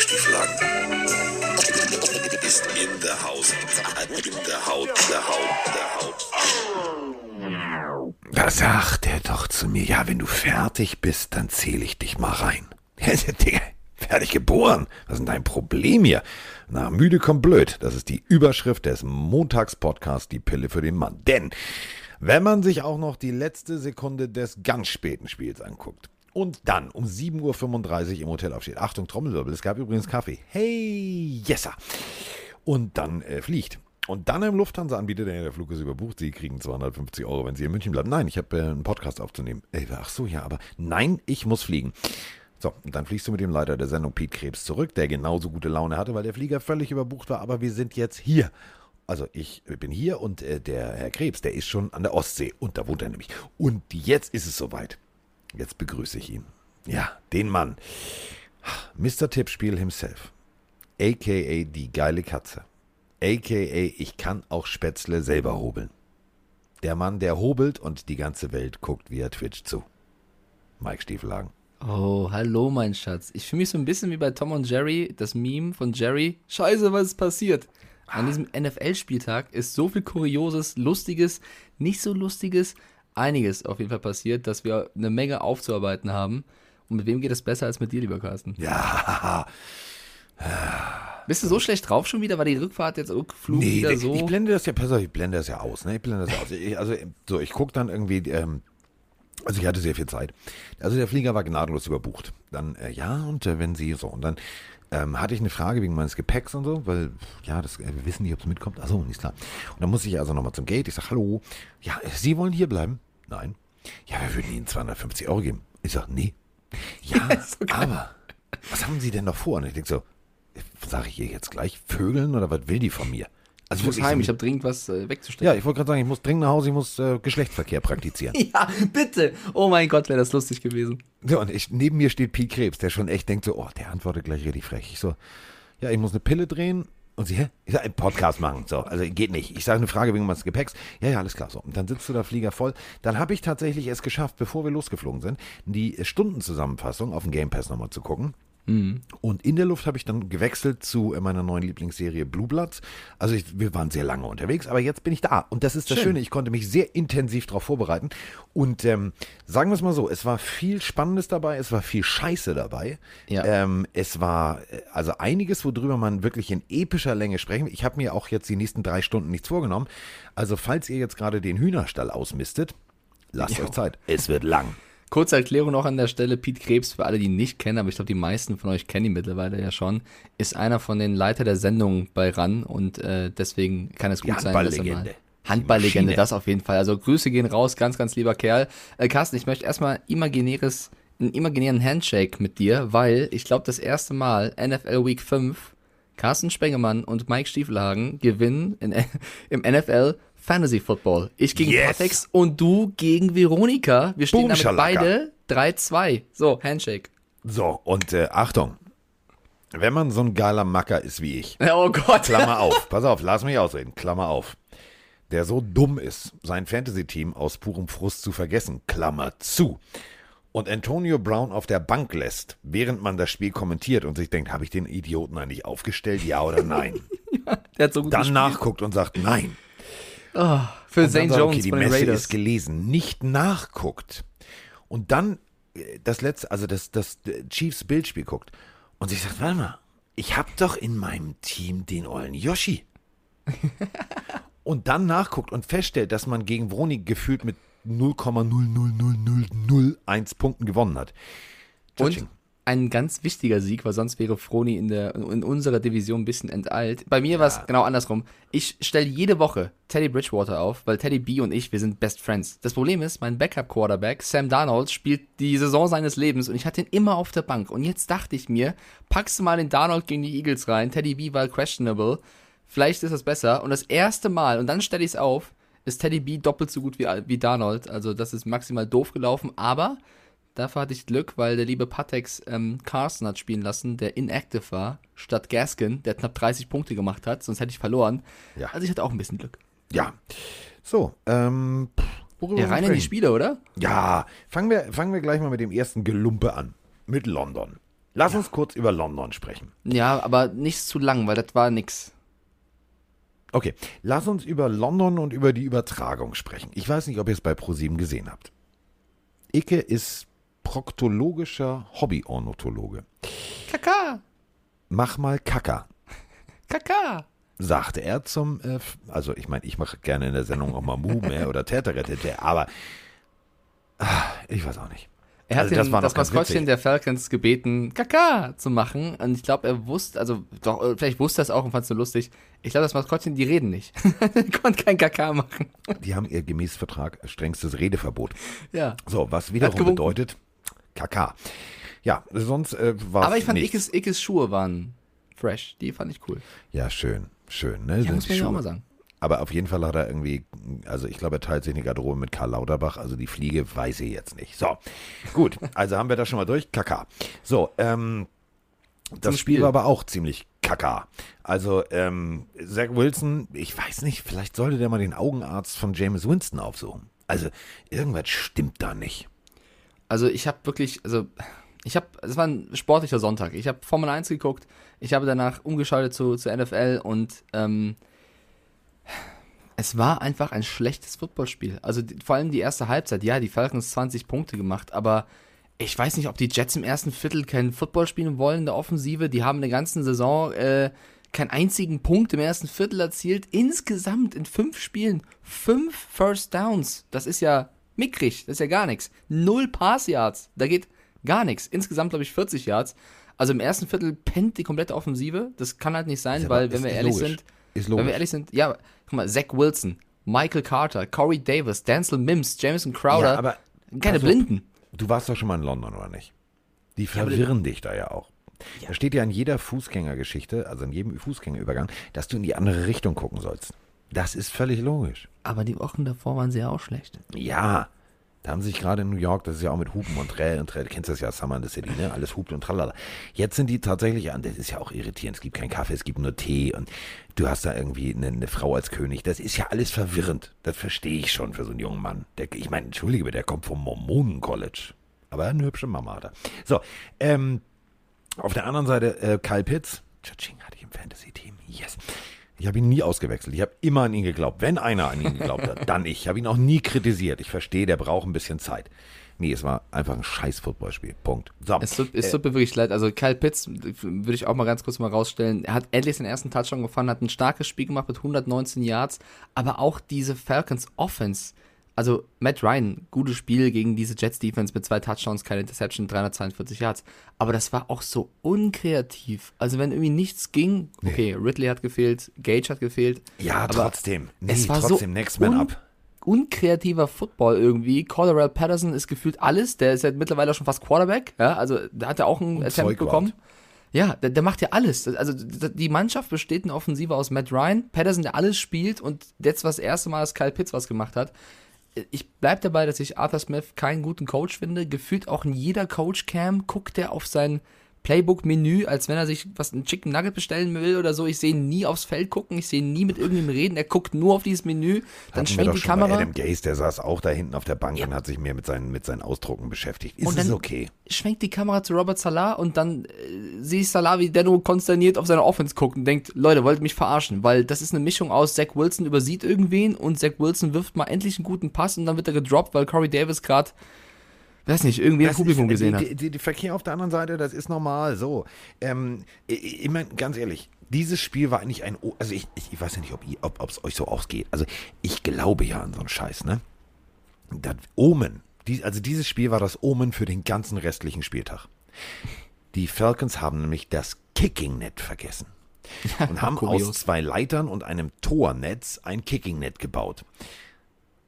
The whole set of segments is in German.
Stieflagen. Ist in der Haus. In der Haut. Der Haut. Der Haut. Da sagt er doch zu mir, ja, wenn du fertig bist, dann zähle ich dich mal rein. Fertig geboren. Was ist denn dein Problem hier? Na, müde kommt blöd. Das ist die Überschrift des Montagspodcasts, die Pille für den Mann. Denn wenn man sich auch noch die letzte Sekunde des ganz späten Spiels anguckt und dann um 7.35 Uhr im Hotel aufsteht, Achtung, Trommelwirbel, es gab übrigens Kaffee. Hey, yesa. Und dann äh, fliegt. Und dann im Lufthansa anbietet, der, Flug ist überbucht, Sie kriegen 250 Euro, wenn Sie in München bleiben. Nein, ich habe äh, einen Podcast aufzunehmen. Ey, ach so, ja, aber nein, ich muss fliegen. So, und dann fliegst du mit dem Leiter der Sendung Piet Krebs zurück, der genauso gute Laune hatte, weil der Flieger völlig überbucht war, aber wir sind jetzt hier. Also ich bin hier und äh, der Herr Krebs, der ist schon an der Ostsee und da wohnt er nämlich. Und jetzt ist es soweit. Jetzt begrüße ich ihn. Ja, den Mann. Mr. Tippspiel himself. AKA die geile Katze. AKA ich kann auch Spätzle selber hobeln. Der Mann, der hobelt und die ganze Welt guckt via Twitch zu. Mike Stiefelhagen. Oh, hallo, mein Schatz. Ich fühle mich so ein bisschen wie bei Tom und Jerry, das Meme von Jerry. Scheiße, was ist passiert? An diesem NFL-Spieltag ist so viel Kurioses, Lustiges, nicht so Lustiges, einiges auf jeden Fall passiert, dass wir eine Menge aufzuarbeiten haben. Und mit wem geht es besser als mit dir, lieber Carsten? Ja. Bist du so schlecht drauf schon wieder? War die Rückfahrt jetzt Rückflug Nee, wieder ich, so? ich blende das ja, pass auf, ich blende das ja aus, ne? Ich blende das ja aus. Ich, also, so, ich gucke dann irgendwie, ähm, also ich hatte sehr viel Zeit. Also der Flieger war gnadenlos überbucht. Dann, äh, ja, und äh, wenn Sie so, und dann ähm, hatte ich eine Frage wegen meines Gepäcks und so, weil, ja, das, äh, wir wissen nicht, ob es mitkommt. Achso, nicht klar. Und dann muss ich also nochmal zum Gate. Ich sage, hallo, ja, Sie wollen hier bleiben? Nein. Ja, wir würden Ihnen 250 Euro geben. Ich sage, nee. Ja, so aber was haben Sie denn noch vor? Und ich denke so, sage ich ihr jetzt gleich, Vögeln oder was will die von mir? Also ich muss heim, ich habe dringend was äh, ja, wegzustecken. ich wollte gerade sagen, ich muss dringend nach Hause, ich muss äh, Geschlechtsverkehr praktizieren. Ja, bitte. Oh mein Gott, wäre das lustig gewesen. Ja, und ich, neben mir steht Piet Krebs, der schon echt denkt so, oh, der antwortet gleich richtig frech. Ich so, ja, ich muss eine Pille drehen. Und sie, hä? Ich sag, einen Podcast machen. So, also geht nicht. Ich sage eine Frage wegen meines Gepäcks. Ja, ja, alles klar. So, und dann sitzt du da Flieger voll. Dann habe ich tatsächlich es geschafft, bevor wir losgeflogen sind, die Stundenzusammenfassung auf dem Game Pass nochmal zu gucken. Und in der Luft habe ich dann gewechselt zu äh, meiner neuen Lieblingsserie Blue Bloods. Also ich, wir waren sehr lange unterwegs, aber jetzt bin ich da. Und das ist das Schön. Schöne, ich konnte mich sehr intensiv darauf vorbereiten. Und ähm, sagen wir es mal so, es war viel Spannendes dabei, es war viel Scheiße dabei. Ja. Ähm, es war äh, also einiges, worüber man wirklich in epischer Länge sprechen will. Ich habe mir auch jetzt die nächsten drei Stunden nichts vorgenommen. Also falls ihr jetzt gerade den Hühnerstall ausmistet, lasst euch Zeit. Es wird lang. Kurze Erklärung noch an der Stelle. Piet Krebs, für alle, die ihn nicht kennen, aber ich glaube, die meisten von euch kennen ihn mittlerweile ja schon, ist einer von den Leiter der Sendung bei RAN und äh, deswegen kann es Die gut sein, dass er mal... Handballlegende. Das auf jeden Fall. Also Grüße gehen raus, ganz, ganz lieber Kerl. Äh, Carsten, ich möchte erstmal imaginäres, einen imaginären Handshake mit dir, weil ich glaube, das erste Mal NFL Week 5, Carsten Spengemann und Mike Stiefelhagen gewinnen in, im NFL Fantasy Football. Ich gegen Yes. Patex und du gegen Veronika. Wir stehen Boom, damit Schalaka. beide 3-2. So, Handshake. So, und äh, Achtung. Wenn man so ein geiler Macker ist wie ich, Oh Gott. Klammer auf, pass auf, lass mich ausreden, Klammer auf, der so dumm ist, sein Fantasy-Team aus purem Frust zu vergessen, Klammer zu, und Antonio Brown auf der Bank lässt, während man das Spiel kommentiert und sich denkt, habe ich den Idioten eigentlich aufgestellt, ja oder nein? Der hat so gut Dann nachguckt und sagt nein. Für dann Zane sagt, Jones okay, die von den Messe Raiders. ist gelesen, nicht nachguckt und dann äh, das letzte, also das, das äh, Chiefs Bildspiel guckt und sich sagt, warte mal, ich hab doch in meinem Team den ollen Yoshi. und dann nachguckt und feststellt, dass man gegen Vroni gefühlt mit 0,00001 Punkten gewonnen hat. Und Judging. ein ganz wichtiger Sieg, weil sonst wäre Froni in, der, in unserer Division ein bisschen enteilt. Bei mir war es genau andersrum. Ich stelle jede Woche Teddy Bridgewater auf, weil Teddy B und ich, wir sind Best Friends. Das Problem ist, mein Backup-Quarterback, Sam Darnold, spielt die Saison seines Lebens und ich hatte ihn immer auf der Bank. Und jetzt dachte ich mir, packst du mal den Darnold gegen die Eagles rein, Teddy B war questionable, vielleicht ist das besser. Und das erste Mal, und dann stelle ich es auf, ist Teddy B doppelt so gut wie, wie Darnold. Also das ist maximal doof gelaufen, aber Dafür hatte ich Glück, weil der liebe Patex ähm, Carson hat spielen lassen, der inactive war, statt Gaskin, der knapp 30 Punkte gemacht hat, sonst hätte ich verloren. Ja. Also ich hatte auch ein bisschen Glück. Ja. So, ähm, worüber Ja, rein in die Spiele, oder? Ja, fangen wir, fangen wir gleich mal mit dem ersten Gelumpe an. Mit London. Lass uns kurz über London sprechen. Ja, aber nicht zu lang, weil das war nix. Okay, lass uns über London und über die Übertragung sprechen. Ich weiß nicht, ob ihr es bei ProSieben gesehen habt. Icke ist proktologischer Hobbyornithologe. Kaka, Mach mal Kacker, kaka. sagte er zum, äh, also ich meine, ich mache gerne in der Sendung auch mal Mume oder Täterrettete, aber ah, ich weiß auch nicht. Er hat Also den, das das, noch ganz Maskottchen der Falcons gebeten, Kaka zu machen. Und ich glaube, er wusste, also doch, äh, vielleicht wusste er es auch und fand es nur lustig. Ich glaube, das Maskottchen, die reden nicht. Konnte kein Kaka machen. Die haben ihr gemäß Vertrag strengstes Redeverbot. Ja. So, was wiederum bedeutet Kaka. Ja, sonst äh, war Aber ich fand nichts. Ickes, Ickes Schuhe waren fresh. Die fand ich cool. Ja, schön, schön, ne? Ja, muss man ja auch mal sagen. Aber auf jeden Fall hat er irgendwie, also ich glaube, er teilt sich eine Garderobe mit Karl Lauterbach, also die Fliege weiß ich jetzt nicht. So, gut, also haben wir das schon mal durch. Kaka. So, ähm, das Spiel Spiel. war aber auch ziemlich kaka. Also, ähm, Zach Wilson, ich weiß nicht, vielleicht sollte der mal den Augenarzt von James Winston aufsuchen. Also, irgendwas stimmt da nicht. Also ich habe wirklich, also ich habe, es war ein sportlicher Sonntag. Ich habe Formel 1 geguckt, ich habe danach umgeschaltet zu, zu NFL und ähm, es war einfach ein schlechtes Footballspiel. Also vor allem die erste Halbzeit, ja, die Falcons 20 Punkte gemacht, aber ich weiß nicht, ob die Jets im ersten Viertel kein Football spielen wollen in der Offensive. Die haben in der ganzen Saison äh, keinen einzigen Punkt im ersten Viertel erzielt. Insgesamt in fünf Spielen fünf First Downs. Das ist ja mickrig, das ist ja gar nichts. Null Pass Yards, da geht gar nichts. Insgesamt glaube ich 40 Yards. Also im ersten Viertel pennt die komplette Offensive. Das kann halt nicht sein, weil wenn wir ehrlich logisch. sind, Ist wenn wir logisch. ehrlich sind, ja, guck mal, Zach Wilson, Michael Carter, Corey Davis, Denzel Mims, Jamison Crowder, Ja, aber- keine also- Blinden. Du warst doch schon mal in London, oder nicht? Die verwirren dich da ja auch. Da steht ja in jeder Fußgängergeschichte, also in jedem Fußgängerübergang, dass du in die andere Richtung gucken sollst. Das ist völlig logisch. Aber die Wochen davor waren sie ja auch schlecht. Ja, da haben sich gerade in New York, das ist ja auch mit Hupen und Träll und Träll, du kennst das ja, Summer in the City, ne? Alles hupt und tralala. Jetzt sind die tatsächlich, und das ist ja auch irritierend, es gibt keinen Kaffee, es gibt nur Tee und du hast da irgendwie eine, eine Frau als König. Das ist ja alles verwirrend. Das verstehe ich schon für so einen jungen Mann. Der, ich meine, entschuldige bitte, der kommt vom Mormonen College. Aber eine hübsche Mama hat er. So, ähm, auf der anderen Seite äh, Kyle Pitts. Tschatsching hatte ich im Fantasy-Team. Yes. Ich habe ihn nie ausgewechselt. Ich habe immer an ihn geglaubt. Wenn einer an ihn geglaubt hat, dann ich. Ich habe ihn auch nie kritisiert. Ich verstehe, der braucht ein bisschen Zeit. Nee, es war einfach ein scheiß Footballspiel. Punkt. So. Es tut, es äh, tut mir wirklich leid. Also Kyle Pitts würde ich auch mal ganz kurz mal rausstellen. Er hat endlich seinen ersten Touchdown gefahren, hat ein starkes Spiel gemacht mit 119 Yards, aber auch diese Falcons Offense. Also Matt Ryan, gutes Spiel gegen diese Jets Defense mit zwei Touchdowns, keine Interception, 342 Yards. Aber das war auch so unkreativ. Also wenn irgendwie nichts ging, okay, Ridley hat gefehlt, Gage hat gefehlt. ja, aber trotzdem. Nee, es war trotzdem, so next man up. unkreativer Football irgendwie. Colorado Patterson ist gefühlt alles. Der ist ja mittlerweile schon fast Quarterback. Ja, also da hat er auch einen Attempt Zeugwart. bekommen. Ja, der, der macht ja alles. Also die Mannschaft besteht in Offensive aus Matt Ryan, Patterson, der alles spielt und jetzt was das erste Mal, dass Kyle Pitts was gemacht hat. Ich bleib dabei, dass ich Arthur Smith keinen guten Coach finde. Gefühlt auch in jeder Coach-Cam guckt er auf sein Playbook-Menü, als wenn er sich was ein Chicken Nugget bestellen will oder so. Ich sehe ihn nie aufs Feld gucken, ich sehe ihn nie mit irgendjemandem reden. Er guckt nur auf dieses Menü, dann Hatten schwenkt die Kamera. Adam Gaze, der saß auch da hinten auf der Bank und hat sich mehr mit seinen, mit seinen Ausdrucken beschäftigt. Ist Und es okay? schwenkt die Kamera zu Robert Salah und dann äh, sehe ich Salah, wie der nur konsterniert auf seine Offense guckt und denkt, Leute, wollt ihr mich verarschen? Weil das ist eine Mischung aus Zach Wilson übersieht irgendwen und Zach Wilson wirft mal endlich einen guten Pass und dann wird er gedroppt, weil Corey Davis gerade, weiß nicht, irgendwie im Das Publikum ist, gesehen die, hat. Die, Verkehr auf der anderen Seite, das ist normal. So, ähm, ich, ich meine, ganz ehrlich, dieses Spiel war eigentlich ein, O- also ich, ich, ich weiß ja nicht, ob es euch so ausgeht. Also ich glaube ja an so einen Scheiß, ne? Das Omen, die, also dieses Spiel war das Omen für den ganzen restlichen Spieltag. Die Falcons haben nämlich das Kicking-Net vergessen und haben aus zwei Leitern und einem Tornetz ein Kicking-Net gebaut.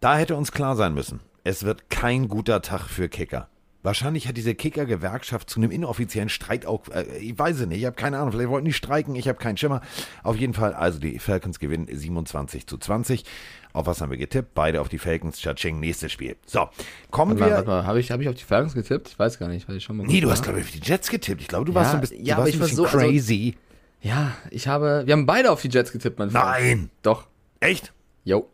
Da hätte uns klar sein müssen, es wird kein guter Tag für Kicker. Wahrscheinlich hat diese Kicker-Gewerkschaft zu einem inoffiziellen Streit auch, äh, ich weiß es nicht, ich habe keine Ahnung, vielleicht wollten die streiken, ich habe keinen Schimmer. Auf jeden Fall, also die Falcons gewinnen 27 zu 20. Auf was haben wir getippt? Beide auf die Falcons, Chaching, nächstes Spiel. So, kommen Warte mal, wir... warte mal, habe ich, hab ich auf die Falcons getippt? Ich weiß gar nicht, weil ich schon mal Nee, du hast, glaube ich, auf die Jets getippt. Ich glaube, du Ja, warst so ein bisschen, ja, aber ich war so- also- crazy. Ja, ich habe, wir haben beide auf die Jets getippt, mein Freund. Nein! Doch. Echt? Jo.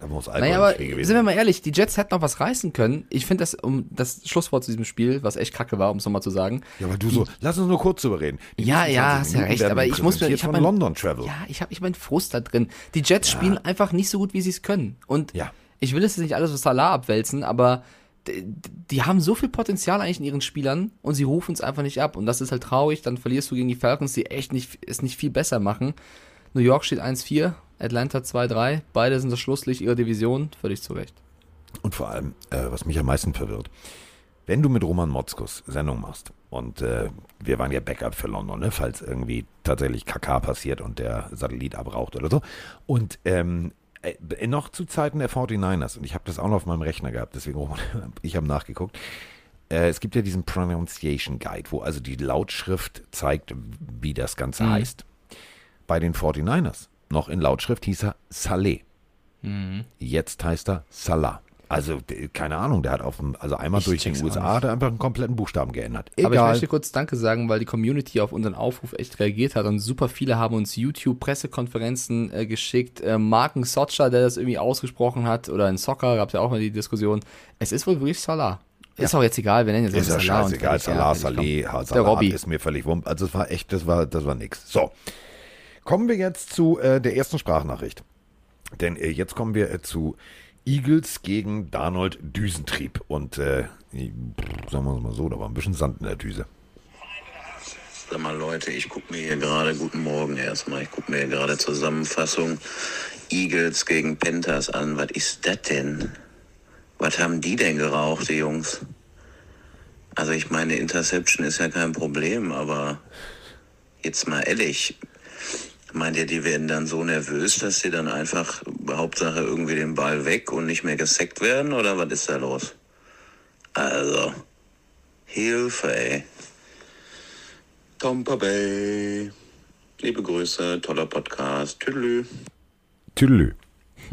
Da muss Naja, Alkohol aber nicht viel gewesen sind wir mal ehrlich, die Jets hätten noch was reißen können. Ich finde das, um das Schlusswort zu diesem Spiel, was echt kacke war, um es nochmal zu sagen. Ja, aber du so, lass uns nur kurz drüber reden. Die Ja, ja, 20 hast ja recht, aber ich muss mir, ich habe mein, London Travel. Ja, ich habe ich meinen Frust da drin. Die Jets spielen einfach nicht so gut, wie sie es können. Und Ja. ich will es jetzt nicht alles auf Salah abwälzen, aber die, die haben so viel Potenzial eigentlich in ihren Spielern und sie rufen es einfach nicht ab. Und das ist halt traurig. Dann verlierst du gegen die Falcons, die echt nicht, es nicht viel besser machen. New York steht 1-4, Atlanta 2-3. Beide sind das Schlusslicht ihrer Division. Völlig zu Recht. Und vor allem, äh, was mich am meisten verwirrt, wenn du mit Roman Motzkus Sendung machst und äh, wir waren ja Backup für London, ne, falls irgendwie tatsächlich KK passiert und der Satellit abraucht oder so. Und ähm, äh, noch zu Zeiten der 49ers, und ich habe das auch noch auf meinem Rechner gehabt, deswegen Roman, ich habe nachgeguckt. Äh, es gibt ja diesen Pronunciation Guide, wo also die Lautschrift zeigt, wie das Ganze Mhm. heißt. Bei den 49ers, noch in Lautschrift hieß er Saleh. Mhm. Jetzt heißt er Salah. Also, keine Ahnung, der hat auf dem, also einmal Ich durch auch USA hat er einfach einen kompletten Buchstaben geändert. Aber ich Egal. möchte kurz Danke sagen, weil die Community auf unseren Aufruf echt reagiert hat und super viele haben uns YouTube-Pressekonferenzen äh, geschickt. Äh, Marken Socha, der das irgendwie ausgesprochen hat, oder in Soccer gab es ja auch mal die Diskussion. Es ist wohl wirklich Salah. Ist auch jetzt egal, wir nennen jetzt ist ja einfach Salah und scheißegal, fertig, Salah, ja, fertig, Saleh, komm. ha- Der Salah Robby. ist mir völlig wump. Also es war echt, das war, das war nix. So, kommen wir jetzt zu äh, der ersten Sprachnachricht. Denn äh, jetzt kommen wir äh, zu Eagles gegen Darnold Düsentrieb. Und äh, sagen wir es mal so, da war ein bisschen Sand in der Düse. Sag mal Leute, ich gucke mir hier gerade, guten Morgen erstmal, ich gucke mir hier gerade Zusammenfassung Eagles gegen Panthers an. Was ist das denn? Was haben die denn geraucht, die Jungs? Also ich meine, Interception ist ja kein Problem, aber jetzt mal ehrlich, meint ihr, die werden dann so nervös, dass sie dann einfach Hauptsache irgendwie den Ball weg und nicht mehr gesackt werden? Oder was ist da los? Also, Hilfe, ey. Tampa Bay. Liebe Grüße, toller Podcast. Tüdelü. Tüdelü.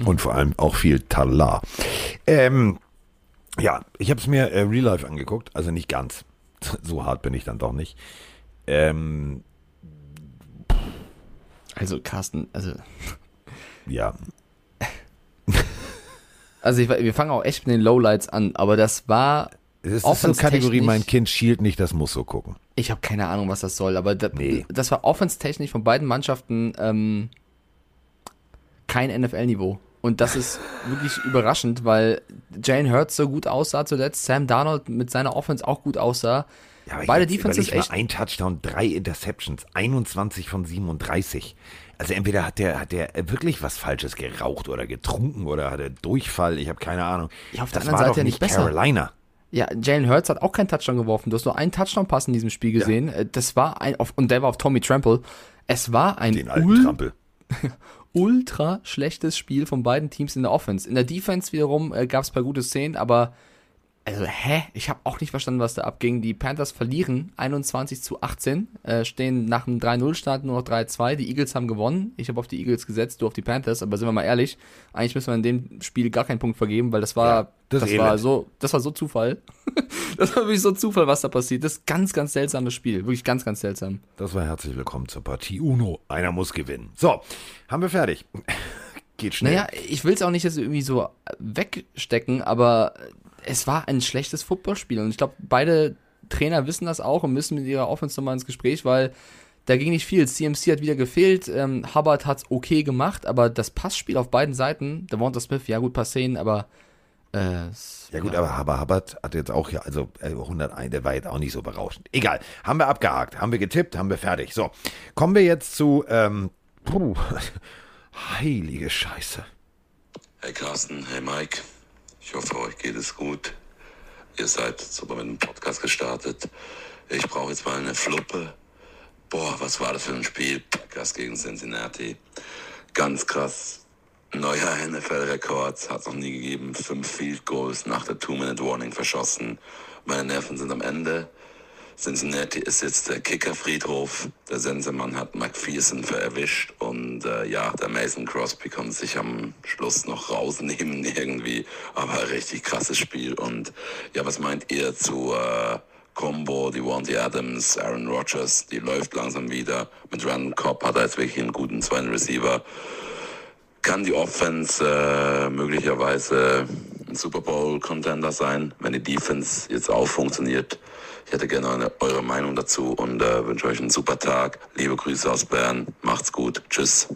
Und vor allem auch viel Tala. Ähm, ja, ich habe es mir äh, Real Life angeguckt, also nicht ganz. So hart bin ich dann doch nicht. Ähm, Also Carsten, also, ja, also ich, wir fangen auch echt mit den Lowlights an, aber das war, es ist so Kategorie, mein Kind schielt nicht, das muss so gucken. ich habe keine Ahnung, was das soll, aber da, Nee. das war offenstechnisch von beiden Mannschaften ähm, kein NFL-Niveau. Und das ist wirklich überraschend, weil Jane Hurts so gut aussah zuletzt, Sam Darnold mit seiner Offense auch gut aussah. Ja, aber Beide Defenses echt. mal, ein Touchdown, drei Interceptions, 21 von 37. Also entweder hat der, hat der wirklich was Falsches geraucht oder getrunken oder hat er Durchfall, ich habe keine Ahnung. Ja, auf der das anderen Seite nicht besser. Carolina. Ja, Jalen Hurts hat auch keinen Touchdown geworfen. Du hast nur einen Touchdown-Pass in diesem Spiel gesehen. Äh, Das war ein, auf, und der war auf Tommy Trample. Es war ein Den alten ul- Trampel. ultra schlechtes Spiel von beiden Teams in der Offense. In der Defense wiederum äh, gab es ein paar gute Szenen, aber also hä? Ich habe auch nicht verstanden, was da abging. Die Panthers verlieren 21 zu 18, äh, stehen nach einem 3-0-Start nur noch 3-2. Die Eagles haben gewonnen. Ich habe auf die Eagles gesetzt, du auf die Panthers, aber sind wir mal ehrlich, eigentlich müssen wir in dem Spiel gar keinen Punkt vergeben, weil das war Ja, das das, war so das war so Zufall. das war wirklich so Zufall, was da passiert. Das ist ganz ganz seltsames Spiel, wirklich ganz ganz seltsam. Das war herzlich willkommen zur Partie Uno. Einer muss gewinnen. So, haben wir fertig. Geht schnell. Naja, ich will es auch nicht jetzt irgendwie so wegstecken, aber es war ein schlechtes Footballspiel. Und ich glaube, beide Trainer wissen das auch und müssen mit ihrer Offense nochmal ins Gespräch, weil da ging nicht viel. CMC hat wieder gefehlt, ähm, Hubbard hat es okay gemacht, aber das Passspiel auf beiden Seiten, der Walter Smith, ja gut, paar Szenen, aber äh, Ja gut, aber Haber Hubbard hat jetzt auch ja, also äh, 101, der war jetzt auch nicht so berauschend. Egal, haben wir abgehakt, haben wir getippt, haben wir fertig. So, kommen wir jetzt zu, ähm, puh, heilige Scheiße. Hey Carsten, hey Mike. Ich hoffe, euch geht es gut. Ihr seid super mit dem Podcast gestartet. Ich brauche jetzt mal eine Fluppe. Boah, was war das für ein Spiel? Packers gegen Cincinnati. Ganz krass. Neuer NFL-Rekord. Hat es noch nie gegeben. Fünf Field Goals nach der Two-Minute-Warning verschossen. Meine Nerven sind am Ende. Cincinnati ist jetzt der Kickerfriedhof. Der Sensemann hat McPherson erwischt und äh, ja, der Mason Crosby konnte sich am Schluss noch rausnehmen irgendwie. Aber richtig krasses Spiel. Und ja, was meint ihr zu äh, Combo, die Wanty Adams, Aaron Rodgers, die läuft langsam wieder. Mit Randall Cobb hat er jetzt wirklich einen guten zweiten Receiver. kann die Offense äh, möglicherweise ein Super Bowl-Contender sein, wenn die Defense jetzt auch funktioniert. Ich hätte gerne eine, eure Meinung dazu und äh, wünsche euch einen super Tag. Liebe Grüße aus Bern. Macht's gut. Tschüss.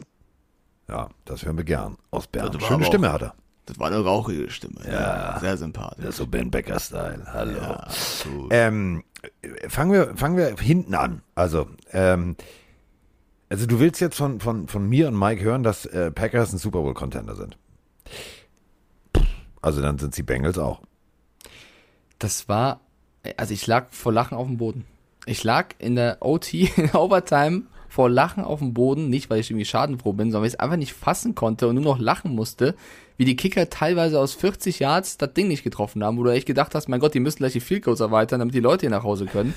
Ja, das hören wir gern. Aus Bern. Das war Schöne Stimme auch- hat er. Das war eine rauchige Stimme. Ja. Sehr sympathisch. Das ist so Ben Becker-Style. Hallo. Ja. Ähm, fangen, wir, fangen wir hinten an. Also, ähm, also du willst jetzt von, von, von mir und Mike hören, dass äh, Packers ein Super Bowl-Contender sind. Also dann sind sie Bengals auch. Das war, also ich lag vor Lachen auf dem Boden. Ich lag in der OT, in der Overtime, vor Lachen auf dem Boden, nicht weil ich irgendwie schadenfroh bin, sondern weil ich es einfach nicht fassen konnte und nur noch lachen musste, wie die Kicker teilweise aus 40 Yards das Ding nicht getroffen haben, wo du echt gedacht hast, mein Gott, die müssen gleich die Field Goals erweitern, damit die Leute hier nach Hause können.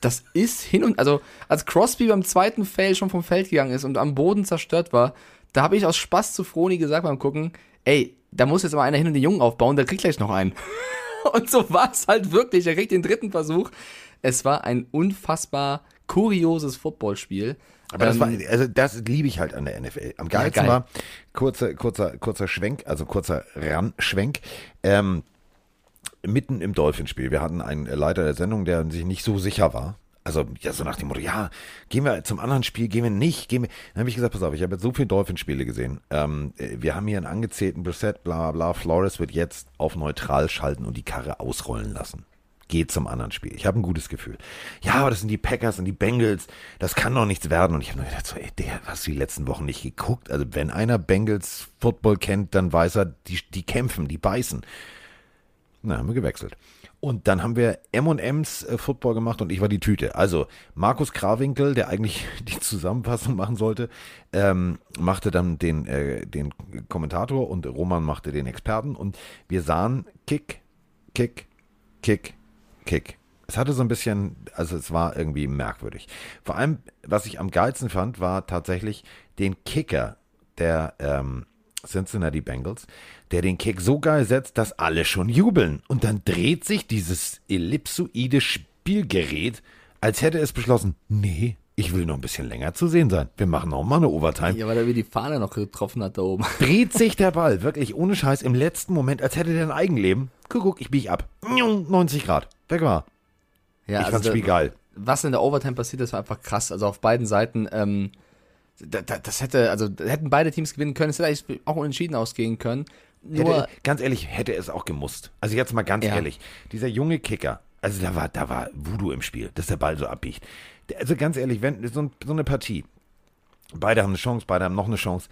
Das ist hin und, also als Crosby beim zweiten Fail schon vom Feld gegangen ist und am Boden zerstört war, da habe ich aus Spaß zu Froni gesagt beim Gucken, ey, da muss jetzt mal einer hin und den Jungen aufbauen, der kriegt gleich noch einen. Und so war es halt wirklich. Er kriegt den dritten Versuch. Es war ein unfassbar kurioses Footballspiel. Aber das Ähm, war, also das liebe ich halt an der NFL. Am geilsten geil. war, kurzer, kurzer, kurzer Schwenk, also kurzer Ranschwenk, ähm, mitten im Dolphinspiel. Wir hatten einen Leiter der Sendung, der sich nicht so sicher war. Also, ja, so nach dem Motto, ja, gehen wir zum anderen Spiel, gehen wir nicht, gehen wir. Dann habe ich gesagt, pass auf, ich habe jetzt so viele Dolphinspiele gesehen. Ähm, äh, wir haben hier einen angezählten Brissett, bla, bla, Flores wird jetzt auf neutral schalten und die Karre ausrollen lassen. Geht zum anderen Spiel. Ich habe ein gutes Gefühl. Ja, aber das sind die Packers und die Bengals. Das kann doch nichts werden. Und ich habe nur gedacht, so, ey, der, du die letzten Wochen nicht geguckt? Also, wenn einer Bengals Football kennt, dann weiß er, die, die kämpfen, die beißen. Na, haben wir gewechselt. Und dann haben wir M&M's äh, Football gemacht und ich war die Tüte. Also Markus Krawinkel, der eigentlich die Zusammenfassung machen sollte, ähm, machte dann den, äh, den Kommentator und Roman machte den Experten und wir sahen Kick, Kick, Kick, Kick. Es hatte so ein bisschen, also es war irgendwie merkwürdig. Vor allem, was ich am geilsten fand, war tatsächlich den Kicker der ähm, Cincinnati Bengals, der den Kick so geil setzt, dass alle schon jubeln. Und dann dreht sich dieses ellipsoide Spielgerät, als hätte es beschlossen, nee, ich will noch ein bisschen länger zu sehen sein. Wir machen noch mal eine Overtime. Ja, weil er wie die Fahne noch getroffen hat da oben. Dreht sich der Ball, wirklich ohne Scheiß, im letzten Moment, als hätte der ein Eigenleben. Guck, guck, ich biege ab. 90 Grad. Weg war. Ja, ich fand's da- Spiel geil. Was in der Overtime passiert ist, war einfach krass. Also auf beiden Seiten, ähm, da, da, das hätte, also hätten beide Teams gewinnen können. Es hätte eigentlich auch unentschieden ausgehen können. Nur, Hätte, ganz ehrlich, hätte es auch gemusst. Also jetzt mal ganz Ja. ehrlich, dieser junge Kicker, also da war, da war Voodoo im Spiel, dass der Ball so abbiegt. Also ganz ehrlich, wenn so, so eine Partie, beide haben eine Chance, beide haben noch eine Chance,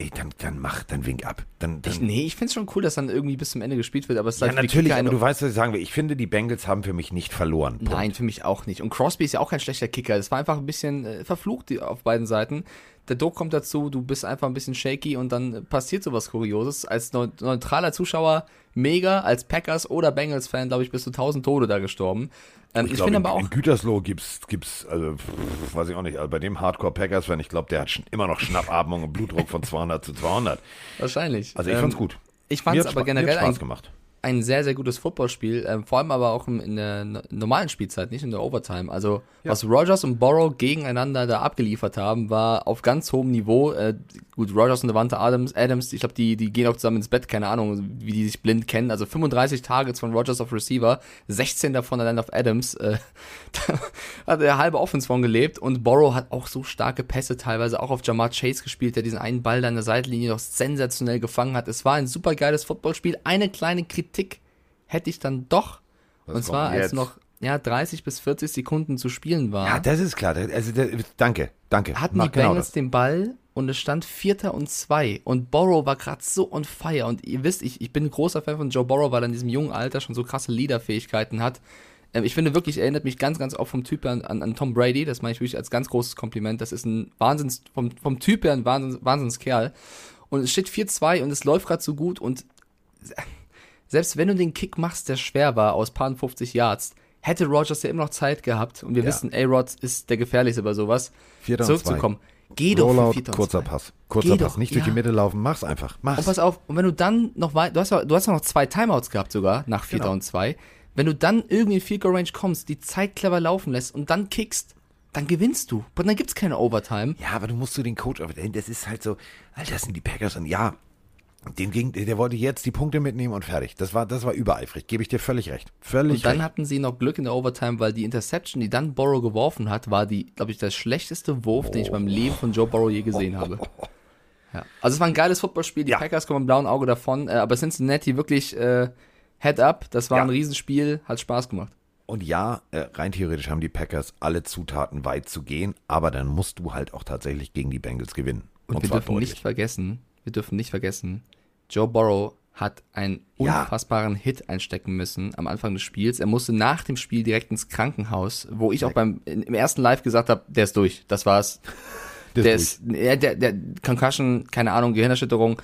ey, dann, dann mach, dann wink ab. Dann, dann, ich, nee, ich finde es schon cool, dass dann irgendwie bis zum Ende gespielt wird, aber es ist ja, natürlich, aber du weißt, was ich sagen will. Ich finde, die Bengals haben für mich nicht verloren. Punkt. Nein, für mich auch nicht. Und Crosby ist ja auch kein schlechter Kicker. Das war einfach ein bisschen äh, verflucht die- auf beiden Seiten. Der Druck kommt dazu, du bist einfach ein bisschen shaky und dann passiert sowas Kurioses. Als neu neutraler Zuschauer mega, als Packers oder Bengals-Fan, glaube ich, bist du tausend Tode da gestorben. Ähm, ich glaub, finde in, aber auch, in Gütersloh gibt's, gibt's, also, pff, weiß ich auch nicht, also bei dem Hardcore-Packers-Fan, ich glaube, der hat schon immer noch Schnappatmung und Blutdruck von 200 zu 200. wahrscheinlich. Also ich Ähm, fand's gut. Ich Mir fand es hat's aber Spa- mir generell hat's Spaß gemacht. Ein sehr, sehr gutes Footballspiel, ähm, vor allem aber auch in der no- normalen Spielzeit, nicht in der Overtime. Also, was Rogers und Borrow gegeneinander da abgeliefert haben, war auf ganz hohem Niveau. Äh, gut, Rogers und Devante Adams, Adams, ich glaube, die, die gehen auch zusammen ins Bett, keine Ahnung, wie die sich blind kennen. Also 35 Targets von Rogers auf Receiver, 16 davon allein auf Adams. Äh, da hat er halbe Offense von gelebt und Borrow hat auch so starke Pässe teilweise auch auf Jamar Chase gespielt, der diesen einen Ball da an der Seitenlinie noch sensationell gefangen hat. Es war ein super geiles Footballspiel. Eine kleine Kritik hätte ich dann doch. Was und zwar, als jetzt? noch ja, 30 bis 40 Sekunden zu spielen war, Ja, das ist klar. Also, danke, danke. hatten Mach die genau Bengals das. den Ball und es stand Vierter und Zwei. Und Borrow war gerade so on fire. Und ihr wisst, ich, ich bin ein großer Fan von Joe Borrow, weil er in diesem jungen Alter schon so krasse Leaderfähigkeiten hat. Ähm, ich finde wirklich, er erinnert mich ganz, ganz oft vom Typ her an, an, an Tom Brady. Das meine ich wirklich als ganz großes Kompliment. Das ist ein Wahnsinns, vom, vom Typ her ein Wahnsinns, Wahnsinnskerl. Und es steht 4-2 und es läuft gerade so gut. Und selbst wenn du den Kick machst, der schwer war, aus paar 50 Yards, hätte Rogers ja immer noch Zeit gehabt. Und wir Ja. wissen, A-Rod ist der gefährlichste bei sowas. Vierter zurückzukommen. Geh doch für Rollout, und kurzer zwei. Pass. Kurzer Geh Pass. doch, Nicht durch ja. die Mitte laufen. Mach's einfach. Mach's. Und pass auf, und wenn du dann noch weit, du hast ja, du hast ja noch zwei Timeouts gehabt sogar, nach Vierter Genau. und zwei. Wenn du dann irgendwie in Field Goal Range kommst, die Zeit clever laufen lässt und dann kickst, dann gewinnst du. Und dann gibt's keine Overtime. Ja, aber du musst du den Coach, das ist halt so, Alter, das sind die Packers und ja, dem ging, der wollte jetzt die Punkte mitnehmen und fertig. Das war, das war übereifrig, gebe ich dir völlig recht. Völlig Und dann recht. hatten sie noch Glück in der Overtime, weil die Interception, die dann Borrow geworfen hat, war die, glaube ich, der schlechteste Wurf, den ich beim Leben von Joe Borrow je gesehen habe. Ja. Also es war ein geiles Footballspiel, die Ja. Packers kommen im blauen Auge davon, äh, aber Cincinnati wirklich äh, Head up, das war Ja. ein Riesenspiel, hat Spaß gemacht. Und ja, äh, rein theoretisch haben die Packers alle Zutaten weit zu gehen, aber dann musst du halt auch tatsächlich gegen die Bengals gewinnen. Und, wir zwar dürfen deutlich. nicht vergessen, wir dürfen nicht vergessen, Joe Burrow hat einen Ja. unfassbaren Hit einstecken müssen am Anfang des Spiels. Er musste nach dem Spiel direkt ins Krankenhaus, wo ich auch beim im ersten Live gesagt habe, der ist durch, das war's. Das der ist ist, ja, der, der Concussion, keine Ahnung, Gehirnerschütterung,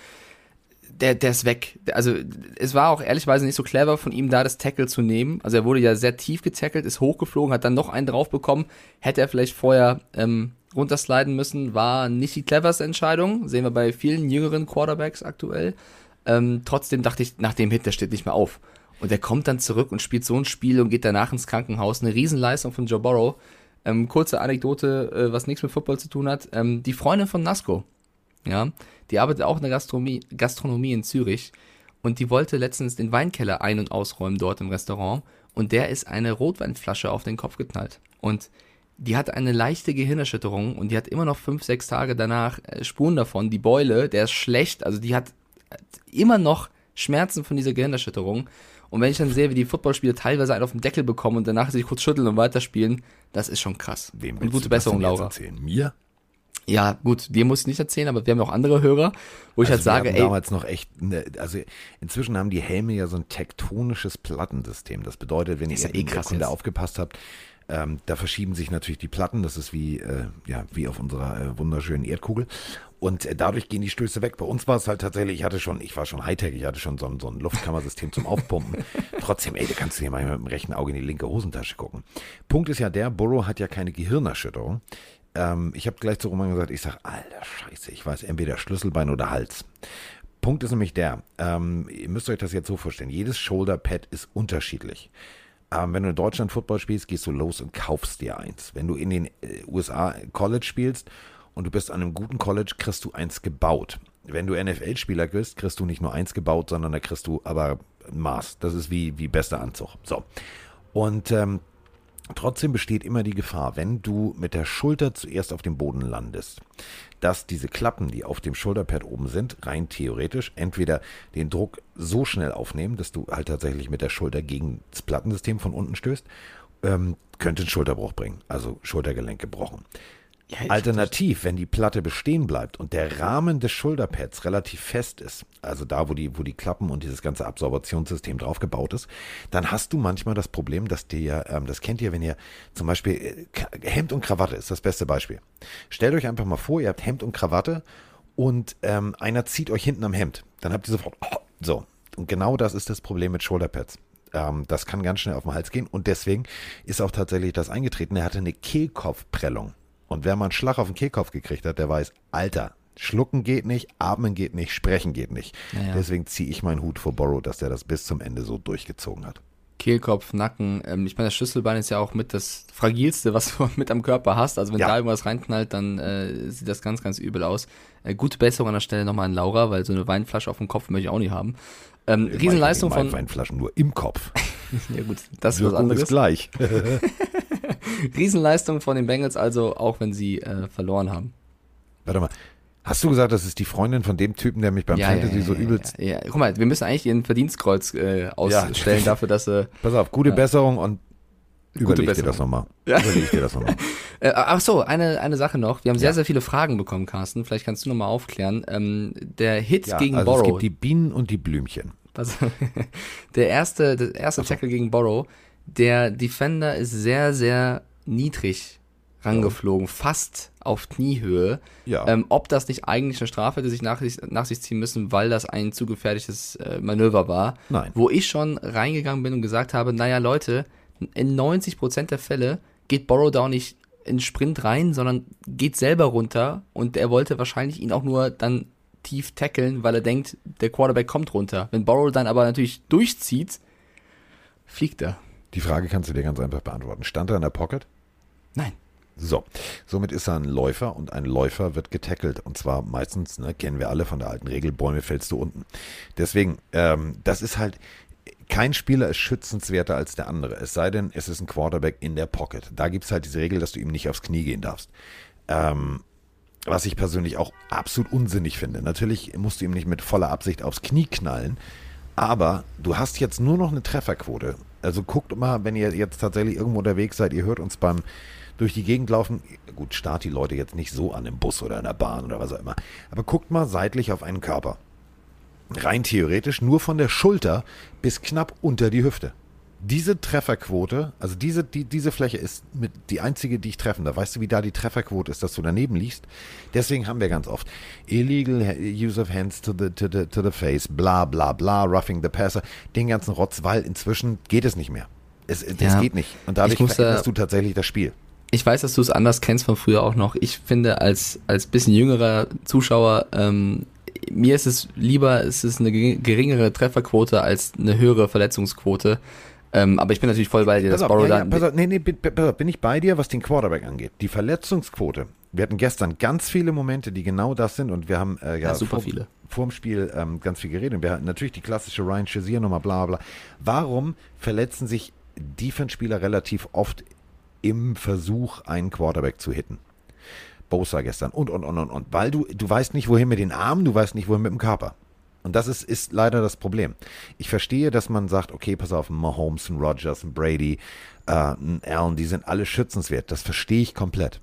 der, der ist weg. Also es war auch ehrlichweise nicht so clever von ihm, da das Tackle zu nehmen. Also er wurde ja sehr tief getackelt, ist hochgeflogen, hat dann noch einen drauf bekommen. Hätte er vielleicht vorher ähm, runtersliden müssen, war nicht die cleverste Entscheidung. Sehen wir bei vielen jüngeren Quarterbacks aktuell. Ähm, trotzdem dachte ich, nach dem Hit, der steht nicht mehr auf. Und er kommt dann zurück und spielt so ein Spiel und geht danach ins Krankenhaus. Eine Riesenleistung von Joe Burrow. Ähm, kurze Anekdote, äh, was nichts mit Football zu tun hat. Ähm, die Freundin von Nasco, ja, die arbeitet auch in der Gastronomie, Gastronomie in Zürich und die wollte letztens den Weinkeller ein- und ausräumen dort im Restaurant und der ist eine Rotweinflasche auf den Kopf geknallt. Und die hat eine leichte Gehirnerschütterung und die hat immer noch fünf, sechs Tage danach äh, Spuren davon. Die Beule, der ist schlecht, also die hat äh, immer noch Schmerzen von dieser Gehirnerschütterung. Und wenn ich dann sehe, wie die Footballspieler teilweise einen auf den Deckel bekommen und danach sich kurz schütteln und weiterspielen, das ist schon krass. Wem und gute Besserung, Laura. Erzählen? Mir? Ja, gut, dir muss ich nicht erzählen, aber wir haben auch andere Hörer, wo ich halt Also wir sage, ey, damals noch echt, ne, also inzwischen haben die Helme ja so ein tektonisches Plattensystem. Das bedeutet, wenn ihr ja eh krass Kunde aufgepasst habt, ähm, da verschieben sich natürlich die Platten. Das ist wie, äh, ja, wie auf unserer äh, wunderschönen Erdkugel. Und äh, dadurch gehen die Stöße weg. Bei uns war es halt tatsächlich, ich hatte schon, ich war schon Hightech, ich hatte schon so ein, so ein Luftkammersystem zum Aufpumpen. Trotzdem, ey, da kannst du dir mal mit dem rechten Auge in die linke Hosentasche gucken. Punkt ist ja der, Burrow hat ja keine Gehirnerschütterung. Ähm, ich habe gleich zu Roman gesagt, ich sag, alter Scheiße, ich weiß entweder Schlüsselbein oder Hals. Punkt ist nämlich der, ähm, ihr müsst euch das jetzt so vorstellen, jedes Shoulder-Pad ist unterschiedlich. Ähm, wenn du in Deutschland Football spielst, gehst du los und kaufst dir eins. Wenn du in den äh, USA College spielst und du bist an einem guten College, kriegst du eins gebaut. Wenn du NFL-Spieler bist, kriegst du nicht nur eins gebaut, sondern da kriegst du aber Maß. Das ist wie, wie bester Anzug. So. Und ähm, Trotzdem besteht immer die Gefahr, wenn du mit der Schulter zuerst auf dem Boden landest, dass diese Klappen, die auf dem Schulterpad oben sind, rein theoretisch entweder den Druck so schnell aufnehmen, dass du halt tatsächlich mit der Schulter gegen das Plattensystem von unten stößt, ähm, könnte einen Schulterbruch bringen, also Schultergelenk gebrochen. Ja, Alternativ, wenn die Platte bestehen bleibt und der Rahmen des Schulterpads relativ fest ist, also da, wo die, wo die Klappen und dieses ganze Absorptionssystem drauf gebaut ist, dann hast du manchmal das Problem, dass dir, ähm, das kennt ihr, wenn ihr zum Beispiel äh, Hemd und Krawatte ist das beste Beispiel. Stellt euch einfach mal vor, ihr habt Hemd und Krawatte und ähm, einer zieht euch hinten am Hemd. Dann habt ihr sofort, so. Und genau das ist das Problem mit Shoulderpads. Ähm, das kann ganz schnell auf den Hals gehen und deswegen ist auch tatsächlich das eingetreten. Er hatte eine Kehlkopfprellung. Und wer mal einen Schlag auf den Kehlkopf gekriegt hat, der weiß, Alter, schlucken geht nicht, atmen geht nicht, sprechen geht nicht. Naja. Deswegen ziehe ich meinen Hut vor Borrow, dass der das bis zum Ende so durchgezogen hat. Kehlkopf, Nacken. Ähm, ich meine, das Schlüsselbein ist ja auch mit das fragilste, was du mit am Körper hast. Also wenn Ja. da irgendwas reinknallt, dann äh, sieht das ganz, ganz übel aus. Äh, gute Besserung an der Stelle nochmal an Laura, weil so eine Weinflasche auf dem Kopf möchte ich auch nicht haben. Ähm, Riesenleistung Meine von. Weinflaschen nur im Kopf. Ja gut, das ist was Wirkung ist anderes. gleich. Riesenleistung von den Bengals, also auch wenn sie äh, verloren haben. Warte mal. Hast du gesagt, das ist die Freundin von dem Typen, der mich beim Fantasy so übelst. Ja, ja. Guck mal, wir müssen eigentlich ihren Verdienstkreuz äh, ausstellen Ja. dafür, dass äh, Pass auf, gute Besserung und überleg dir das nochmal. Ja. Überleg dir das nochmal. Äh, ach so, eine, eine Sache noch. Wir haben sehr, Ja. sehr viele Fragen bekommen, Carsten. Vielleicht kannst du nochmal aufklären. Ähm, der Hit Ja, gegen also es Borrow. gibt die Bienen und die Blümchen. Also, der erste, der erste Tackle gegen Borrow, der Defender ist sehr, sehr niedrig rangeflogen, fast auf Kniehöhe. Ja. Ähm, ob das nicht eigentlich eine Strafe hätte sich nach, sich nach sich ziehen müssen, weil das ein zu gefährliches äh, Manöver war. Nein. Wo ich schon reingegangen bin und gesagt habe, naja Leute, in 90% der Fälle geht Borrow da auch nicht in Sprint rein, sondern geht selber runter und er wollte wahrscheinlich ihn auch nur dann tief tackeln, weil er denkt, der Quarterback kommt runter. Wenn Borrow dann aber natürlich durchzieht, fliegt er. Die Frage kannst du dir ganz einfach beantworten. Stand er in der Pocket? Nein. So, somit ist er ein Läufer und ein Läufer wird getackelt. Und zwar meistens, ne, kennen wir alle von der alten Regel, Bäume fällst du unten. Deswegen, ähm, das ist halt, kein Spieler ist schützenswerter als der andere. Es sei denn, es ist ein Quarterback in der Pocket. Da gibt es halt diese Regel, dass du ihm nicht aufs Knie gehen darfst. Ähm, was ich persönlich auch absolut unsinnig finde. Natürlich musst du ihm nicht mit voller Absicht aufs Knie knallen, aber du hast jetzt nur noch eine Trefferquote. Also guckt mal, wenn ihr jetzt tatsächlich irgendwo unterwegs seid, ihr hört uns beim durch die Gegend laufen. Gut, start die Leute jetzt nicht so an im Bus oder in der Bahn oder was auch immer. Aber guckt mal seitlich auf einen Körper. Rein theoretisch nur von der Schulter bis knapp unter die Hüfte diese Trefferquote, also diese, die, diese Fläche ist mit die einzige, die ich treffen darf. Weißt du, wie da die Trefferquote ist, dass du daneben liegst? Deswegen haben wir ganz oft illegal use of hands to the, to the, to the face, bla bla bla, roughing the passer, den ganzen Rotz, weil inzwischen geht es nicht mehr. Es, es ja, geht nicht. Und dadurch muss, veränderst du tatsächlich das Spiel. Ich weiß, dass du es anders kennst von früher auch noch. Ich finde, als, als bisschen jüngerer Zuschauer, ähm, mir ist es lieber, es ist eine geringere Trefferquote als eine höhere Verletzungsquote. Ähm, aber ich bin natürlich voll bei dir, dass Borrow ja, ja, pass auf, nee, nee, bin ich bei dir, was den Quarterback angeht. Die Verletzungsquote. Wir hatten gestern ganz viele Momente, die genau das sind und wir haben äh, ja, ja, super vor, viele. vor dem Spiel ähm, ganz viel geredet. Und wir hatten natürlich die klassische Ryan Shazier Nummer, bla bla. Warum verletzen sich Defense-Spieler relativ oft im Versuch, einen Quarterback zu hitten? Bosa gestern und, und, und, und, und. Weil du, du weißt nicht, wohin mit den Armen, du weißt nicht, wohin mit dem Körper. Und das ist, ist leider das Problem. Ich verstehe, dass man sagt, okay, pass auf, Mahomes, ein Rogers, ein Brady, äh, ein Allen, die sind alle schützenswert. Das verstehe ich komplett.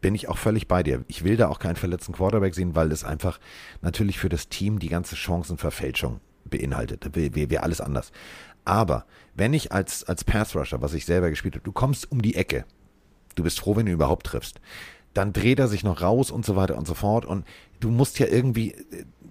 Bin ich auch völlig bei dir. Ich will da auch keinen verletzten Quarterback sehen, weil es einfach natürlich für das Team die ganze Chancenverfälschung beinhaltet. Wäre alles anders. Aber wenn ich als, als Pass Rusher, was ich selber gespielt habe, du kommst um die Ecke, du bist froh, wenn du überhaupt triffst, dann dreht er sich noch raus und so weiter und so fort. Und du musst ja irgendwie,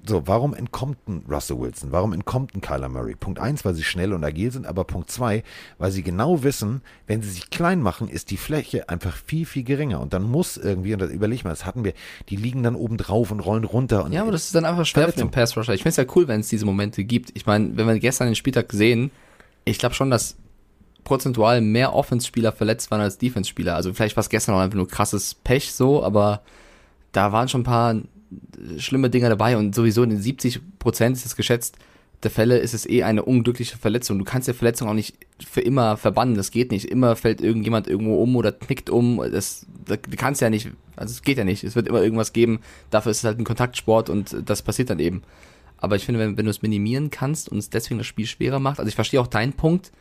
so, warum entkommt ein Russell Wilson? Warum entkommt ein Kyler Murray? Punkt eins, weil sie schnell und agil sind, aber Punkt zwei, weil sie genau wissen, wenn sie sich klein machen, ist die Fläche einfach viel, viel geringer. Und dann muss irgendwie, und das überleg mal, das hatten wir, die liegen dann oben drauf und rollen runter. Und ja, aber das ist dann einfach schwer für den Pass Rusher. Ich finde es ja cool, wenn es diese Momente gibt. Ich meine, wenn wir gestern den Spieltag sehen, ich glaube schon, dass prozentual mehr Offense-Spieler verletzt waren als Defense-Spieler. Also vielleicht war es gestern auch einfach nur krasses Pech so, aber da waren schon ein paar schlimme Dinge dabei und sowieso in den 70 Prozent ist es geschätzt der Fälle ist es eh eine unglückliche Verletzung. Du kannst der Verletzung auch nicht für immer verbannen. Das geht nicht. Immer fällt irgendjemand irgendwo um oder knickt um. Das, das kannst ja nicht. Also es geht ja nicht. Es wird immer irgendwas geben. Dafür ist es halt ein Kontaktsport und das passiert dann eben. Aber ich finde, wenn, wenn du es minimieren kannst und es deswegen das Spiel schwerer macht, also ich verstehe auch deinen Punkt,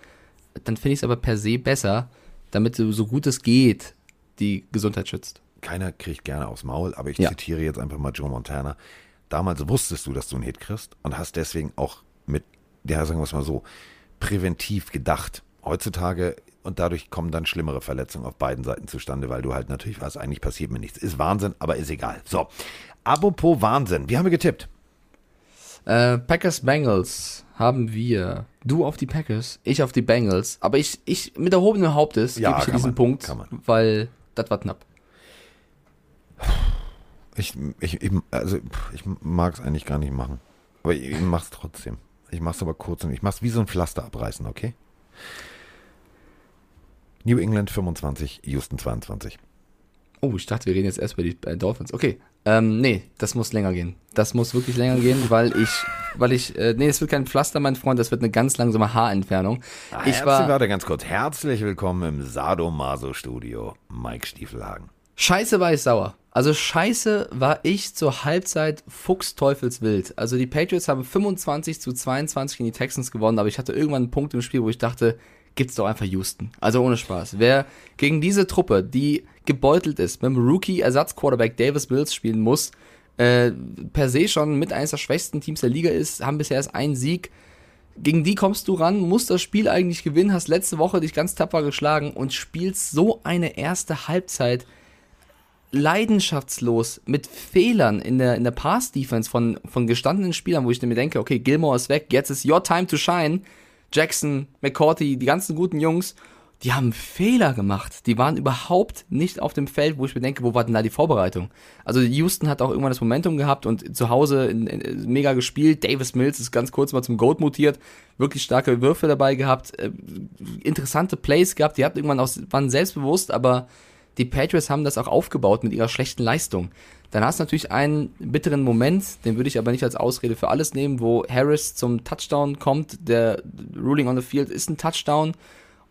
dann finde ich es aber per se besser, damit du so gut es geht die Gesundheit schützt keiner kriegt gerne aufs Maul, aber ich ja. zitiere jetzt einfach mal Joe Montana. Damals wusstest du, dass du einen Hit kriegst und hast deswegen auch mit, ja, sagen wir es mal so, präventiv gedacht. Heutzutage und dadurch kommen dann schlimmere Verletzungen auf beiden Seiten zustande, weil du halt natürlich weißt, eigentlich passiert mir nichts. Ist Wahnsinn, aber ist egal. So, apropos Wahnsinn, wie haben wir getippt? Äh, Packers Bengals haben wir. Du auf die Packers, ich auf die Bengals. Aber ich, ich mit erhobenem Hauptes ja, gebe ich diesen man, Punkt, weil das war knapp. Ich, ich, ich, also ich mag es eigentlich gar nicht machen. Aber ich, ich mache es trotzdem. Ich mache es aber kurz und ich mache es wie so ein Pflaster abreißen, okay? New England 25, Houston 22. Oh, ich dachte, wir reden jetzt erst über die äh, Dolphins. Okay. Ähm, nee, das muss länger gehen. Das muss wirklich länger gehen, weil ich, weil ich, äh, nee, es wird kein Pflaster, mein Freund, das wird eine ganz langsame Haarentfernung. Ah, ich war, warte ganz kurz. Herzlich willkommen im Sadomaso-Studio, Mike Stiefelhagen. Scheiße war ich sauer. Also scheiße war ich zur Halbzeit fuchsteufelswild. Also die Patriots haben 25 zu 22 in die Texans gewonnen, aber ich hatte irgendwann einen Punkt im Spiel, wo ich dachte, gibt's doch einfach Houston. Also ohne Spaß. Wer gegen diese Truppe, die gebeutelt ist, mit dem Rookie-Ersatz-Quarterback Davis Mills spielen muss, äh, per se schon mit eines der schwächsten Teams der Liga ist, haben bisher erst einen Sieg. Gegen die kommst du ran, musst das Spiel eigentlich gewinnen, hast letzte Woche dich ganz tapfer geschlagen und spielst so eine erste Halbzeit leidenschaftslos mit Fehlern in der, in der Pass-Defense von, von gestandenen Spielern, wo ich mir denke, okay, Gilmore ist weg, jetzt ist your time to shine. Jackson, McCourty, die ganzen guten Jungs, die haben Fehler gemacht. Die waren überhaupt nicht auf dem Feld, wo ich mir denke, wo war denn da die Vorbereitung? Also Houston hat auch irgendwann das Momentum gehabt und zu Hause in, in, mega gespielt. Davis Mills ist ganz kurz mal zum Goat mutiert, wirklich starke Würfe dabei gehabt, äh, interessante Plays gehabt. Die hatten irgendwann auch, waren selbstbewusst, aber die Patriots haben das auch aufgebaut mit ihrer schlechten Leistung. Dann hast du natürlich einen bitteren Moment, den würde ich aber nicht als Ausrede für alles nehmen, wo Harris zum Touchdown kommt, der Ruling on the Field ist ein Touchdown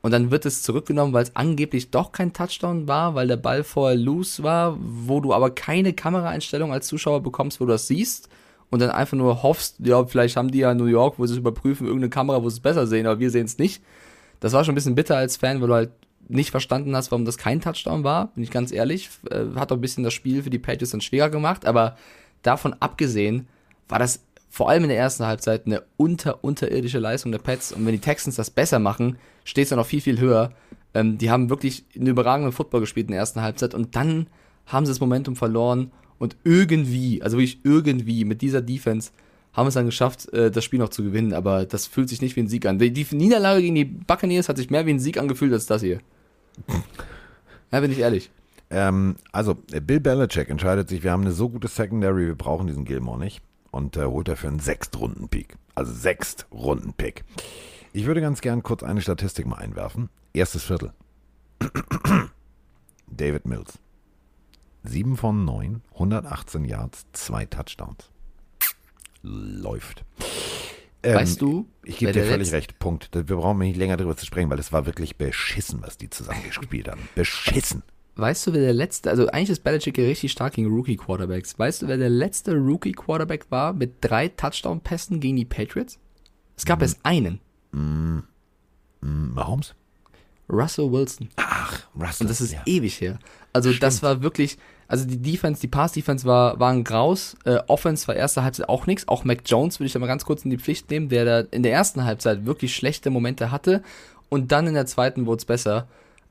und dann wird es zurückgenommen, weil es angeblich doch kein Touchdown war, weil der Ball vorher loose war, wo du aber keine Kameraeinstellung als Zuschauer bekommst, wo du das siehst und dann einfach nur hoffst, ja, vielleicht haben die ja in New York, wo sie es überprüfen, irgendeine Kamera, wo sie es besser sehen, aber wir sehen es nicht. Das war schon ein bisschen bitter als Fan, weil du halt nicht verstanden hast, warum das kein Touchdown war, bin ich ganz ehrlich. Äh, hat doch ein bisschen das Spiel für die Patriots dann schwerer gemacht, aber davon abgesehen war das vor allem in der ersten Halbzeit eine unter unterirdische Leistung der Pets und wenn die Texans das besser machen, steht es ja noch viel, viel höher. Ähm, die haben wirklich einen überragenden Football gespielt in der ersten Halbzeit und dann haben sie das Momentum verloren und irgendwie, also wirklich irgendwie mit dieser Defense haben es dann geschafft, äh, das Spiel noch zu gewinnen, aber das fühlt sich nicht wie ein Sieg an. Die Niederlage gegen die Buccaneers hat sich mehr wie ein Sieg angefühlt als das hier. Ja, bin ich ehrlich. Ähm, also, Bill Belichick entscheidet sich, wir haben eine so gute Secondary, wir brauchen diesen Gilmore nicht. Und äh, holt dafür einen Sechstrunden-Pick. Also Sechstrunden-Pick. Ich würde ganz gern kurz eine Statistik mal einwerfen. Erstes Viertel. David Mills. 7 von 9, 118 Yards, 2 Touchdowns. Läuft. Ähm, weißt du? Ich gebe dir völlig recht. Punkt. Wir brauchen nicht länger darüber zu sprechen, weil es war wirklich beschissen, was die zusammengespielt haben. Beschissen. Weißt du, wer der letzte, also eigentlich ist Belichick richtig stark gegen Rookie-Quarterbacks. Weißt du, wer der letzte Rookie-Quarterback war mit drei Touchdown-Pässen gegen die Patriots? Es gab mm. erst einen. Mm. Mm. Mahomes? Russell Wilson. Ach, Russell. Und das ist ja. ewig her. Also Stimmt. das war wirklich, also die Defense, die Pass-Defense war, war ein Graus. Äh, Offense war erste Halbzeit auch nichts. Auch Mac Jones würde ich da mal ganz kurz in die Pflicht nehmen, der da in der ersten Halbzeit wirklich schlechte Momente hatte. Und dann in der zweiten wurde es besser.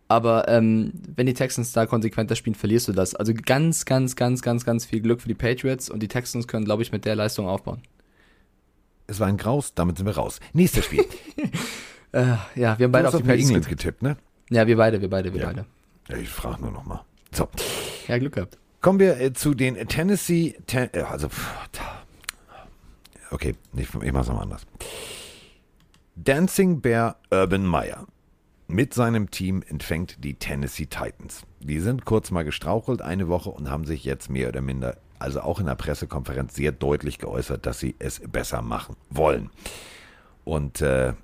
Aber ähm, wenn die Texans da konsequenter spielen, verlierst du das. Also ganz, ganz, ganz, ganz, ganz viel Glück für die Patriots und die Texans können, glaube ich, mit der Leistung aufbauen. Es war ein Graus, damit sind wir raus. Nächstes Spiel. äh, ja, wir haben beide auf die Patriots getippt, ne? Ja, wir beide, wir beide, wir ja. beide. Ja, ich frage nur noch mal. So. Ja, Glück gehabt. Kommen wir äh, zu den Tennessee, ten, äh, also, okay, ich, ich mach's nochmal anders. Dancing Bear Urban Meyer mit seinem Team empfängt die Tennessee Titans. Die sind kurz mal gestrauchelt eine Woche und haben sich jetzt mehr oder minder, also auch in der Pressekonferenz, sehr deutlich geäußert, dass sie es besser machen wollen. Und äh,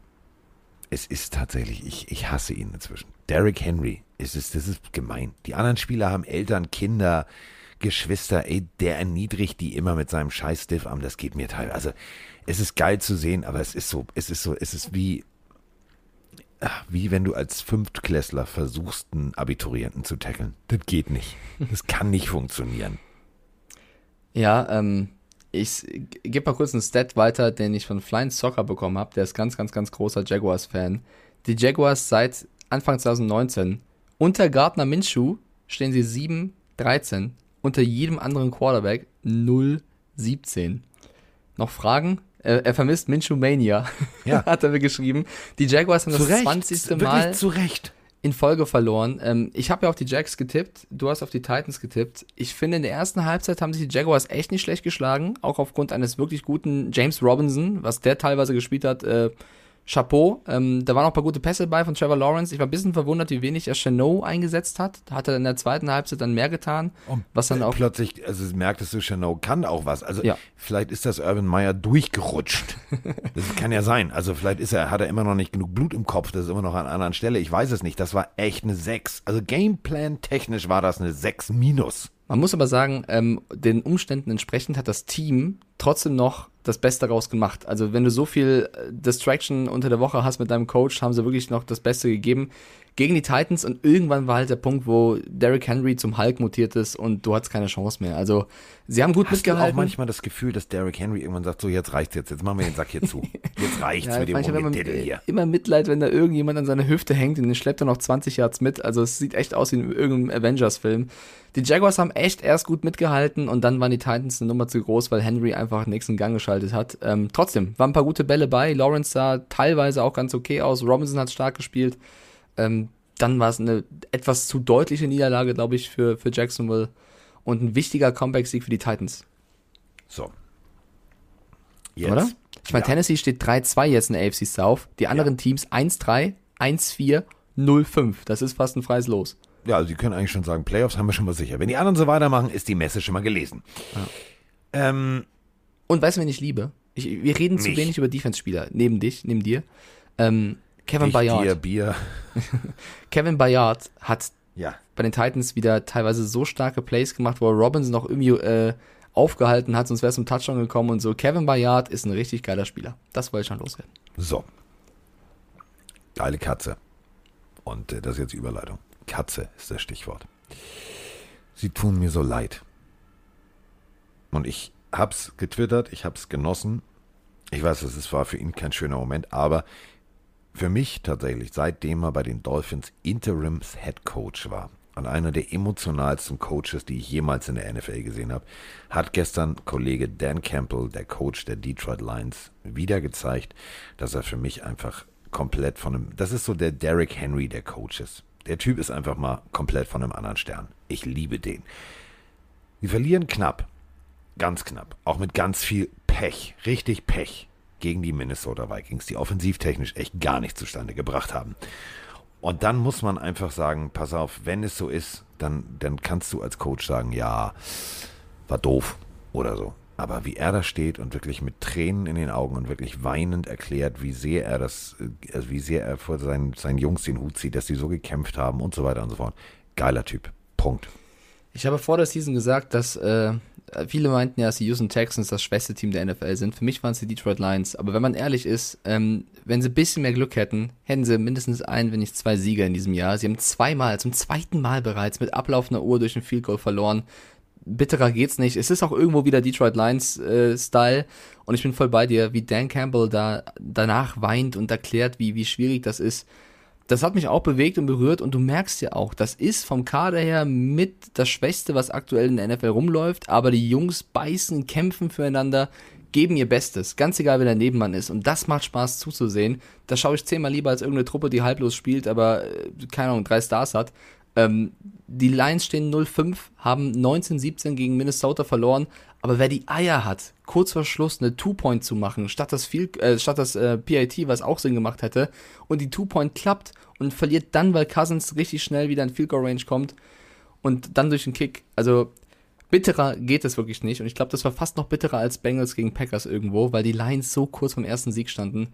es ist tatsächlich, ich, ich hasse ihn inzwischen. Derrick Henry, ist es, das ist gemein. Die anderen Spieler haben Eltern, Kinder, Geschwister, ey, der erniedrigt die immer mit seinem scheiß Stiffarm, das geht mir teilweise. Also, es ist geil zu sehen, aber es ist so, es ist so, es ist wie, wie wenn du als Fünftklässler versuchst, einen Abiturienten zu tackeln. Das geht nicht. Das kann nicht funktionieren. Ja, ähm, ich gebe mal kurz einen Stat weiter, den ich von Flying Soccer bekommen habe. Der ist ganz, ganz, ganz großer Jaguars-Fan. Die Jaguars seit Anfang 2019 unter Gardner Minshew stehen sie 7-13. Unter jedem anderen Quarterback 0-17. Noch Fragen? Er, er vermisst Minshew Mania, ja. hat er mir geschrieben. Die Jaguars haben zu das Recht, 20. Mal zu Recht. in Folge verloren. Ähm, ich habe ja auf die Jacks getippt, du hast auf die Titans getippt. Ich finde, in der ersten Halbzeit haben sich die Jaguars echt nicht schlecht geschlagen, auch aufgrund eines wirklich guten James Robinson, was der teilweise gespielt hat. Äh, Chapeau. Ähm, da waren auch ein paar gute Pässe bei von Trevor Lawrence. Ich war ein bisschen verwundert, wie wenig er Chanot eingesetzt hat. Hat er in der zweiten Halbzeit dann mehr getan. Und was dann auch plötzlich, also merktest du, Chanot kann auch was. Also ja. vielleicht ist das Urban Meyer durchgerutscht. das kann ja sein. Also vielleicht ist er, hat er immer noch nicht genug Blut im Kopf. Das ist immer noch an einer anderen Stelle. Ich weiß es nicht. Das war echt eine 6. Also Gameplan technisch war das eine 6 minus. Man muss aber sagen, ähm, den Umständen entsprechend hat das Team trotzdem noch das Beste rausgemacht. Also wenn du so viel äh, Distraction unter der Woche hast mit deinem Coach, haben sie wirklich noch das Beste gegeben gegen die Titans und irgendwann war halt der Punkt, wo Derrick Henry zum Hulk mutiert ist und du hattest keine Chance mehr. Also sie haben gut Hast mitgehalten. Du auch manchmal das Gefühl, dass Derrick Henry irgendwann sagt, so jetzt reicht's jetzt, jetzt machen wir den Sack hier zu. Jetzt reicht's ja, mit dem immer, hier. Immer Mitleid, wenn da irgendjemand an seiner Hüfte hängt und den schleppt er noch 20 Yards mit. Also es sieht echt aus wie in irgendeinem Avengers-Film. Die Jaguars haben echt erst gut mitgehalten und dann waren die Titans eine Nummer zu groß, weil Henry einfach den nächsten Gang geschaltet hat. Ähm, trotzdem, waren ein paar gute Bälle bei. Lawrence sah teilweise auch ganz okay aus. Robinson hat stark gespielt. Ähm, dann war es eine etwas zu deutliche Niederlage, glaube ich, für, für Jacksonville und ein wichtiger Comeback-Sieg für die Titans. So. Jetzt. Oder? Ich meine, ja. Tennessee steht 3-2 jetzt in der AFC South. Die anderen ja. Teams 1-3, 1-4, 0-5. Das ist fast ein freies Los. ja, also Sie können eigentlich schon sagen, Playoffs haben wir schon mal sicher. Wenn die anderen so weitermachen, ist die Messe schon mal gelesen. Ähm, Und weißt du, wen ich liebe? Ich, wir reden zu Mich. wenig über Defense-Spieler. Neben dich, neben dir. Ähm, Kevin ich, Bayard. dir, Bier. Kevin Bayard hat Ja. bei den Titans wieder teilweise so starke Plays gemacht, wo er Robinson noch irgendwie äh, aufgehalten hat, sonst wäre es zum Touchdown gekommen und so. Kevin Bayard ist ein richtig geiler Spieler. Das wollte ich schon loswerden. So. Geile Katze. Und äh, das ist jetzt die Überleitung. Katze ist das Stichwort. Sie tun mir so leid. Und ich hab's getwittert, ich hab's genossen. Ich weiß, es war für ihn kein schöner Moment, aber für mich tatsächlich, seitdem er bei den Dolphins Interims Head Coach war und einer der emotionalsten Coaches, die ich jemals in der NFL gesehen habe, hat gestern Kollege Dan Campbell, der Coach der Detroit Lions, wieder gezeigt, dass er für mich einfach komplett von einem, das ist so der Derrick Henry der Coaches. Der Typ ist einfach mal komplett von einem anderen Stern. Ich liebe den. Sie verlieren knapp, ganz knapp, auch mit ganz viel Pech, richtig Pech gegen die Minnesota Vikings, die offensivtechnisch echt gar nichts zustande gebracht haben. Und dann muss man einfach sagen, pass auf, wenn es so ist, dann, dann kannst du als Coach sagen, ja, war doof oder so. Aber wie er da steht und wirklich mit Tränen in den Augen und wirklich weinend erklärt, wie sehr er das, äh, also wie sehr er vor seinen, seinen Jungs den Hut zieht, dass die so gekämpft haben und so weiter und so fort. Geiler Typ. Punkt. Ich habe vor der Season gesagt, dass äh, viele meinten ja, dass die Houston Texans das schwächste Team der NFL sind. Für mich waren es die Detroit Lions. Aber wenn man ehrlich ist, ähm, wenn sie ein bisschen mehr Glück hätten, hätten sie mindestens ein, wenn nicht zwei Sieger in diesem Jahr. Sie haben zweimal, zum zweiten Mal bereits mit ablaufender Uhr durch ein Field Goal verloren. Bitterer geht's nicht. Es ist auch irgendwo wieder Detroit Lions äh, Style und ich bin voll bei dir, wie Dan Campbell da danach weint und erklärt, wie wie schwierig das ist. Das hat mich auch bewegt und berührt und du merkst ja auch, das ist vom Kader her mit das Schwächste, was aktuell in der NFL rumläuft, aber die Jungs beißen, kämpfen füreinander, geben ihr Bestes, ganz egal wer der Nebenmann ist und das macht Spaß zuzusehen. Das schaue ich zehnmal lieber als irgendeine Truppe, die halblos spielt, aber äh, keine Ahnung, drei Stars hat. Ähm, die Lions stehen 0-5, haben 19-17 gegen Minnesota verloren, aber wer die Eier hat, kurz vor Schluss eine Two-Point zu machen, statt das, Field, äh, statt das äh, PIT, was auch Sinn gemacht hätte, und die Two-Point klappt und verliert dann, weil Cousins richtig schnell wieder in Field Goal Range kommt und dann durch den Kick. Also bitterer geht es wirklich nicht und ich glaube, das war fast noch bitterer als Bengals gegen Packers irgendwo, weil die Lions so kurz vom ersten Sieg standen.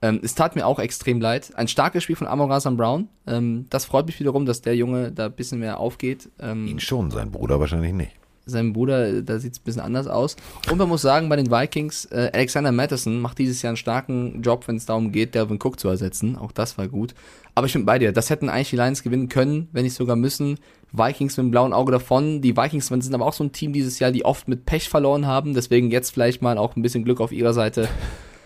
Ähm, es tat mir auch extrem leid. Ein starkes Spiel von Amon Razan Brown. Ähm, das freut mich wiederum, dass der Junge da ein bisschen mehr aufgeht. Ähm, Ihn schon, sein Bruder wahrscheinlich nicht. Sein Bruder, äh, da sieht es ein bisschen anders aus. Und man muss sagen, bei den Vikings, äh, Alexander Madison macht dieses Jahr einen starken Job, wenn es darum geht, Delvin Cook zu ersetzen. Auch das war gut. Aber ich bin bei dir. Das hätten eigentlich die Lions gewinnen können, wenn nicht sogar müssen. Vikings mit dem blauen Auge davon. Die Vikings sind aber auch so ein Team dieses Jahr, die oft mit Pech verloren haben. Deswegen jetzt vielleicht mal auch ein bisschen Glück auf ihrer Seite.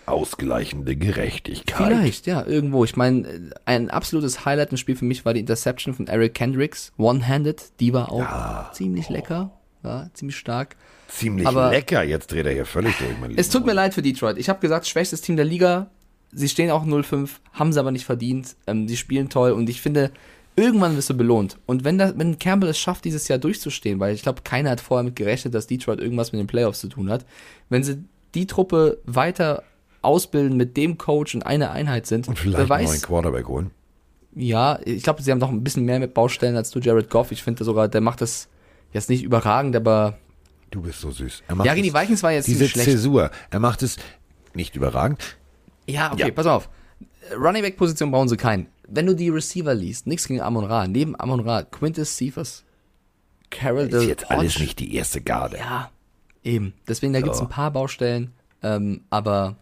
Ausgleichende Gerechtigkeit. Vielleicht, ja, irgendwo. Ich meine, ein absolutes Highlight im Spiel für mich war die Interception von Eric Kendricks, One-Handed. Die war auch ziemlich lecker, ja, ziemlich stark. Ziemlich Aber- lecker. Jetzt dreht er hier völlig durch, mein Es tut mir leid für Detroit. Ich habe gesagt, schwächstes Team der Liga. Sie stehen auch 0-5, haben sie aber nicht verdient. Ähm, sie spielen toll und ich finde, irgendwann wirst du belohnt. Und wenn, das, wenn Campbell es schafft, dieses Jahr durchzustehen, weil ich glaube, keiner hat vorher mit gerechnet, dass Detroit irgendwas mit den Playoffs zu tun hat, wenn sie die Truppe weiter ausbilden mit dem Coach und eine Einheit sind, Und vielleicht wer einen neuen weiß, Quarterback holen. ja, ich glaube, sie haben noch ein bisschen mehr mit Baustellen als du, Jared Goff. Ich finde sogar, der macht das jetzt nicht überragend, aber Du bist so süß. Er macht ja, gegen es- die Vikings war jetzt diese schlecht. Zäsur. Er macht es nicht überragend. Ja, okay, Ja. pass auf. Running Back Position brauchen sie keinen. Wenn du die Receiver liest, nichts gegen Amon Ra, neben Amon Ra, Quintus Cephas, Carol Ist jetzt alles nicht die erste Garde. Ja, eben. Deswegen, da gibt's ein paar Baustellen, ähm, aber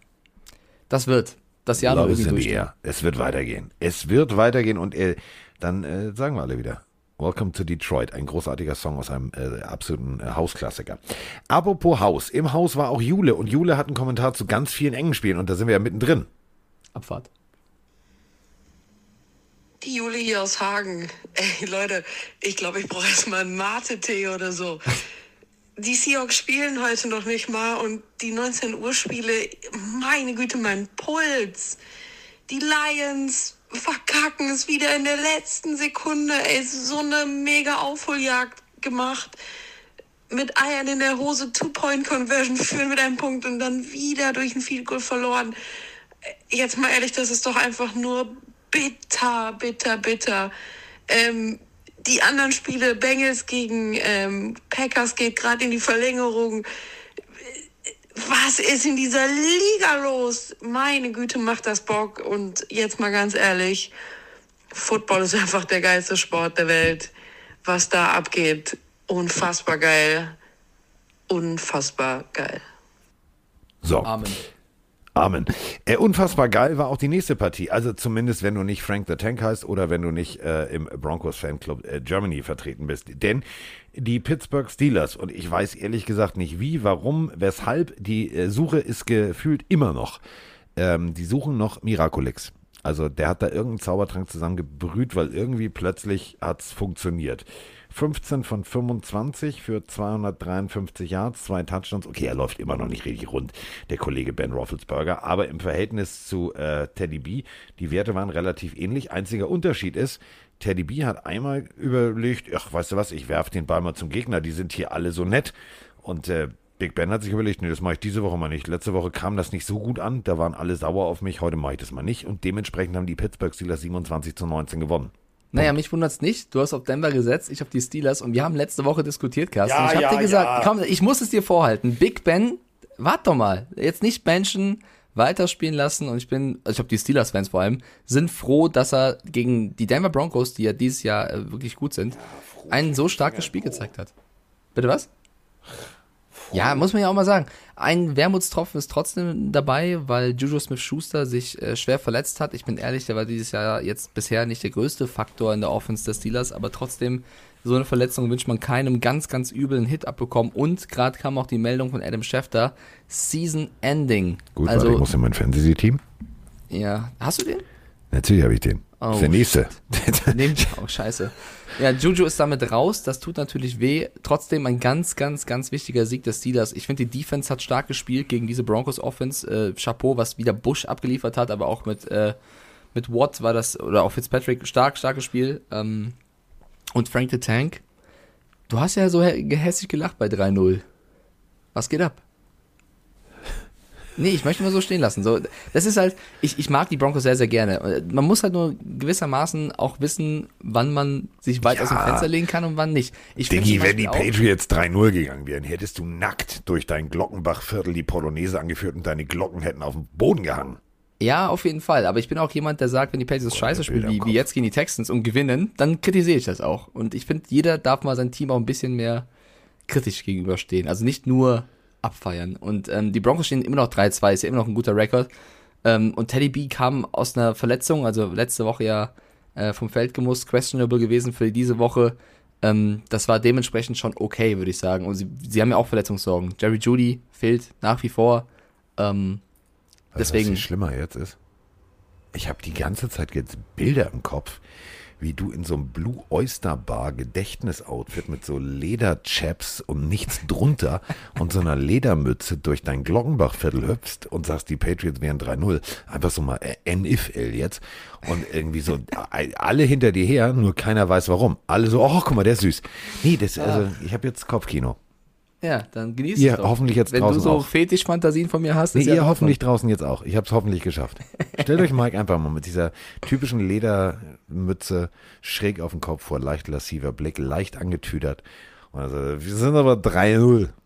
das wird. Das Jahr noch irgendwie. Es wird weitergehen. Es wird weitergehen und äh, dann äh, sagen wir alle wieder. Welcome to Detroit, ein großartiger Song aus einem äh, absoluten äh, Hausklassiker. Apropos Haus, im Haus war auch Jule und Jule hat einen Kommentar zu ganz vielen engen Spielen und da sind wir ja mittendrin. Abfahrt. Die Jule hier aus Hagen. Ey, Leute, ich glaube, ich brauche erstmal einen Mate-Tee oder so. Die Seahawks spielen heute noch nicht mal und die 19 Uhr Spiele, meine Güte, mein Puls. Die Lions verkacken es wieder in der letzten Sekunde. Ey, so eine mega Aufholjagd gemacht. Mit Eiern in der Hose, Two-Point-Conversion führen mit einem Punkt und dann wieder durch ein Field Goal verloren. Jetzt mal ehrlich, das ist doch einfach nur bitter, bitter, bitter. Ähm, die anderen Spiele, Bengals gegen ähm, Packers geht gerade in die Verlängerung. Was ist in dieser Liga los? Meine Güte, macht das Bock. Und jetzt mal ganz ehrlich, Football ist einfach der geilste Sport der Welt. Was da abgeht, unfassbar geil. Unfassbar geil. So. Amen. Amen. Äh, unfassbar geil war auch die nächste Partie. Also zumindest, wenn du nicht Frank the Tank heißt oder wenn du nicht äh, im Broncos Fanclub äh, Germany vertreten bist. Denn die Pittsburgh Steelers, und ich weiß ehrlich gesagt nicht wie, warum, weshalb, die äh, Suche ist gefühlt immer noch. Ähm, die suchen noch Miraculix. Also der hat da irgendeinen Zaubertrank zusammengebrüht, weil irgendwie plötzlich hat's funktioniert. 15 von 25 für 253 Yards, zwei Touchdowns. Okay, er läuft immer noch nicht richtig rund, der Kollege Ben Roethlisberger, aber im Verhältnis zu äh, Teddy B, die Werte waren relativ ähnlich. Einziger Unterschied ist, Teddy B hat einmal überlegt, ach, weißt du was, ich werfe den Ball mal zum Gegner, die sind hier alle so nett. Und äh, Big Ben hat sich überlegt, nee, das mache ich diese Woche mal nicht. Letzte Woche kam das nicht so gut an, da waren alle sauer auf mich, heute mache ich das mal nicht. Und dementsprechend haben die Pittsburgh Steelers 27 zu 19 gewonnen. Naja, mich wundert's nicht. Du hast auf Denver gesetzt, ich auf die Steelers und wir haben letzte Woche diskutiert, Carsten. Ja, ich habe ja, dir gesagt, ja. komm, ich muss es dir vorhalten. Big Ben, wart doch mal. Jetzt nicht benchen, weiterspielen lassen und ich bin, also ich glaube die Steelers-Fans vor allem, sind froh, dass er gegen die Denver Broncos, die ja dieses Jahr äh, wirklich gut sind, ein so starkes Spiel gezeigt hat. Bitte was? Ja, muss man ja auch mal sagen. Ein Wermutstropfen ist trotzdem dabei, weil Juju Smith-Schuster sich äh, schwer verletzt hat. Ich bin ehrlich, der war dieses Jahr jetzt bisher nicht der größte Faktor in der Offense der Steelers, aber trotzdem, so eine Verletzung wünscht man keinem ganz, ganz üblen Hit abbekommen. Und gerade kam auch die Meldung von Adam Schefter, Season Ending. Gut, also, warte, ich muss in mein Fantasy-Team. Ja, hast du den? Natürlich habe ich den. Oh, das ist der nächste. Nehmt oh, scheiße. Ja, Juju ist damit raus, das tut natürlich weh. Trotzdem ein ganz, ganz, ganz wichtiger Sieg des Steelers. Ich finde, die Defense hat stark gespielt gegen diese Broncos Offense. Äh, Chapeau, was wieder Bush abgeliefert hat, aber auch mit, äh, mit Watt war das, oder auch Fitzpatrick, stark, starkes Spiel. Ähm, und Frank the Tank, du hast ja so hä- hässlich gelacht bei 3-0. Was geht ab? Nee, ich möchte mal so stehen lassen. So, das ist halt, ich, ich mag die Broncos sehr, sehr gerne. Man muss halt nur gewissermaßen auch wissen, wann man sich weit Ja. aus dem Fenster legen kann und wann nicht. Ich Diggi, wenn die Patriots 3-0 gegangen wären, hättest du nackt durch dein Glockenbachviertel die Polonaise angeführt und deine Glocken hätten auf dem Boden gehangen. Ja, auf jeden Fall. Aber ich bin auch jemand, der sagt, wenn die Patriots scheiße Bilder spielen, wie, wie jetzt gegen die Texans und gewinnen, dann kritisiere ich das auch. Und ich finde, jeder darf mal sein Team auch ein bisschen mehr kritisch gegenüberstehen. Also nicht nur abfeiern. Und ähm, die Broncos stehen immer noch 3-2, ist ja immer noch ein guter Rekord. Ähm, und Teddy B kam aus einer Verletzung, also letzte Woche ja äh, vom Feld gemusst, questionable gewesen für diese Woche. Ähm, das war dementsprechend schon okay, würde ich sagen. Und sie, sie haben ja auch Verletzungssorgen. Jerry Judy fehlt nach wie vor. Ähm, Weißt Deswegen- Was viel schlimmer jetzt ist? Ich habe die ganze Zeit jetzt Bilder im Kopf, wie du in so einem Blue Oyster Bar Gedächtnisoutfit mit so Lederchaps und nichts drunter und so einer Ledermütze durch dein Glockenbachviertel hüpfst und sagst, die Patriots wären 3-0. Einfach so mal äh, NFL jetzt. Und irgendwie so äh, alle hinter dir her, nur keiner weiß warum. Alle so, oh, guck mal, der ist süß. Nee, das, also, ich habe jetzt Kopfkino. Ja, dann genieß Ihr es doch. hoffentlich jetzt Wenn du draußen so auch. Fetischfantasien von mir hast, Nee, ist ja ihr in hoffentlich draußen jetzt auch. Ich habe es hoffentlich geschafft. Stellt euch Mike einfach mal mit dieser typischen Ledermütze schräg auf den Kopf vor, leicht lassiver Blick, leicht angetüdert. Also, wir sind aber 3-0.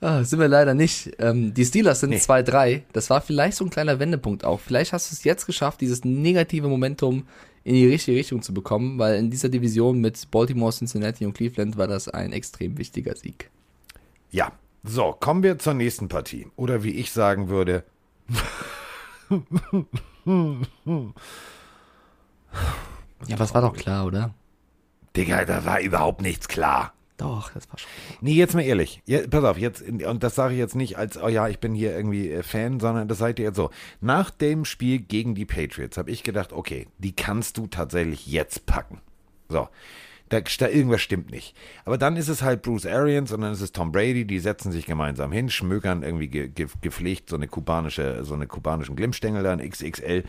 Ah, sind wir leider nicht. Ähm, die Steelers sind Nee. 2-3. Das war vielleicht so ein kleiner Wendepunkt auch. Vielleicht hast du es jetzt geschafft, dieses negative Momentum in die richtige Richtung zu bekommen, weil in dieser Division mit Baltimore, Cincinnati und Cleveland war das ein extrem wichtiger Sieg. Ja, so, kommen wir zur nächsten Partie. Oder wie ich sagen würde, Ja, was war doch klar, oder? Digga, da war überhaupt nichts klar. Doch, das war schon. Nee, jetzt mal ehrlich. Ja, pass auf, jetzt, und das sage ich jetzt nicht als, oh ja, ich bin hier irgendwie äh, Fan, sondern das seid ihr jetzt so. Nach dem Spiel gegen die Patriots habe ich gedacht, okay, die kannst du tatsächlich jetzt packen. So. Da, da irgendwas stimmt nicht. Aber dann ist es halt Bruce Arians und dann ist es Tom Brady, die setzen sich gemeinsam hin, schmökern irgendwie ge, ge, gepflegt so eine kubanische, so eine kubanischen Glimmstängel da, ein XXL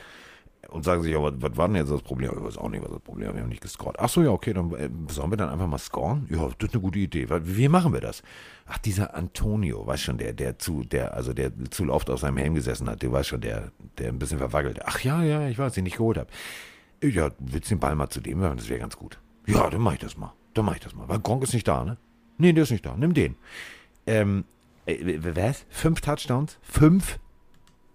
und sagen sich, ja, was, war denn jetzt das Problem? Ich weiß auch nicht, was das Problem ist. Wir haben nicht gescored. Ach so, ja, okay, dann äh, sollen wir dann einfach mal scoren? Ja, das ist eine gute Idee. Wie, wie machen wir das? Ach, dieser Antonio, weißt schon, der, der zu, der, also der zu oft auf seinem Helm gesessen hat, du weißt schon, der, der ein bisschen verwackelt. Ach ja, ja, ich weiß, den ich geholt habe. Ja, willst du den Ball mal zu dem werfen? Das wäre ganz gut. Ja, dann mach ich das mal. Dann mach ich das mal. Weil Gronk ist nicht da, ne? Nee, der ist nicht da. Nimm den. Ähm, äh, was? Fünf Touchdowns? Fünf?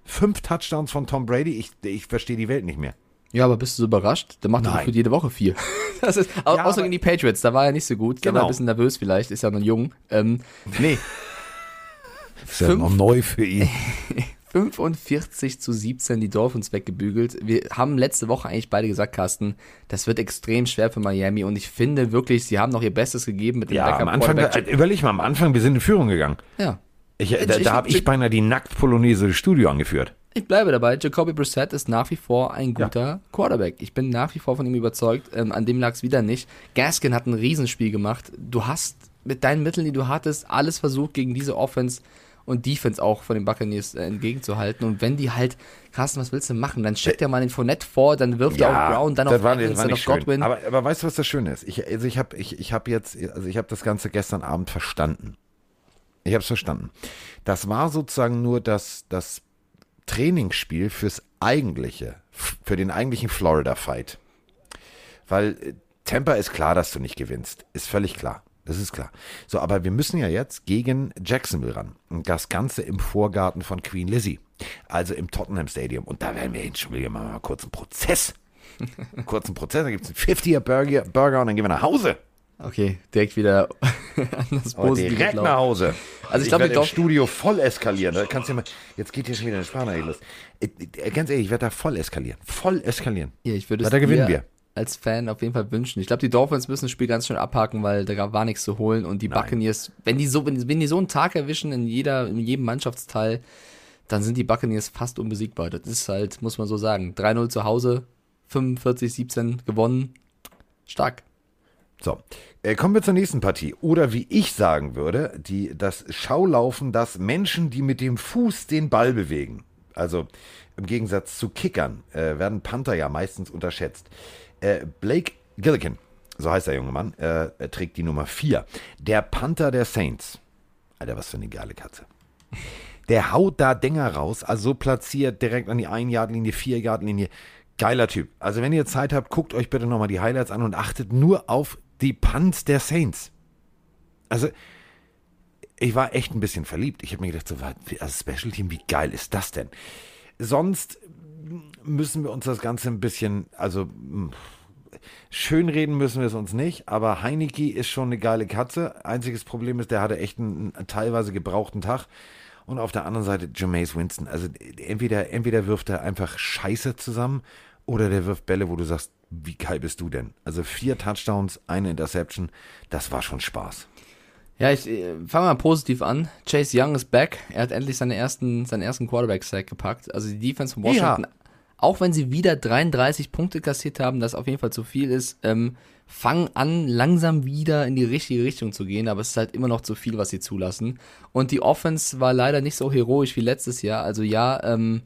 Fünf Touchdowns von Tom Brady? Ich, ich verstehe die Welt nicht mehr. Ja, aber bist du so überrascht? Der macht doch gefühlt jede Woche vier. Das ist, Ja, außer gegen die Patriots, da war er nicht so gut. Da war Genau. ein bisschen nervös vielleicht, ist ja noch jung. Ähm, nee, Ist ja Fünf? noch neu für ihn. 45 zu 17 die Dolphins weggebügelt. Wir haben letzte Woche eigentlich beide gesagt, Carsten, das wird extrem schwer für Miami und ich finde wirklich, sie haben noch ihr Bestes gegeben mit dem Ja, am Anfang, äh, überleg mal, am Anfang, wir sind in Führung gegangen. Ja. Ich, äh, da da habe ich beinahe die Nacktpolonaise Studio angeführt. Ich bleibe dabei. Jacoby Brissett ist nach wie vor ein guter Quarterback. Ich bin nach wie vor von ihm überzeugt. Ähm, an dem lag es wieder nicht. Gaskin hat ein Riesenspiel gemacht. Du hast mit deinen Mitteln, die du hattest, alles versucht, gegen diese Offense und Defense auch von den Buccaneers äh, entgegenzuhalten. Und wenn die halt, Carsten, was willst du machen? Dann steckt er mal den Fournette vor, dann wirft er auf Brown, dann auf war, war dann auf. Godwin. Aber, aber weißt du, was das Schöne ist? Ich, also ich habe ich, ich hab jetzt, also ich habe das Ganze gestern Abend verstanden. Ich habe es verstanden. Das war sozusagen nur das, das Trainingsspiel fürs eigentliche, für den eigentlichen Florida-Fight. Weil äh, Tampa ist klar, dass du nicht gewinnst. Ist völlig klar. Das ist klar. So, aber wir müssen ja jetzt gegen Jacksonville ran. Und das Ganze im Vorgarten von Queen Lizzie. Also im Tottenham Stadium. Und da werden wir hin, schon wieder mal einen kurzen Prozess. Einen kurzen Prozess, da gibt es einen 50er Burger, Burger und dann gehen wir nach Hause. Okay, direkt wieder an das Positive direkt nach Hause. Also ich glaube, werde die im Dolph- Studio voll eskalieren. Da kannst du mal, jetzt geht hier schon wieder eine Sprachnachricht los. Äh, äh, Ganz ehrlich, ich werde da voll eskalieren. Voll eskalieren. Ja, ich würde es da gewinnen wir. als Fan auf jeden Fall wünschen. Ich glaube, die Dolphins müssen das Spiel ganz schön abhaken, weil da war nichts zu holen und die Nein. Buccaneers, wenn die so, wenn, wenn die so einen Tag erwischen in jeder, in jedem Mannschaftsteil, dann sind die Buccaneers fast unbesiegbar. Das ist halt, muss man so sagen. 3-0 zu Hause, 45, 17 gewonnen. Stark. So, äh, kommen wir zur nächsten Partie. Oder wie ich sagen würde, die, das Schaulaufen, das Menschen, die mit dem Fuß den Ball bewegen. Also im Gegensatz zu Kickern äh, werden Panther ja meistens unterschätzt. Äh, Blake Gillikin, so heißt der junge Mann, äh, trägt die Nummer 4. Der Panther der Saints. Alter, was für eine geile Katze. Der haut da Dinger raus, also so platziert direkt an die 1-Yard-Linie, 4-Yard-Linie. Geiler Typ. Also wenn ihr Zeit habt, guckt euch bitte nochmal die Highlights an und achtet nur auf die Punts der Saints. Also ich war echt ein bisschen verliebt. Ich habe mir gedacht, so, was- also Special Team, wie geil ist das denn? Sonst müssen wir uns das Ganze ein bisschen, also mh, schönreden müssen wir es uns nicht, aber Heineke ist schon eine geile Katze. Einziges Problem ist, der hatte echt einen, einen teilweise gebrauchten Tag. Und auf der anderen Seite Jameis Winston. Also entweder, entweder wirft er einfach Scheiße zusammen oder der wirft Bälle, wo du sagst, wie geil bist du denn? Also vier Touchdowns, eine Interception, das war schon Spaß. Ja, ich äh, fange mal positiv an. Chase Young ist back. Er hat endlich seine ersten, seinen ersten Quarterback-Sack gepackt. Also die Defense von Washington, auch wenn sie wieder 33 Punkte kassiert haben, das auf jeden Fall zu viel ist, ähm, fangen an, langsam wieder in die richtige Richtung zu gehen, aber es ist halt immer noch zu viel, was sie zulassen. Und die Offense war leider nicht so heroisch wie letztes Jahr. Also ja, ähm,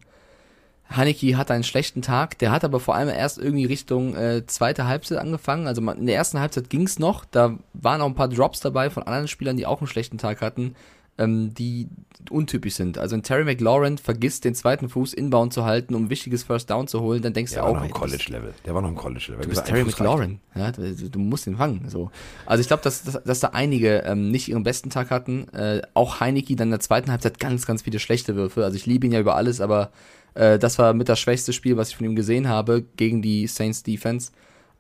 Haneke hatte einen schlechten Tag, der hat aber vor allem erst irgendwie Richtung äh, zweite Halbzeit angefangen. Also man, in der ersten Halbzeit ging's noch, da waren auch ein paar Drops dabei von anderen Spielern, die auch einen schlechten Tag hatten, ähm, die untypisch sind. Also wenn Terry McLaurin vergisst, den zweiten Fuß inbound zu halten, um ein wichtiges First Down zu holen, dann denkst Der du war auch, noch im ey, du bist- College-Level. Der war noch im College-Level. Du bist Terry McLaurin. Ja, du, du musst ihn fangen. So. Also ich glaube, dass, dass, dass da einige ähm, nicht ihren besten Tag hatten. Äh, auch Heineke dann in der zweiten Halbzeit ganz, ganz viele schlechte Würfe. Also ich liebe ihn ja über alles, aber äh, das war mit das schwächste Spiel, was ich von ihm gesehen habe gegen die Saints Defense.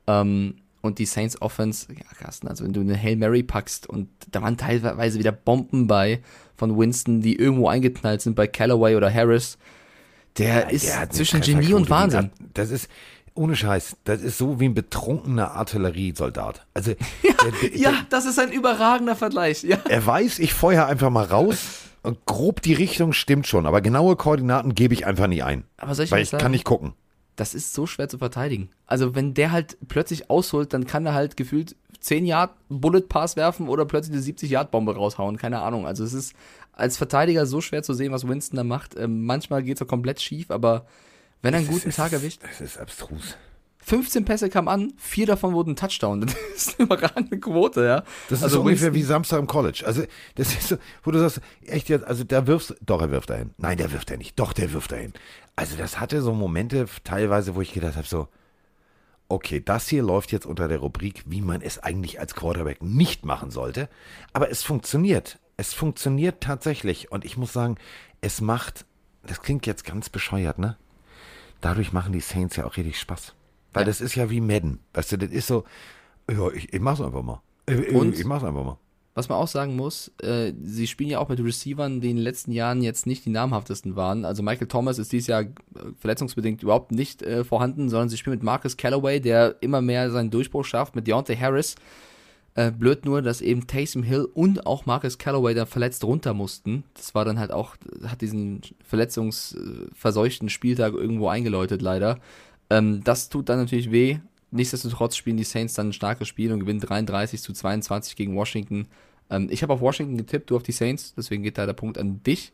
Ähm, und die Saints Offense, ja, Carsten, also wenn du eine Hail Mary packst und da waren teilweise wieder Bomben bei von Winston, die irgendwo eingeknallt sind bei Callaway oder Harris. Der ist Der zwischen Genie und Wahnsinn. Das ist, ohne Scheiß, das ist so wie ein betrunkener Artilleriesoldat. Also, der, der, Ja, das ist ein überragender Vergleich. Ja. er weiß, ich feuer einfach mal raus und grob die Richtung stimmt schon, aber genaue Koordinaten gebe ich einfach nicht ein. Aber soll ich weil ich sagen? kann nicht gucken. das ist so schwer zu verteidigen. Also wenn der halt plötzlich ausholt, dann kann er halt gefühlt 10 Yard Bullet Pass werfen oder plötzlich eine 70 Yard Bombe raushauen. Keine Ahnung. Also es ist als Verteidiger so schwer zu sehen, was Winston da macht. Ähm, manchmal geht es auch komplett schief, aber wenn er einen guten Das Tag ist- erwischt, Das ist abstrus. 15 Pässe kamen an, vier davon wurden Touchdown. Das ist eine überragende Quote, ja. Das ist also so ungefähr wie Samstag im College. Also, das ist so, wo du sagst, echt jetzt, also da wirfst doch, er wirft dahin. Nein, der wirft er nicht. Doch, der wirft dahin. Also, das hatte so Momente teilweise, wo ich gedacht habe, so, okay, das hier läuft jetzt unter der Rubrik, wie man es eigentlich als Quarterback nicht machen sollte. Aber es funktioniert. Es funktioniert tatsächlich. Und ich muss sagen, es macht, das klingt jetzt ganz bescheuert, ne? Dadurch machen die Saints ja auch richtig Spaß. Weil Ja. das ist ja wie Madden. Weißt du, das ist so, ja, ich, ich mach's einfach mal. Ich, Und? ich mach's einfach mal. Was man auch sagen muss, äh, sie spielen ja auch mit Receivern, die in den letzten Jahren jetzt nicht die namhaftesten waren. Also Michael Thomas ist dieses Jahr äh, verletzungsbedingt überhaupt nicht äh, vorhanden, sondern sie spielen mit Marcus Callaway, der immer mehr seinen Durchbruch schafft, mit Deontay Harris. Äh, blöd nur, dass eben Taysom Hill und auch Marcus Callaway da verletzt runter mussten. Das war dann halt auch, hat diesen verletzungsverseuchten Spieltag irgendwo eingeläutet, leider. Ähm, das tut dann natürlich weh. Nichtsdestotrotz spielen die Saints dann ein starkes Spiel und gewinnen 33 zu 22 gegen Washington. Ähm, ich habe auf Washington getippt, du auf die Saints, deswegen geht da der Punkt an dich.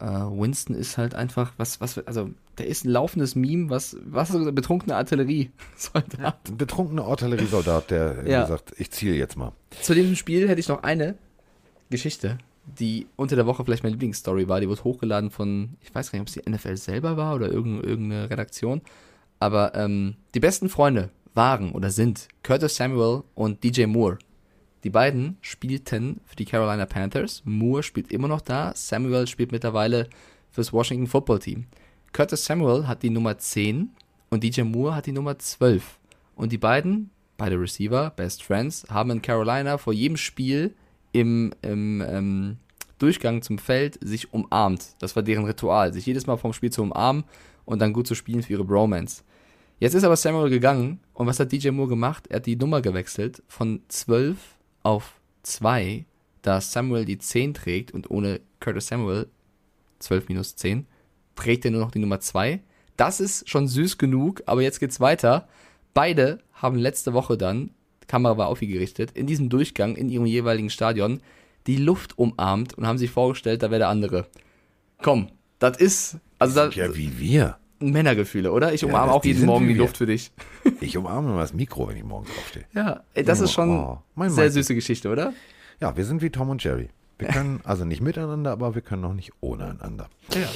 Äh, Winston ist halt einfach, was, was, also, der ist ein laufendes Meme, was, was betrunkene Artillerie Soldat. Ein betrunkener Artilleriesoldat, der Ja. gesagt, ich ziele jetzt mal. Zu diesem Spiel hätte ich noch eine Geschichte, die unter der Woche vielleicht meine Lieblingsstory war. Die wurde hochgeladen von, ich weiß gar nicht, ob es die NFL selber war oder irgend- irgendeine Redaktion. Aber ähm, die besten Freunde waren oder sind Curtis Samuel und DJ Moore. Die beiden spielten für die Carolina Panthers. Moore spielt immer noch da. Samuel spielt mittlerweile fürs Washington Football Team. Curtis Samuel hat die Nummer 10 und DJ Moore hat die Nummer 12. Und die beiden, beide Receiver, Best Friends, haben in Carolina vor jedem Spiel im, im ähm, Durchgang zum Feld sich umarmt. Das war deren Ritual, sich jedes Mal vom Spiel zu umarmen und dann gut zu spielen für ihre Bromance. Jetzt ist aber Samuel gegangen und was hat DJ Moore gemacht? Er hat die Nummer gewechselt von 12 auf 2, da Samuel die 10 trägt und ohne Curtis Samuel 12 minus 10 trägt er nur noch die Nummer 2. Das ist schon süß genug, aber jetzt geht's weiter. Beide haben letzte Woche dann, die Kamera war auf sie gerichtet, in diesem Durchgang in ihrem jeweiligen Stadion die Luft umarmt und haben sich vorgestellt, da wäre der andere. Komm, das ist, also das, Ja, wie wir. Männergefühle, oder? Ich umarme das- auch jeden Morgen die. Luft für dich. Ich umarme immer das Mikro, wenn ich morgens aufstehe. Ja, ey, das ist schon Oh, mein sehr süße Geschichte, oder? Ja, wir sind wie Tom und Jerry. Wir können also nicht miteinander, aber wir können auch nicht ohne einander. Ja.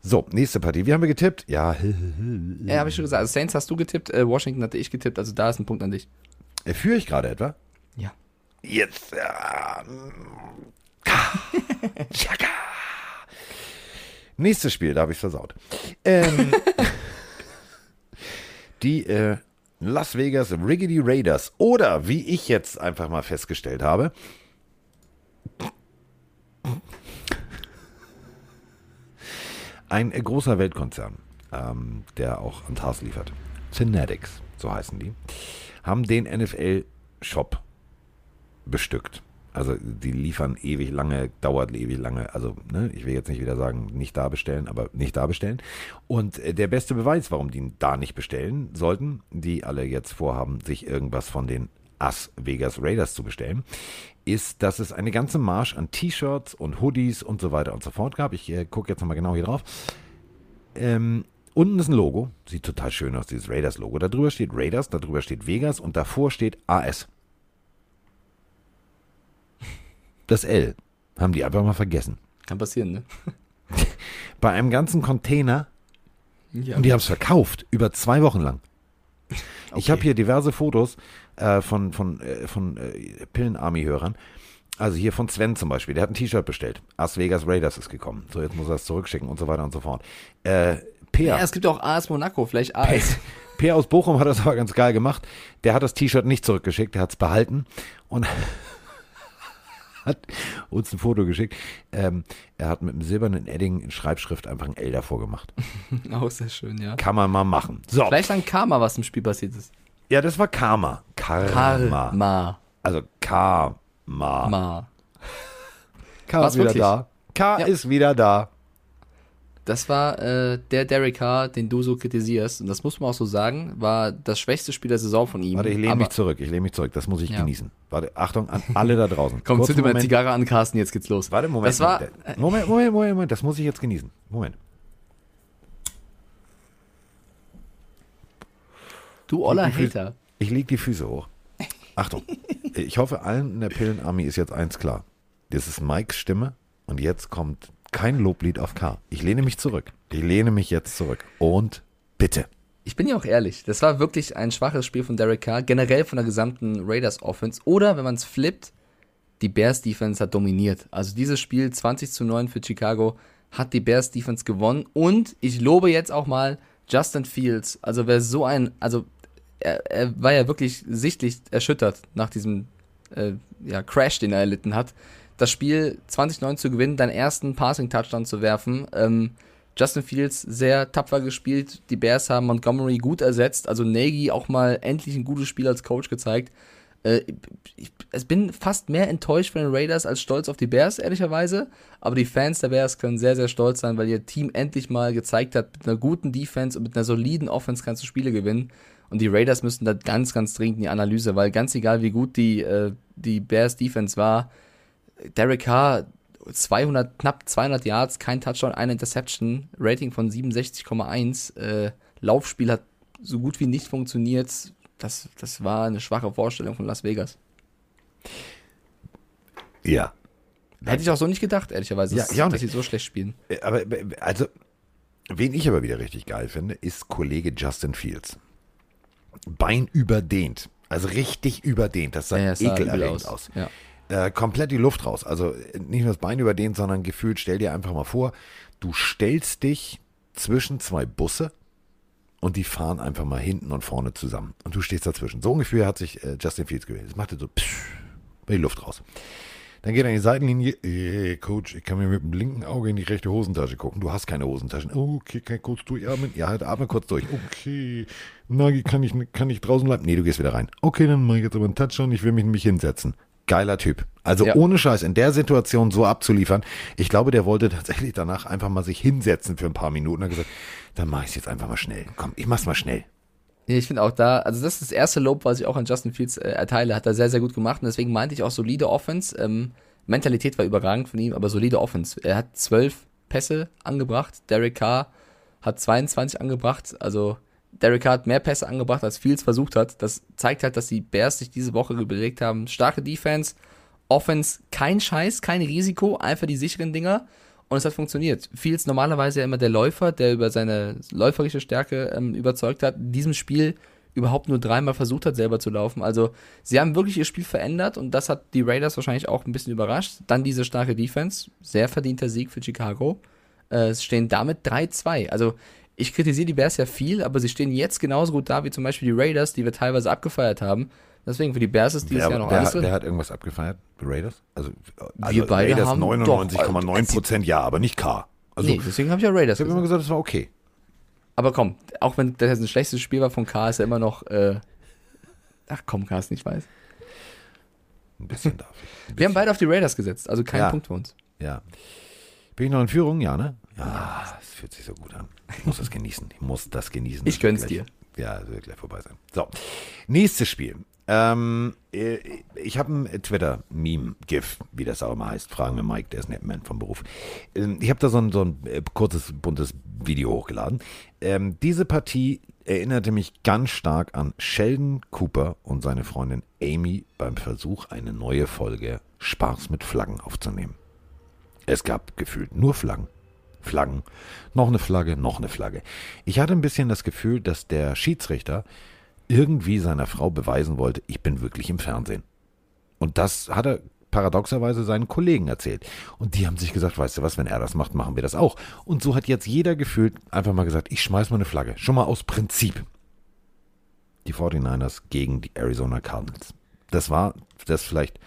So, nächste Partie. Wie haben wir getippt? Ja, Ja, habe ich schon gesagt. Also Saints hast du getippt, äh, Washington hatte ich getippt, also da ist ein Punkt an dich. äh, führe ich gerade etwa? Ja. Jetzt. Ja. Nächstes Spiel, da habe ich versaut. Ähm, die äh, Las Vegas Riggedy Raiders oder wie ich jetzt einfach mal festgestellt habe, ein äh, großer Weltkonzern, ähm, der auch an Tars liefert, Fanatics, so heißen die, haben den NFL-Shop bestückt. Also die liefern ewig lange, dauert ewig lange. Also ne, ich will jetzt nicht wieder sagen, nicht da bestellen, aber nicht da bestellen. Und äh, der beste Beweis, warum die da nicht bestellen sollten, die alle jetzt vorhaben, sich irgendwas von den As Vegas Raiders zu bestellen, ist, dass es eine ganze Marsch an T-Shirts und Hoodies und so weiter und so fort gab. Ich äh, gucke jetzt nochmal genau hier drauf. Ähm, unten ist ein Logo, sieht total schön aus, dieses Raiders-Logo. Da drüber steht Raiders, da drüber steht Vegas und davor steht AS. Das L haben die einfach mal vergessen. Kann passieren, ne? Bei einem ganzen Container Ja. und die haben es verkauft, über zwei Wochen lang. Ich Okay. habe hier diverse Fotos äh, von, von, äh, von äh, Pillen-Army-Hörern. Also hier von Sven zum Beispiel, der hat ein T-Shirt bestellt. As Vegas Raiders ist gekommen. So, jetzt muss er es zurückschicken und so weiter und so fort. Äh, Peer, ja, es gibt auch AS Monaco, vielleicht AS. Peer aus Bochum hat das aber ganz geil gemacht. Der hat das T-Shirt nicht zurückgeschickt, der hat es behalten und hat uns ein Foto geschickt. Ähm, er hat mit einem silbernen Edding in Schreibschrift einfach ein L davor gemacht. auch sehr schön, ja. Kann man mal machen. So, Vielleicht ein Karma, was im Spiel passiert ist. ja, das war Karma. Karma. Karma. Also Karma. Ma. K ist wieder da. K Ja. ist wieder da. Das war äh, der Derek Carr, den du so kritisierst. Und das muss man auch so sagen, war das schwächste Spiel der Saison von ihm. Warte, ich lehne mich zurück. Ich lehne mich zurück. Das muss ich Ja. genießen. Warte, Achtung an alle da draußen. Komm, zünd dir mal. Zigarre an, Carsten, jetzt geht's los. Warte, Moment. Das war, Moment, Moment, Moment, Moment. Das muss ich jetzt genießen. Moment. du oller Hater. Ich leg die Füße hoch. Achtung. Ich hoffe, allen in der Pillenarmee ist jetzt eins klar. Das ist Mikes Stimme und jetzt kommt kein Loblied auf K. Ich lehne mich zurück. Ich lehne mich jetzt zurück. Und bitte. ich bin ja auch ehrlich, das war wirklich ein schwaches Spiel von Derek Carr, generell von der gesamten Raiders Offense. Oder wenn man es flippt, die Bears Defense hat dominiert. Also dieses Spiel 20 zu 9 für Chicago hat die Bears Defense gewonnen. Und ich lobe jetzt auch mal Justin Fields. Also wer so ein, also er, er war ja wirklich sichtlich erschüttert nach diesem äh, ja, Crash, den er erlitten hat. Das Spiel 20-9 zu gewinnen, deinen ersten Passing-Touchdown zu werfen. Ähm, Justin Fields sehr tapfer gespielt. Die Bears haben Montgomery gut ersetzt. Also Nagy auch mal endlich ein gutes Spiel als Coach gezeigt. Äh, ich, ich bin fast mehr enttäuscht von den Raiders als stolz auf die Bears, ehrlicherweise. Aber die Fans der Bears können sehr, sehr stolz sein, weil ihr Team endlich mal gezeigt hat, mit einer guten Defense und mit einer soliden Offense kannst du Spiele gewinnen. Und die Raiders müssen da ganz, ganz dringend in die Analyse, weil ganz egal, wie gut die, äh, die Bears Defense war, Derek Carr 200, knapp 200 Yards, kein Touchdown, eine Interception, Rating von 67,1. Äh, Laufspiel hat so gut wie nicht funktioniert. Das, das war eine schwache Vorstellung von Las Vegas. Ja. Hätte ich auch so nicht gedacht, ehrlicherweise, ja, dass, ja dass sie so schlecht spielen. Äh, aber, also, wen ich aber wieder richtig geil finde, ist Kollege Justin Fields. Bein überdehnt. Also richtig überdehnt. Das sah Ja, sah ekelerregend aus. aus. Ja. Äh, komplett die Luft raus. Also nicht nur das Bein überdehnt, sondern gefühlt, stell dir einfach mal vor, du stellst dich zwischen zwei Busse und die fahren einfach mal hinten und vorne zusammen. Und du stehst dazwischen. So ungefähr hat sich äh, Justin Fields gewählt. Das machte so psch, die Luft raus. Dann geht er in die Seitenlinie. Äh, Coach, ich kann mir mit dem linken Auge in die rechte Hosentasche gucken. Du hast keine Hosentaschen. Okay, kann ich kurz durchatmen? Ja, halt atme kurz durch. Okay. Nagi, kann ich, kann ich draußen bleiben? Nee, du gehst wieder rein. Okay, dann mache ich jetzt aber einen Touchdown. Ich will mich nämlich hinsetzen. Geiler Typ. Also Ja. ohne Scheiß, in der Situation so abzuliefern. Ich glaube, der wollte tatsächlich danach einfach mal sich hinsetzen für ein paar Minuten. Er hat gesagt, dann mache ich es jetzt einfach mal schnell. Komm, ich mach's mal schnell. Ich finde auch da, also das ist das erste Lob, was ich auch an Justin Fields äh, erteile, hat er sehr, sehr gut gemacht und deswegen meinte ich auch solide Offense. Ähm, Mentalität war überragend von ihm, aber solide Offense. Er hat zwölf Pässe angebracht, Derek Carr hat 22 angebracht, also Derek hat mehr Pässe angebracht, als Fields versucht hat. Das zeigt halt, dass die Bears sich diese Woche überlegt haben, starke Defense, Offense, kein Scheiß, kein Risiko, einfach die sicheren Dinger. Und es hat funktioniert. Fields normalerweise ja immer der Läufer, der über seine läuferische Stärke ähm, überzeugt hat. In diesem Spiel überhaupt nur dreimal versucht hat, selber zu laufen. Also sie haben wirklich ihr Spiel verändert und das hat die Raiders wahrscheinlich auch ein bisschen überrascht. Dann diese starke Defense, sehr verdienter Sieg für Chicago. Äh, es stehen damit 3-2. Also ich kritisiere die Bears ja viel, aber sie stehen jetzt genauso gut da wie zum Beispiel die Raiders, die wir teilweise abgefeiert haben. Deswegen für die Bears ist dieses Wer, Jahr noch wer, alles hat, drin. wer hat irgendwas abgefeiert? Die Raiders? Also, Wir beide Raiders haben- 99,9 Prozent ja, aber nicht K. Also, nee, deswegen habe ich ja Raiders ich habe immer gesagt. es war okay. Aber komm, auch wenn das ein schlechtes Spiel war von K, ist er immer noch. Äh, ach komm, Carsten, ich weiß. Ein bisschen darf ich. Wir haben beide auf die Raiders gesetzt, also kein Ja. Punkt für uns. Ja. Bin ich noch in Führung? Ja, ne? Ja, es fühlt sich so gut an. Ich muss das genießen. Ich muss das genießen. Ich Das gönn's gleich- Ja, das wird gleich vorbei sein. So, nächstes Spiel. Ähm, äh, ich habe ein Twitter-Meme, GIF, wie das auch immer heißt. Fragen wir Mike, der ist Netman vom Beruf. Ähm, ich habe da so ein, so ein äh, kurzes, buntes Video hochgeladen. Ähm, diese Partie erinnerte mich ganz stark an Sheldon Cooper und seine Freundin Amy beim Versuch, eine neue Folge Spaß mit Flaggen aufzunehmen. Es gab gefühlt nur Flaggen. Flaggen, noch eine Flagge, noch eine Flagge. Ich hatte ein bisschen das Gefühl, dass der Schiedsrichter irgendwie seiner Frau beweisen wollte, ich bin wirklich im Fernsehen. Und das hat er paradoxerweise seinen Kollegen erzählt. Und die haben sich gesagt, weißt du was, wenn er das macht, machen wir das auch. Und so hat jetzt jeder gefühlt einfach mal gesagt, ich schmeiß mal eine Flagge. Schon mal aus Prinzip. Die 49ers gegen die Arizona Cardinals. Das war das vielleicht.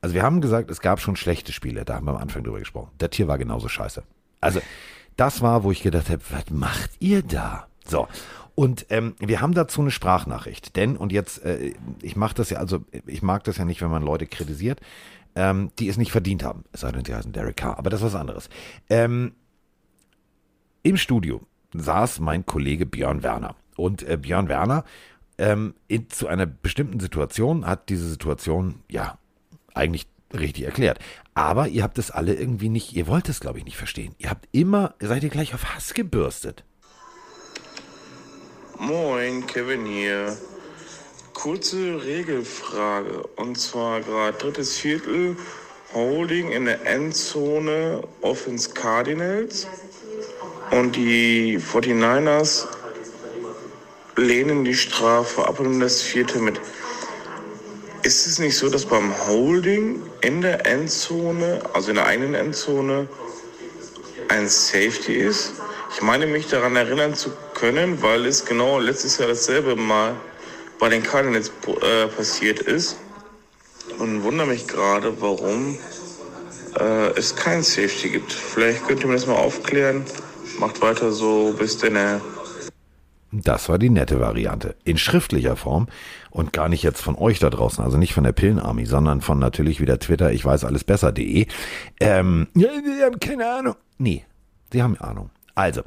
Also wir haben gesagt, es gab schon schlechte Spiele, da haben wir am Anfang drüber gesprochen. Der Tier war genauso scheiße. Also das war, wo ich gedacht habe, was macht ihr da? So. Und ähm, wir haben dazu eine Sprachnachricht. Denn, und jetzt, äh, ich mache das ja, also ich mag das ja nicht, wenn man Leute kritisiert, ähm, die es nicht verdient haben. Es sei denn, sie heißen Derek Carr, aber das ist was anderes. Ähm, Im Studio saß mein Kollege Björn Werner. Und äh, Björn Werner ähm, in, zu einer bestimmten Situation hat diese Situation, ja, eigentlich richtig erklärt. Aber ihr habt es alle irgendwie nicht, ihr wollt es, glaube ich, nicht verstehen. Ihr habt immer, seid ihr gleich auf Hass gebürstet. Moin, Kevin hier. Kurze Regelfrage. Und zwar gerade drittes Viertel, Holding in der Endzone Offense Cardinals. Und die 49ers lehnen die Strafe ab und das vierte mit. Ist es nicht so, dass beim Holding in der Endzone, also in der eigenen Endzone, ein Safety ist? Ich meine mich daran erinnern zu können, weil es genau letztes Jahr dasselbe mal bei den Cardinals äh, passiert ist. Und wundere mich gerade, warum äh, es kein Safety gibt. Vielleicht könnt ihr mir das mal aufklären. Macht weiter so, bis denn. Das war die nette Variante. In schriftlicher Form und gar nicht jetzt von euch da draußen, also nicht von der Pillenarmy, sondern von natürlich wieder Twitter, ich weiß alles besser.de. Ähm, ja, wir haben keine Ahnung. Nee, sie haben Ahnung. Also,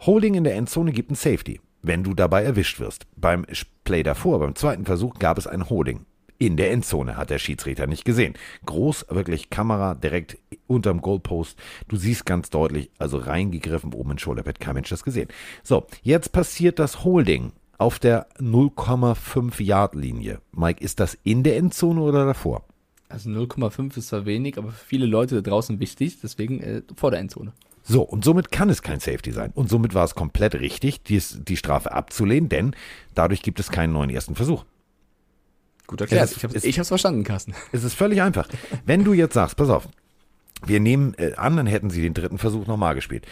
Holding in der Endzone gibt ein Safety, wenn du dabei erwischt wirst. Beim Play davor, beim zweiten Versuch, gab es ein Holding. In der Endzone hat der Schiedsrichter nicht gesehen. Groß, wirklich Kamera direkt unterm Goalpost. Du siehst ganz deutlich, also reingegriffen, oben in Shoulderpad, kein Mensch das gesehen. So, jetzt passiert das Holding auf der 0,5 Yard Linie. Mike, ist das in der Endzone oder davor? Also 0,5 ist zwar wenig, aber für viele Leute da draußen wichtig, deswegen äh, vor der Endzone. So, und somit kann es kein Safety sein. Und somit war es komplett richtig, dies, die Strafe abzulehnen, denn dadurch gibt es keinen neuen ersten Versuch. Gut erklärt. Ist, ich habe es verstanden, Carsten. Es ist völlig einfach. Wenn du jetzt sagst, pass auf, wir nehmen äh, an, dann hätten sie den dritten Versuch nochmal gespielt.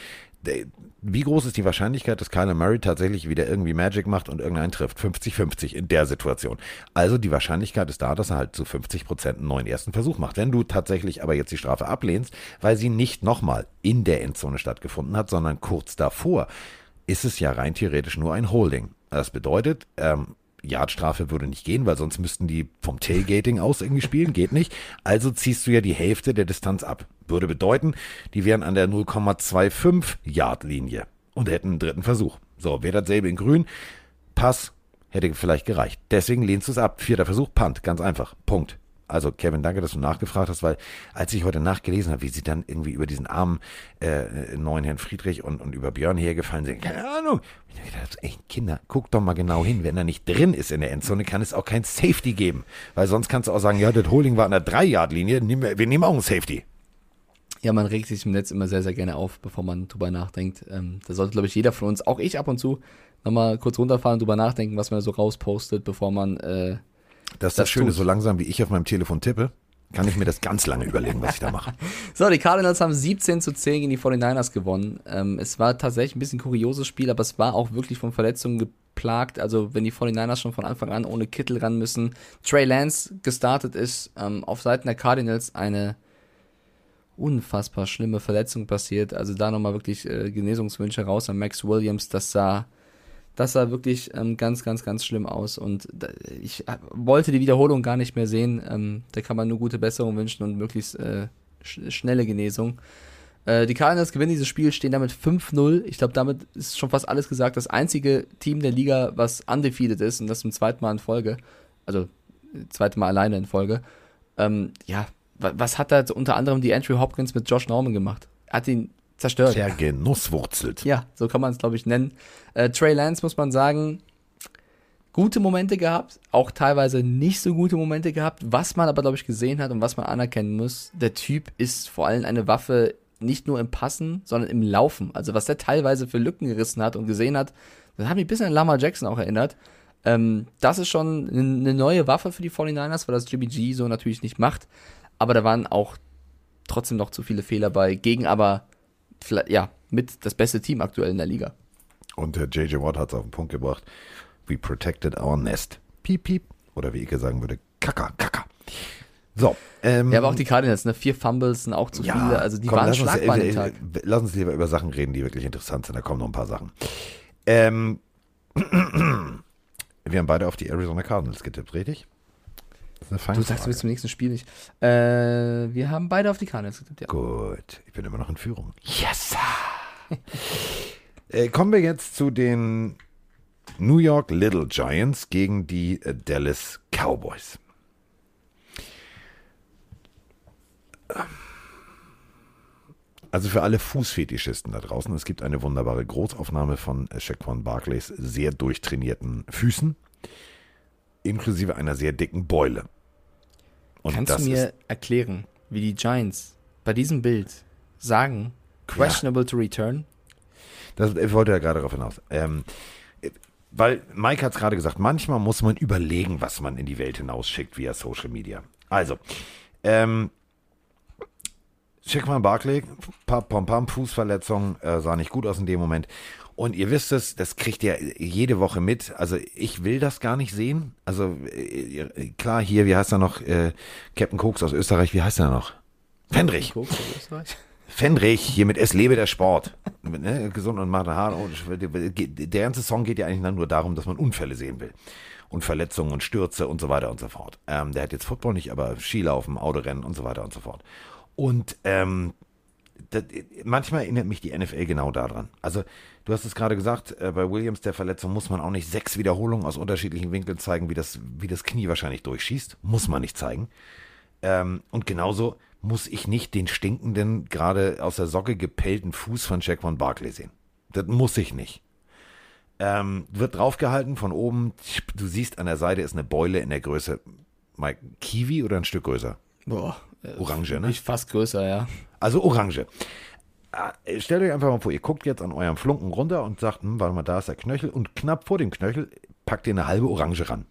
Wie groß ist die Wahrscheinlichkeit, dass Kyler Murray tatsächlich wieder irgendwie Magic macht und irgendeinen trifft? 50-50 in der Situation. Also die Wahrscheinlichkeit ist da, dass er halt zu 50 Prozent einen neuen ersten Versuch macht. Wenn du tatsächlich aber jetzt die Strafe ablehnst, weil sie nicht nochmal in der Endzone stattgefunden hat, sondern kurz davor, ist es ja rein theoretisch nur ein Holding. Das bedeutet, ähm, Yardstrafe würde nicht gehen, weil sonst müssten die vom Tailgating aus irgendwie spielen, geht nicht. Also ziehst du ja die Hälfte der Distanz ab. Würde bedeuten, die wären an der 0,25 Yard Linie und hätten einen dritten Versuch. So, wäre dasselbe in grün. Pass hätte vielleicht gereicht. Deswegen lehnst du es ab. Vierter Versuch, Punt. Ganz einfach. Punkt. Also Kevin, danke, dass du nachgefragt hast, weil als ich heute nachgelesen habe, wie sie dann irgendwie über diesen armen äh, neuen Herrn Friedrich und, und über Björn hergefallen sind, keine Ahnung. Ich dachte, ey, Kinder, guck doch mal genau hin. Wenn er nicht drin ist in der Endzone, kann es auch kein Safety geben. Weil sonst kannst du auch sagen, ja, das Holding war an der 3-Yard-Linie, wir nehmen auch ein Safety. Ja, man regt sich im Netz immer sehr, sehr gerne auf, bevor man drüber nachdenkt. Ähm, da sollte, glaube ich, jeder von uns, auch ich ab und zu, nochmal kurz runterfahren drüber nachdenken, was man so rauspostet, bevor man äh, das ist das, das Schöne, tut. so langsam wie ich auf meinem Telefon tippe, kann ich mir das ganz lange überlegen, was ich da mache. so, die Cardinals haben 17 zu 10 gegen die 49ers gewonnen. Ähm, es war tatsächlich ein bisschen ein kurioses Spiel, aber es war auch wirklich von Verletzungen geplagt. Also, wenn die 49ers schon von Anfang an ohne Kittel ran müssen, Trey Lance gestartet ist, ähm, auf Seiten der Cardinals eine unfassbar schlimme Verletzung passiert. Also, da nochmal wirklich äh, Genesungswünsche raus an Max Williams. Das sah das sah wirklich ähm, ganz, ganz, ganz schlimm aus. Und da, ich äh, wollte die Wiederholung gar nicht mehr sehen. Ähm, da kann man nur gute Besserung wünschen und möglichst äh, sch schnelle Genesung. Äh, die Cardinals gewinnen dieses Spiel, stehen damit 5-0. Ich glaube, damit ist schon fast alles gesagt. Das einzige Team der Liga, was undefeated ist, und das zum zweiten Mal in Folge. Also, zweite Mal alleine in Folge. Ähm, ja, was hat da unter anderem die Andrew Hopkins mit Josh Norman gemacht? Er hat ihn zerstört. Der genusswurzelt. Ja, so kann man es, glaube ich, nennen. Äh, Trey Lance, muss man sagen, gute Momente gehabt, auch teilweise nicht so gute Momente gehabt. Was man aber, glaube ich, gesehen hat und was man anerkennen muss, der Typ ist vor allem eine Waffe nicht nur im Passen, sondern im Laufen. Also was der teilweise für Lücken gerissen hat und gesehen hat, das hat mich ein bisschen an Lamar Jackson auch erinnert. Ähm, das ist schon eine neue Waffe für die 49ers, weil das GBG so natürlich nicht macht. Aber da waren auch trotzdem noch zu viele Fehler bei, gegen aber ja, mit das beste Team aktuell in der Liga. Und der JJ Watt hat es auf den Punkt gebracht. We protected our nest. Piep, piep. Oder wie ich sagen würde, Kaka, Kaka. So. Ähm, ja, aber auch die Cardinals, ne? Vier Fumbles sind auch zu ja, viele. Also die komm, waren schlagbar uns, äh, Tag. Lass uns lieber über Sachen reden, die wirklich interessant sind. Da kommen noch ein paar Sachen. Ähm, wir haben beide auf die Arizona Cardinals getippt, richtig? Du sagst, du willst zum nächsten Spiel nicht. Äh, wir haben beide auf die Cardinals getippt, ja. Gut, ich bin immer noch in Führung. Yes! äh, kommen wir jetzt zu den New York Little Giants gegen die äh, Dallas Cowboys. Also für alle Fußfetischisten da draußen, es gibt eine wunderbare Großaufnahme von Shaquan Barclays sehr durchtrainierten Füßen, inklusive einer sehr dicken Beule. Und Kannst du mir erklären, wie die Giants bei diesem Bild sagen, questionable ja. to return? Das, ich wollte ja gerade darauf hinaus. Ähm, weil Mike hat es gerade gesagt, manchmal muss man überlegen, was man in die Welt hinausschickt via Social Media. Also, ähm, Schickmann Barclay, Pam Pam, Fußverletzung, äh, sah nicht gut aus in dem Moment. Und ihr wisst es, das kriegt ihr jede Woche mit. Also ich will das gar nicht sehen. Also äh, klar, hier, wie heißt er noch? Äh, Captain Koks aus Österreich, wie heißt er noch? Fendrich. Koks aus Österreich? Fendrich, hier mit Es lebe der Sport. ne, gesund und macht Haare. Der ganze Song geht ja eigentlich nur darum, dass man Unfälle sehen will. Und Verletzungen und Stürze und so weiter und so fort. Ähm, der hat jetzt Football nicht, aber Skilaufen, Autorennen und so weiter und so fort. Und ähm, das, manchmal erinnert mich die NFL genau daran. Also, du hast es gerade gesagt, äh, bei Williams der Verletzung muss man auch nicht sechs Wiederholungen aus unterschiedlichen Winkeln zeigen, wie das, wie das Knie wahrscheinlich durchschießt. Muss man nicht zeigen. Ähm, und genauso muss ich nicht den stinkenden, gerade aus der Socke gepellten Fuß von von Barkley sehen. Das muss ich nicht. Ähm, wird draufgehalten von oben. Du siehst an der Seite ist eine Beule in der Größe. Mike, Kiwi oder ein Stück größer? Boah. Orange, ne? Nicht fast größer, ja. Also Orange. Äh, stellt euch einfach mal vor, ihr guckt jetzt an eurem Flunken runter und sagt, hm, warte mal, da ist der Knöchel und knapp vor dem Knöchel packt ihr eine halbe Orange ran.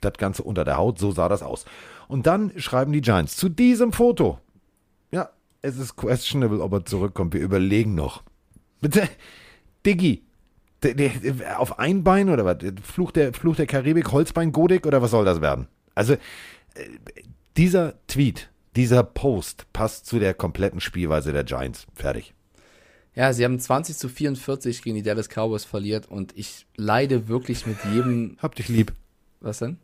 Das Ganze unter der Haut, so sah das aus. Und dann schreiben die Giants zu diesem Foto. Ja, es ist questionable, ob er zurückkommt. Wir überlegen noch. Bitte, Diggi, auf ein Bein oder was? Fluch der, Fluch der Karibik, Holzbein, Godik oder was soll das werden? Also, äh, dieser Tweet, dieser Post passt zu der kompletten Spielweise der Giants. Fertig. Ja, sie haben 20 zu 44 gegen die Dallas Cowboys verliert und ich leide wirklich mit jedem. Hab dich lieb. Was denn?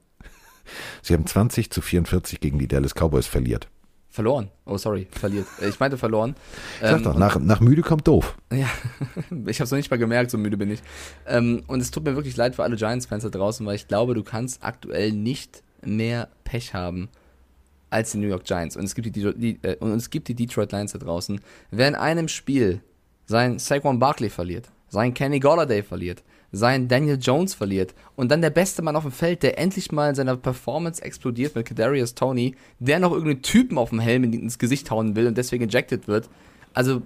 Sie haben 20 zu 44 gegen die Dallas Cowboys verliert. Verloren. Oh, sorry, verliert. Ich meinte verloren. Sag ähm, doch, nach, nach müde kommt doof. Ja, ich habe es noch nicht mal gemerkt, so müde bin ich. Ähm, und es tut mir wirklich leid für alle Giants-Fans da draußen, weil ich glaube, du kannst aktuell nicht mehr Pech haben als die New York Giants. Und es gibt die, die äh, und es gibt die Detroit Lions da draußen. Wer in einem Spiel sein Saquon Barkley verliert, sein Kenny Golladay verliert, sein Daniel Jones verliert und dann der beste Mann auf dem Feld, der endlich mal in seiner Performance explodiert mit Kadarius Tony, der noch irgendeinen Typen auf dem Helm ins Gesicht hauen will und deswegen ejected wird. Also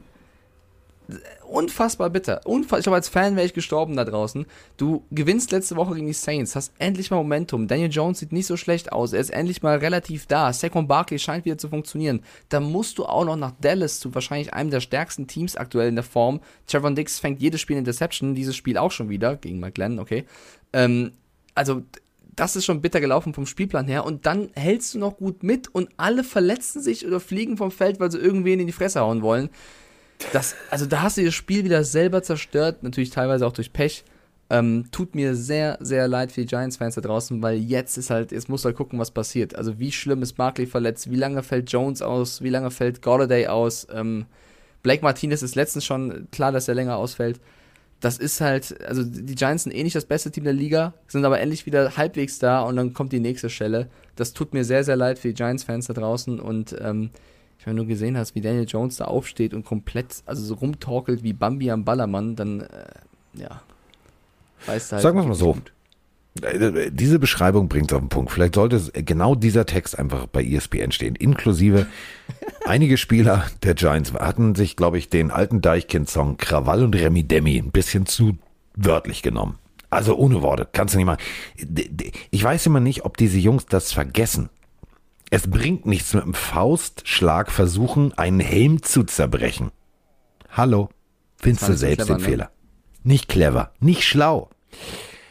unfassbar bitter. Unfassbar. Ich glaube, als Fan wäre ich gestorben da draußen. Du gewinnst letzte Woche gegen die Saints, hast endlich mal Momentum. Daniel Jones sieht nicht so schlecht aus. Er ist endlich mal relativ da. Saquon Barkley scheint wieder zu funktionieren. Da musst du auch noch nach Dallas zu wahrscheinlich einem der stärksten Teams aktuell in der Form. Trevor Dix fängt jedes Spiel in Interception, dieses Spiel auch schon wieder gegen McGlenn, okay. Ähm, also das ist schon bitter gelaufen vom Spielplan her. Und dann hältst du noch gut mit und alle verletzen sich oder fliegen vom Feld, weil sie irgendwen in die Fresse hauen wollen. Das, also da hast du das Spiel wieder selber zerstört, natürlich teilweise auch durch Pech. Ähm, tut mir sehr, sehr leid für die Giants-Fans da draußen, weil jetzt ist halt, jetzt muss halt gucken, was passiert. Also wie schlimm ist Barkley verletzt, wie lange fällt Jones aus, wie lange fällt Golladay aus. Ähm, Blake Martinez ist letztens schon klar, dass er länger ausfällt. Das ist halt, also die Giants sind eh nicht das beste Team der Liga, sind aber endlich wieder halbwegs da und dann kommt die nächste Stelle. Das tut mir sehr, sehr leid für die Giants-Fans da draußen und ähm, ich wenn du gesehen hast, wie Daniel Jones da aufsteht und komplett, also so rumtorkelt wie Bambi am Ballermann, dann, äh, ja, weißt du halt. Sagen wir mal so. Äh, diese Beschreibung bringt es auf den Punkt. Vielleicht sollte genau dieser Text einfach bei ESPN stehen. Inklusive einige Spieler der Giants hatten sich, glaube ich, den alten Deichkind-Song Krawall und Remi Demi ein bisschen zu wörtlich genommen. Also ohne Worte, kannst du nicht mal. Ich weiß immer nicht, ob diese Jungs das vergessen. Es bringt nichts mit einem Faustschlag versuchen, einen Helm zu zerbrechen. Hallo, findest du selbst clever, den ne? Fehler. Nicht clever, nicht schlau.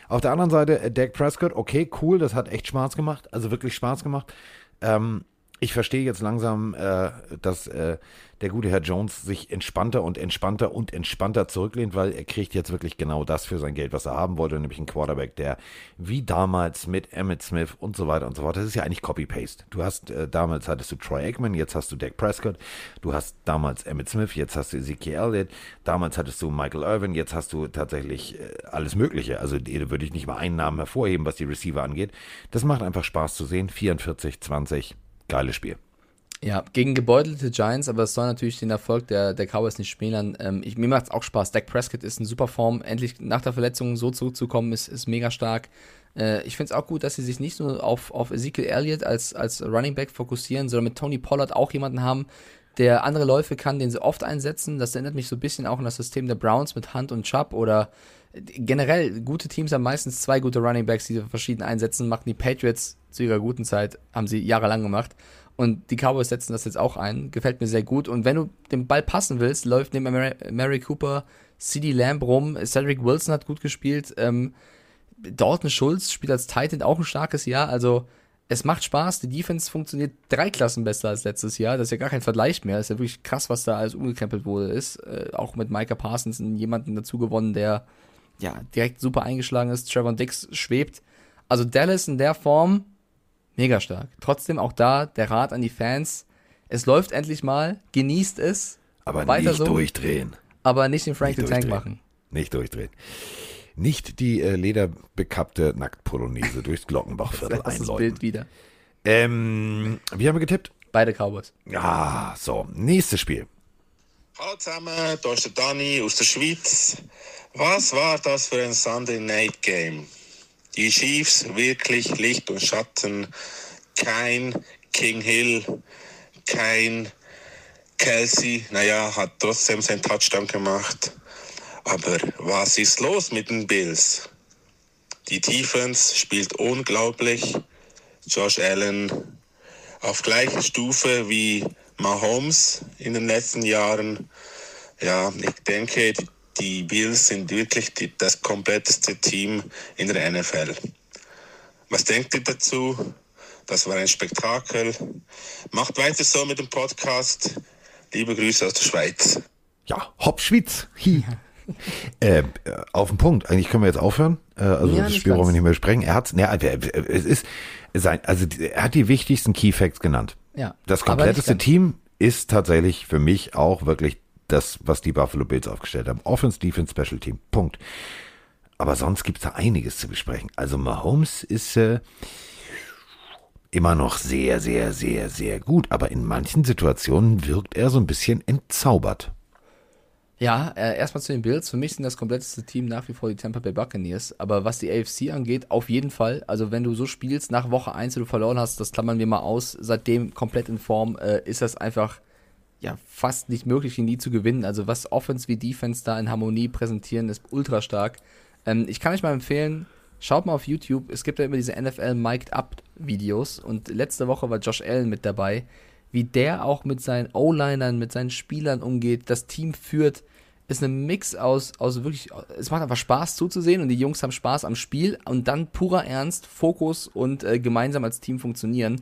Auf der anderen Seite, äh, Dak Prescott, okay, cool, das hat echt Spaß gemacht, also wirklich Spaß gemacht. Ähm, ich verstehe jetzt langsam, äh, dass äh, der gute Herr Jones sich entspannter und entspannter und entspannter zurücklehnt, weil er kriegt jetzt wirklich genau das für sein Geld, was er haben wollte, nämlich einen Quarterback, der wie damals mit Emmett Smith und so weiter und so fort, das ist ja eigentlich Copy-Paste. Du hast, äh, damals hattest du Troy Aikman, jetzt hast du Dak Prescott, du hast damals Emmett Smith, jetzt hast du Ezekiel Elliott, damals hattest du Michael Irvin, jetzt hast du tatsächlich äh, alles Mögliche. Also da würde ich nicht mal einen Namen hervorheben, was die Receiver angeht. Das macht einfach Spaß zu sehen. 44, 20, geiles Spiel. Ja, gegen gebeutelte Giants, aber es soll natürlich den Erfolg der, der Cowboys nicht schmälern. Ähm, ich, mir macht es auch Spaß. Dak Prescott ist in super Form. Endlich nach der Verletzung so zurückzukommen, ist, ist mega stark. Äh, ich finde es auch gut, dass sie sich nicht nur auf, auf Ezekiel Elliott als, als Running Back fokussieren, sondern mit Tony Pollard auch jemanden haben, der andere Läufe kann, den sie oft einsetzen. Das erinnert mich so ein bisschen auch an das System der Browns mit Hunt und Chubb oder generell gute Teams haben meistens zwei gute Running Backs, die sie verschieden einsetzen. Machen die Patriots zu ihrer guten Zeit, haben sie jahrelang gemacht. Und die Cowboys setzen das jetzt auch ein. Gefällt mir sehr gut. Und wenn du den Ball passen willst, läuft neben Mary, Mary Cooper, CD Lamb rum. Cedric Wilson hat gut gespielt. Ähm, Dalton Schulz spielt als Titan auch ein starkes Jahr. Also es macht Spaß. Die Defense funktioniert drei Klassen besser als letztes Jahr. Das ist ja gar kein Vergleich mehr. Das ist ja wirklich krass, was da alles umgekrempelt wurde. Ist äh, auch mit Micah Parsons jemanden dazu gewonnen, der ja direkt super eingeschlagen ist. Trevor Dix schwebt. Also Dallas in der Form mega stark. Trotzdem auch da der Rat an die Fans. Es läuft endlich mal. Genießt es. Aber Weiter nicht so, durchdrehen. Aber nicht den Frank the Tank machen. Nicht durchdrehen nicht die äh, lederbekappte Nacktpolonaise durchs Glockenbachviertel das einläuten. Das Bild wieder. Ähm, wie haben wir getippt? Beide Cowboys. Ah, so. Nächstes Spiel. Hallo zusammen, da ist der Dani aus der Schweiz. Was war das für ein Sunday Night Game? Die Chiefs wirklich Licht und Schatten. Kein King Hill, kein Kelsey. Naja, hat trotzdem seinen Touchdown gemacht. Aber was ist los mit den Bills? Die Defense spielt unglaublich. Josh Allen auf gleicher Stufe wie Mahomes in den letzten Jahren. Ja, ich denke, die Bills sind wirklich die, das kompletteste Team in der NFL. Was denkt ihr dazu? Das war ein Spektakel. Macht weiter so mit dem Podcast. Liebe Grüße aus der Schweiz. Ja, Hopp Schweiz. Hi. äh, auf den Punkt. Eigentlich können wir jetzt aufhören. Äh, also ja, das Spiel brauchen wir nicht mehr sprengen. Er hat, ne, es ist sein, also er hat die wichtigsten Key Facts genannt. Ja. Das kompletteste Team ist tatsächlich für mich auch wirklich das, was die Buffalo Bills aufgestellt haben. Offense, Defense, Special Team. Punkt. Aber sonst gibt es da einiges zu besprechen. Also Mahomes ist äh, immer noch sehr, sehr, sehr, sehr gut. Aber in manchen Situationen wirkt er so ein bisschen entzaubert. Ja, äh, erstmal zu den Bills. Für mich sind das kompletteste Team nach wie vor die Tampa Bay Buccaneers. Aber was die AFC angeht, auf jeden Fall. Also wenn du so spielst, nach Woche 1, wo du verloren hast, das klammern wir mal aus, seitdem komplett in Form, äh, ist das einfach ja fast nicht möglich, ihn nie zu gewinnen. Also was Offense wie Defense da in Harmonie präsentieren, ist ultra stark. Ähm, ich kann euch mal empfehlen, schaut mal auf YouTube. Es gibt ja immer diese NFL Mic'd Up Videos und letzte Woche war Josh Allen mit dabei wie der auch mit seinen O-Linern, mit seinen Spielern umgeht, das Team führt, ist ein Mix aus, aus wirklich, es macht einfach Spaß zuzusehen und die Jungs haben Spaß am Spiel und dann purer Ernst, Fokus und äh, gemeinsam als Team funktionieren.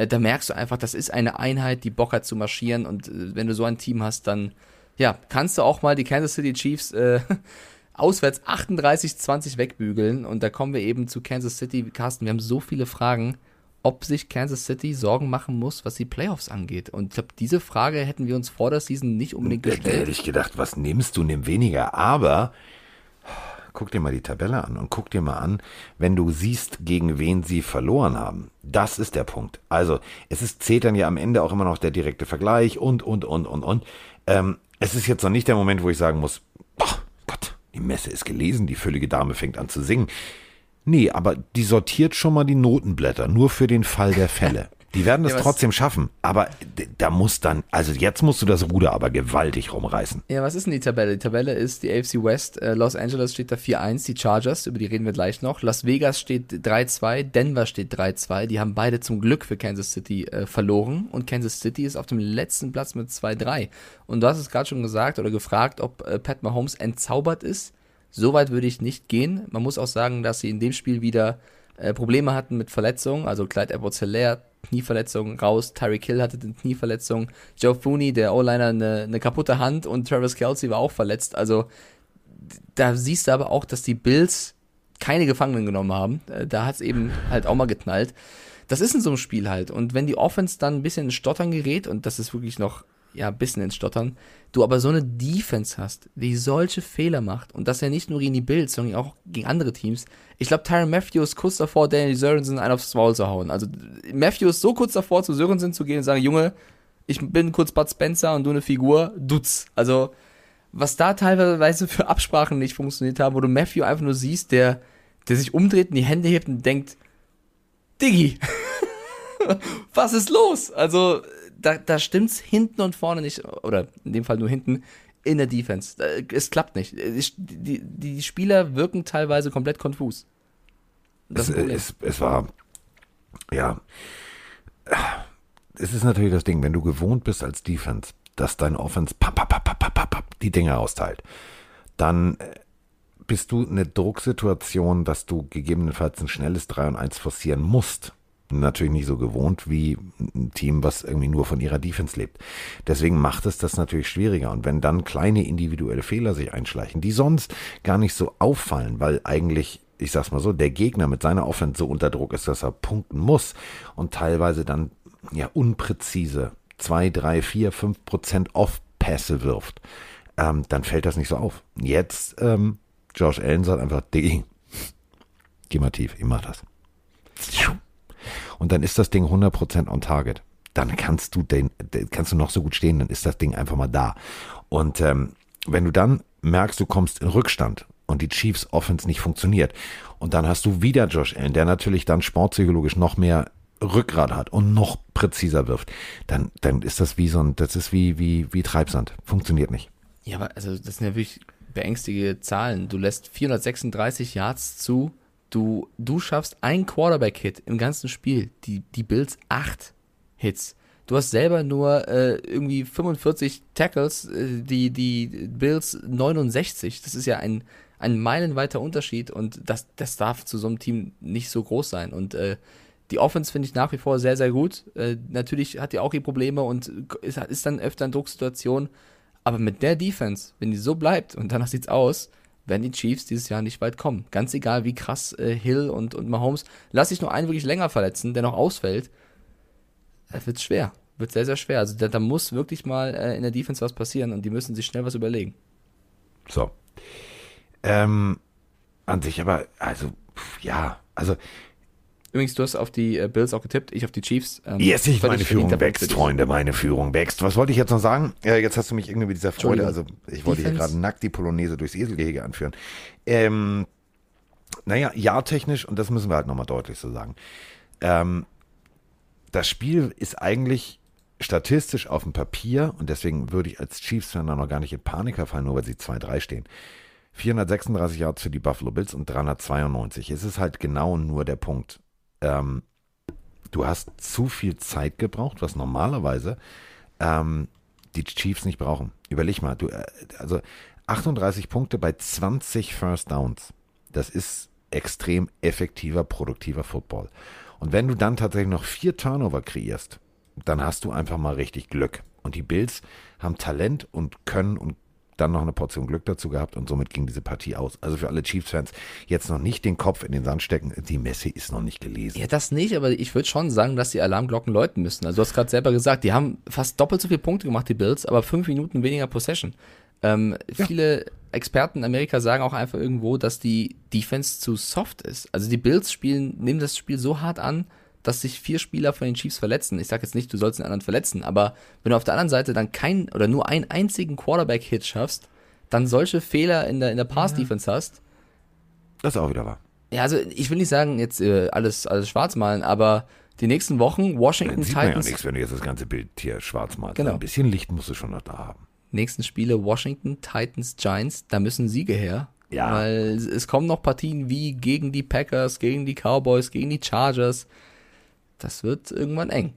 Äh, da merkst du einfach, das ist eine Einheit, die Bock hat zu marschieren und äh, wenn du so ein Team hast, dann ja, kannst du auch mal die Kansas City Chiefs äh, auswärts 38-20 wegbügeln und da kommen wir eben zu Kansas City. Carsten, wir haben so viele Fragen ob sich Kansas City Sorgen machen muss, was die Playoffs angeht. Und ich glaube, diese Frage hätten wir uns vor der Season nicht unbedingt gestellt. Da hätte ich gedacht, was nimmst du, nimm weniger. Aber guck dir mal die Tabelle an und guck dir mal an, wenn du siehst, gegen wen sie verloren haben. Das ist der Punkt. Also, es ist, zählt dann ja am Ende auch immer noch der direkte Vergleich und, und, und, und, und. Ähm, es ist jetzt noch nicht der Moment, wo ich sagen muss, boah, Gott, die Messe ist gelesen, die füllige Dame fängt an zu singen. Nee, aber die sortiert schon mal die Notenblätter, nur für den Fall der Fälle. Die werden das ja, trotzdem schaffen, aber da muss dann, also jetzt musst du das Ruder aber gewaltig rumreißen. Ja, was ist denn die Tabelle? Die Tabelle ist die AFC West. Äh, Los Angeles steht da 4-1, die Chargers, über die reden wir gleich noch. Las Vegas steht 3-2, Denver steht 3-2. Die haben beide zum Glück für Kansas City äh, verloren und Kansas City ist auf dem letzten Platz mit 2-3. Und du hast es gerade schon gesagt oder gefragt, ob äh, Pat Mahomes entzaubert ist. So weit würde ich nicht gehen. Man muss auch sagen, dass sie in dem Spiel wieder äh, Probleme hatten mit Verletzungen. Also Clyde Edwards-Hilaire, Knieverletzung raus. Tyreek Hill hatte eine Knieverletzung. Joe Fooney, der O-Liner, eine, eine kaputte Hand. Und Travis Kelsey war auch verletzt. Also da siehst du aber auch, dass die Bills keine Gefangenen genommen haben. Äh, da hat es eben halt auch mal geknallt. Das ist in so einem Spiel halt. Und wenn die Offense dann ein bisschen in Stottern gerät, und das ist wirklich noch ja, ein bisschen ins Stottern, du aber so eine Defense hast, die solche Fehler macht und das ja nicht nur gegen die Bills, sondern auch gegen andere Teams. Ich glaube, Tyron Matthews kurz davor, Daniel Sörensen einen aufs Maul zu hauen. Also Matthews so kurz davor, zu Sörensen zu gehen und sagen, Junge, ich bin kurz Bud Spencer und du eine Figur, dutz. Also, was da teilweise für Absprachen nicht funktioniert haben, wo du Matthew einfach nur siehst, der, der sich umdreht und die Hände hebt und denkt, Diggi, was ist los? Also, da, da stimmt's hinten und vorne nicht, oder in dem Fall nur hinten, in der Defense. Es klappt nicht. Die, die, Spieler wirken teilweise komplett konfus. Das es, es, es war, ja, es ist natürlich das Ding, wenn du gewohnt bist als Defense, dass dein Offense pap, pap, pap, pap, pap, pap, die Dinge austeilt, dann äh, bist du in eine Drucksituation, dass du gegebenenfalls ein schnelles 3 und 1 forcieren musst. Natürlich nicht so gewohnt wie ein Team, was irgendwie nur von ihrer Defense lebt. Deswegen macht es das natürlich schwieriger. Und wenn dann kleine individuelle Fehler sich einschleichen, die sonst gar nicht so auffallen, weil eigentlich ich sag's mal so, der Gegner mit seiner Offense so unter Druck ist, dass er punkten muss und teilweise dann ja unpräzise zwei, drei, vier, fünf Prozent Off-Pässe wirft, ähm, dann fällt das nicht so auf. Jetzt, ähm, Josh Allen sagt einfach, geh mal tief, ich mach das. Und dann ist das Ding 100% on target. Dann kannst du den, kannst du noch so gut stehen, dann ist das Ding einfach mal da. Und ähm, wenn du dann merkst, du kommst in Rückstand und die Chiefs Offense nicht funktioniert und dann hast du wieder Josh Allen, der natürlich dann sportpsychologisch noch mehr Rückgrat hat und noch präziser wirft, dann, dann ist das wie so ein, das ist wie, wie, wie Treibsand. Funktioniert nicht. Ja, aber also das sind ja wirklich beängstigende Zahlen. Du lässt 436 Yards zu, du, du schaffst ein Quarterback-Hit im ganzen Spiel. Die, die Bills acht Hits. Du hast selber nur äh, irgendwie 45 Tackles, äh, die, die Bills 69. Das ist ja ein, ein meilenweiter Unterschied und das, das darf zu so einem Team nicht so groß sein. Und äh, die Offense finde ich nach wie vor sehr, sehr gut. Äh, natürlich hat die auch ihre Probleme und ist, ist dann öfter in Drucksituationen. Aber mit der Defense, wenn die so bleibt und danach sieht's aus, werden die Chiefs dieses Jahr nicht weit kommen. Ganz egal, wie krass äh, Hill und, und Mahomes, lass sich nur einen wirklich länger verletzen, der noch ausfällt, das wird schwer. Wird sehr, sehr schwer. Also da, da muss wirklich mal äh, in der Defense was passieren und die müssen sich schnell was überlegen. So. Ähm, an sich aber, also, ja, also Übrigens, du hast auf die äh, Bills auch getippt, ich auf die Chiefs. Ähm, yes, ich, meine Führung wächst, Freunde, meine Führung wächst. Was wollte ich jetzt noch sagen? Äh, jetzt hast du mich irgendwie mit dieser Freude, also ich wollte hier gerade nackt die Polonaise durchs Eselgehege anführen. Ähm, naja, ja-technisch, und das müssen wir halt nochmal deutlich so sagen. Ähm, das Spiel ist eigentlich statistisch auf dem Papier, und deswegen würde ich als Chiefs-Fan noch gar nicht in Panik verfallen, nur weil sie 2-3 stehen. 436 Yards für die Buffalo Bills und 392. Es ist halt genau nur der Punkt ähm, du hast zu viel Zeit gebraucht, was normalerweise ähm, die Chiefs nicht brauchen. Überleg mal, du, äh, also 38 Punkte bei 20 First Downs. Das ist extrem effektiver, produktiver Football. Und wenn du dann tatsächlich noch vier Turnover kreierst, dann hast du einfach mal richtig Glück. Und die Bills haben Talent und können und dann noch eine Portion Glück dazu gehabt und somit ging diese Partie aus. Also für alle Chiefs-Fans jetzt noch nicht den Kopf in den Sand stecken, die Messe ist noch nicht gelesen. Ja, das nicht, aber ich würde schon sagen, dass die Alarmglocken läuten müssen. Also du hast gerade selber gesagt, die haben fast doppelt so viele Punkte gemacht, die Bills, aber fünf Minuten weniger Possession. Ähm, ja. Viele Experten in Amerika sagen auch einfach irgendwo, dass die Defense zu soft ist. Also die Bills spielen, nehmen das Spiel so hart an, dass sich vier Spieler von den Chiefs verletzen. Ich sage jetzt nicht, du sollst den anderen verletzen, aber wenn du auf der anderen Seite dann keinen oder nur einen einzigen Quarterback-Hit schaffst, dann solche Fehler in der, in der Pass-Defense hast. Das ist auch wieder wahr. Ja, also ich will nicht sagen, jetzt äh, alles, alles schwarz malen, aber die nächsten Wochen Washington Dann sieht Titans. Man ja nichts, wenn du jetzt das ganze Bild hier schwarz malst. Genau. Ein bisschen Licht musst du schon noch da haben. Nächsten Spiele Washington, Titans, Giants, da müssen Siege her. Ja. Weil es kommen noch Partien wie gegen die Packers, gegen die Cowboys, gegen die Chargers das wird irgendwann eng.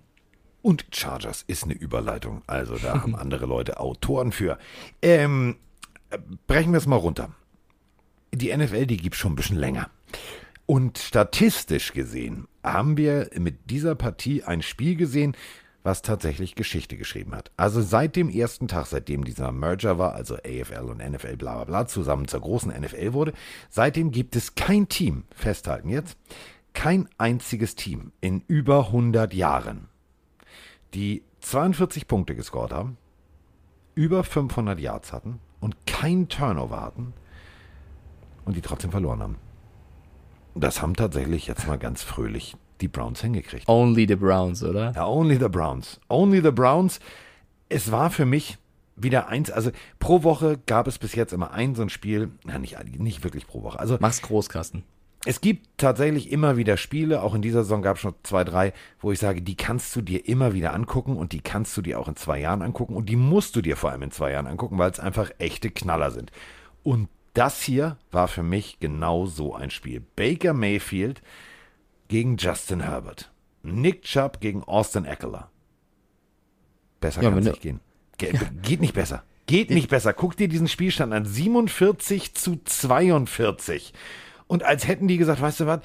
Und Chargers ist eine Überleitung. Also da haben andere Leute Autoren für. Ähm, brechen wir es mal runter. Die NFL, die gibt schon ein bisschen länger. Und statistisch gesehen haben wir mit dieser Partie ein Spiel gesehen, was tatsächlich Geschichte geschrieben hat. Also seit dem ersten Tag, seitdem dieser Merger war, also AFL und NFL bla bla bla, zusammen zur großen NFL wurde, seitdem gibt es kein Team, festhalten jetzt, kein einziges Team in über 100 Jahren, die 42 Punkte gescored haben, über 500 Yards hatten und kein Turnover hatten und die trotzdem verloren haben. Das haben tatsächlich jetzt mal ganz fröhlich die Browns hingekriegt. Only the Browns, oder? Ja, only the Browns. Only the Browns. Es war für mich wieder eins, also pro Woche gab es bis jetzt immer ein so ein Spiel, na nicht, nicht wirklich pro Woche. Also Mach's groß, Carsten. Es gibt tatsächlich immer wieder Spiele, auch in dieser Saison gab es schon zwei, drei, wo ich sage, die kannst du dir immer wieder angucken und die kannst du dir auch in zwei Jahren angucken und die musst du dir vor allem in zwei Jahren angucken, weil es einfach echte Knaller sind. Und das hier war für mich genau so ein Spiel. Baker Mayfield gegen Justin Herbert. Nick Chubb gegen Austin Eckler. Besser Ja, kann es nicht gehen. Ge Geht nicht besser. Geht nicht besser. Guck dir diesen Spielstand an. 47 zu 42. Und als hätten die gesagt, weißt du was,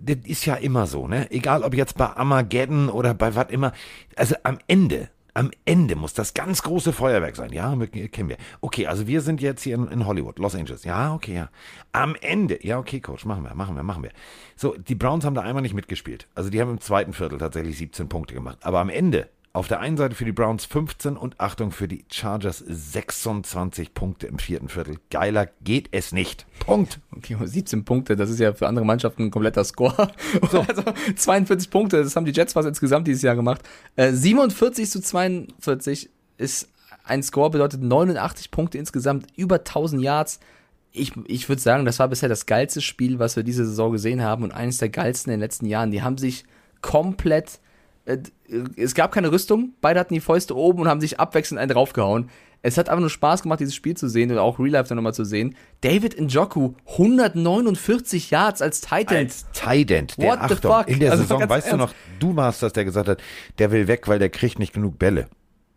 das ist ja immer so, ne? Egal ob jetzt bei Armageddon oder bei was immer. Also am Ende, am Ende muss das ganz große Feuerwerk sein. Ja, kennen wir. Okay, also wir sind jetzt hier in, in Hollywood, Los Angeles. Ja, okay, ja. Am Ende, ja, okay, Coach, machen wir, machen wir, machen wir. So, die Browns haben da einmal nicht mitgespielt. Also die haben im zweiten Viertel tatsächlich 17 Punkte gemacht. Aber am Ende, auf der einen Seite für die Browns 15 und Achtung für die Chargers 26 Punkte im vierten Viertel. Geiler geht es nicht. Punkt. Okay, 17 Punkte, das ist ja für andere Mannschaften ein kompletter Score. Also 42 Punkte, das haben die Jets fast insgesamt dieses Jahr gemacht. Äh, 47 zu 42 ist ein Score, bedeutet 89 Punkte insgesamt, über 1000 Yards. Ich, ich würde sagen, das war bisher das geilste Spiel, was wir diese Saison gesehen haben und eines der geilsten in den letzten Jahren. Die haben sich komplett äh, es gab keine Rüstung, beide hatten die Fäuste oben und haben sich abwechselnd einen draufgehauen. Es hat einfach nur Spaß gemacht, dieses Spiel zu sehen und auch Real Life dann nochmal zu sehen. David Njoku, 149 Yards als Titan. Als Tident, der What the Achtung, fuck? in der Also Saison, weißt du noch, ernst. du warst das, der gesagt hat, der will weg, weil der kriegt nicht genug Bälle.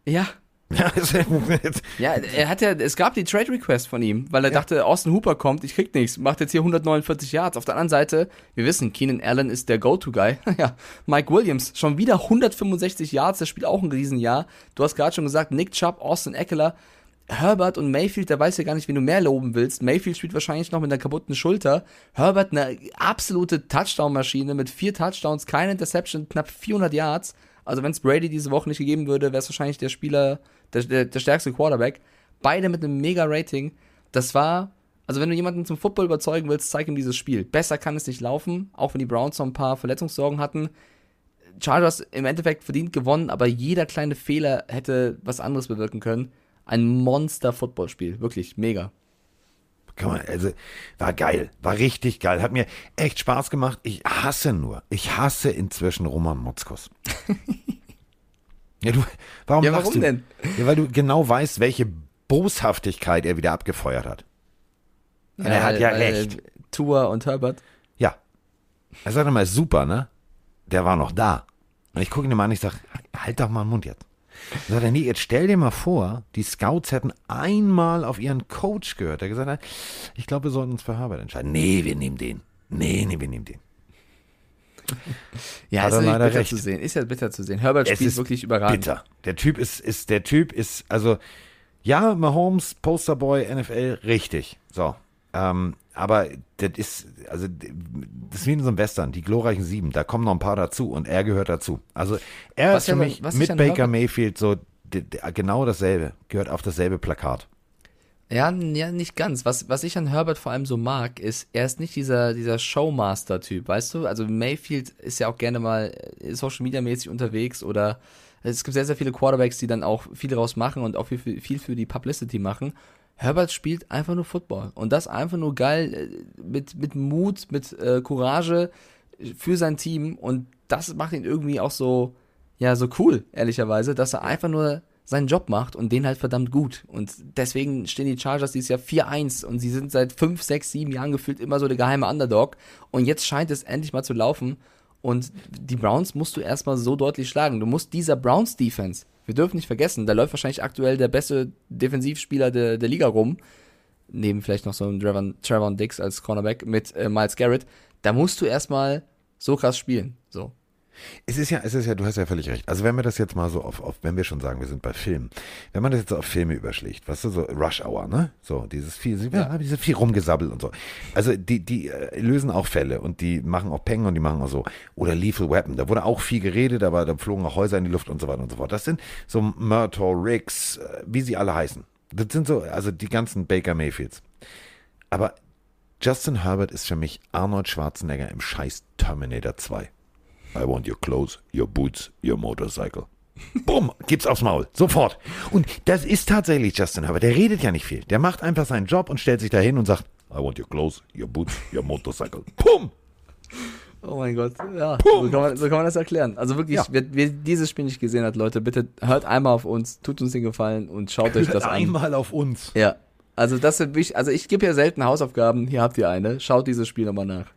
ja. Ja, jetzt- Ja, er hat ja, es gab die Trade Request von ihm, weil er dachte, Austin Hooper kommt, ich krieg nichts, macht jetzt hier 149 Yards. Auf der anderen Seite, wir wissen, Keenan Allen ist der Go-To-Guy. ja, Mike Williams, schon wieder 165 Yards, der spielt auch ein Riesenjahr. Du hast gerade schon gesagt, Nick Chubb, Austin Eckler, Herbert und Mayfield, der weiß ja gar nicht, wen du mehr loben willst. Mayfield spielt wahrscheinlich noch mit einer kaputten Schulter. Herbert eine absolute Touchdown-Maschine mit vier Touchdowns, keine Interception, knapp 400 Yards. Also wenn es Brady diese Woche nicht gegeben würde, wäre es wahrscheinlich der Spieler, der, der, der stärkste Quarterback. Beide mit einem mega Rating. Das war, also wenn du jemanden zum Football überzeugen willst, zeig ihm dieses Spiel. Besser kann es nicht laufen, auch wenn die Browns noch ein paar Verletzungssorgen hatten. Chargers im Endeffekt verdient gewonnen, aber jeder kleine Fehler hätte was anderes bewirken können. Ein Monster-Footballspiel, wirklich mega. Kann man, also, war geil, war richtig geil, hat mir echt Spaß gemacht. Ich hasse nur, ich hasse inzwischen Roman Motzkos. ja, du, warum Ja, warum du? denn? Ja, weil du genau weißt, welche Boshaftigkeit er wieder abgefeuert hat. Und er hat ja weil, recht. Tua und Herbert. Ja. Er sagt immer, ist super, ne? Der war noch da. Und ich gucke ihn mal an, ich sage, halt doch mal den Mund jetzt. Dann sagt er, nee, jetzt stell dir mal vor, die Scouts hätten einmal auf ihren Coach gehört, der gesagt hat, ich glaube, wir sollten uns für Herbert entscheiden. Nee, wir nehmen den. Nee, nee, wir nehmen den. Ja, Hat ist leider bitter recht. zu sehen. Ist ja bitter zu sehen. Herbert Es spielt wirklich überragend. Bitter. Der Typ ist, ist, der Typ ist, also, ja, Mahomes, Posterboy, NFL, richtig. So. Ähm, aber das ist, also, das ist wie in so einem Western, die glorreichen Sieben, da kommen noch ein paar dazu und er gehört dazu. Also, er Was ist für ja- mich mit Baker Mayfield so genau dasselbe, gehört auf dasselbe Plakat. Ja, ja, nicht ganz. Was, was ich an Herbert vor allem so mag, ist, er ist nicht dieser, dieser Showmaster-Typ, weißt du? Also Mayfield ist ja auch gerne mal äh, Social Media mäßig unterwegs oder es gibt sehr, sehr viele Quarterbacks, die dann auch viel daraus machen und auch viel, viel, viel für die Publicity machen. Herbert spielt einfach nur Football und das einfach nur geil äh, mit, mit Mut, mit äh, Courage für sein Team und das macht ihn irgendwie auch so, ja, so cool, ehrlicherweise, dass er einfach nur seinen Job macht und den halt verdammt gut. Und deswegen stehen die Chargers dieses Jahr 4-1 und sie sind seit 5, 6, 7 Jahren gefühlt immer so der geheime Underdog. Und jetzt scheint es endlich mal zu laufen. Und die Browns musst du erstmal so deutlich schlagen. Du musst dieser Browns Defense, wir dürfen nicht vergessen, da läuft wahrscheinlich aktuell der beste Defensivspieler der, der Liga rum. Neben vielleicht noch so einem Trevor Dix als Cornerback mit äh, Miles Garrett. Da musst du erstmal so krass spielen. So. Es ist ja, es ist ja, du hast ja völlig recht. Also wenn wir das jetzt mal so auf, auf wenn wir schon sagen, wir sind bei Filmen, wenn man das jetzt so auf Filme überschlägt, weißt du, so Rush Hour, ne? So, dieses viel, ja. dieses viel rumgesabbelt und so. Also die, die äh, lösen auch Fälle und die machen auch Peng und die machen auch so. Oder Lethal Weapon, da wurde auch viel geredet, aber da flogen auch Häuser in die Luft und so weiter und so fort. Das sind so Murtaugh, Riggs, äh, wie sie alle heißen. Das sind so, also die ganzen Baker Mayfields. Aber Justin Herbert ist für mich Arnold Schwarzenegger im scheiß Terminator 2. I want your clothes, your boots, your motorcycle. Bumm, gibt's aufs Maul. Sofort. Und das ist tatsächlich Justin Herbert. Der redet ja nicht viel. Der macht einfach seinen Job und stellt sich dahin und sagt, I want your clothes, your boots, your motorcycle. Pum! Oh mein Gott, ja, so kann, man, so kann man das erklären. Also wirklich, Ja. wer, wer dieses Spiel nicht gesehen hat, Leute, bitte hört einmal auf uns, tut uns den Gefallen und schaut euch das an. Einmal auf uns. Ja, also das sind wichtig, also ich gebe ja selten Hausaufgaben, hier habt ihr eine, schaut dieses Spiel nochmal nach.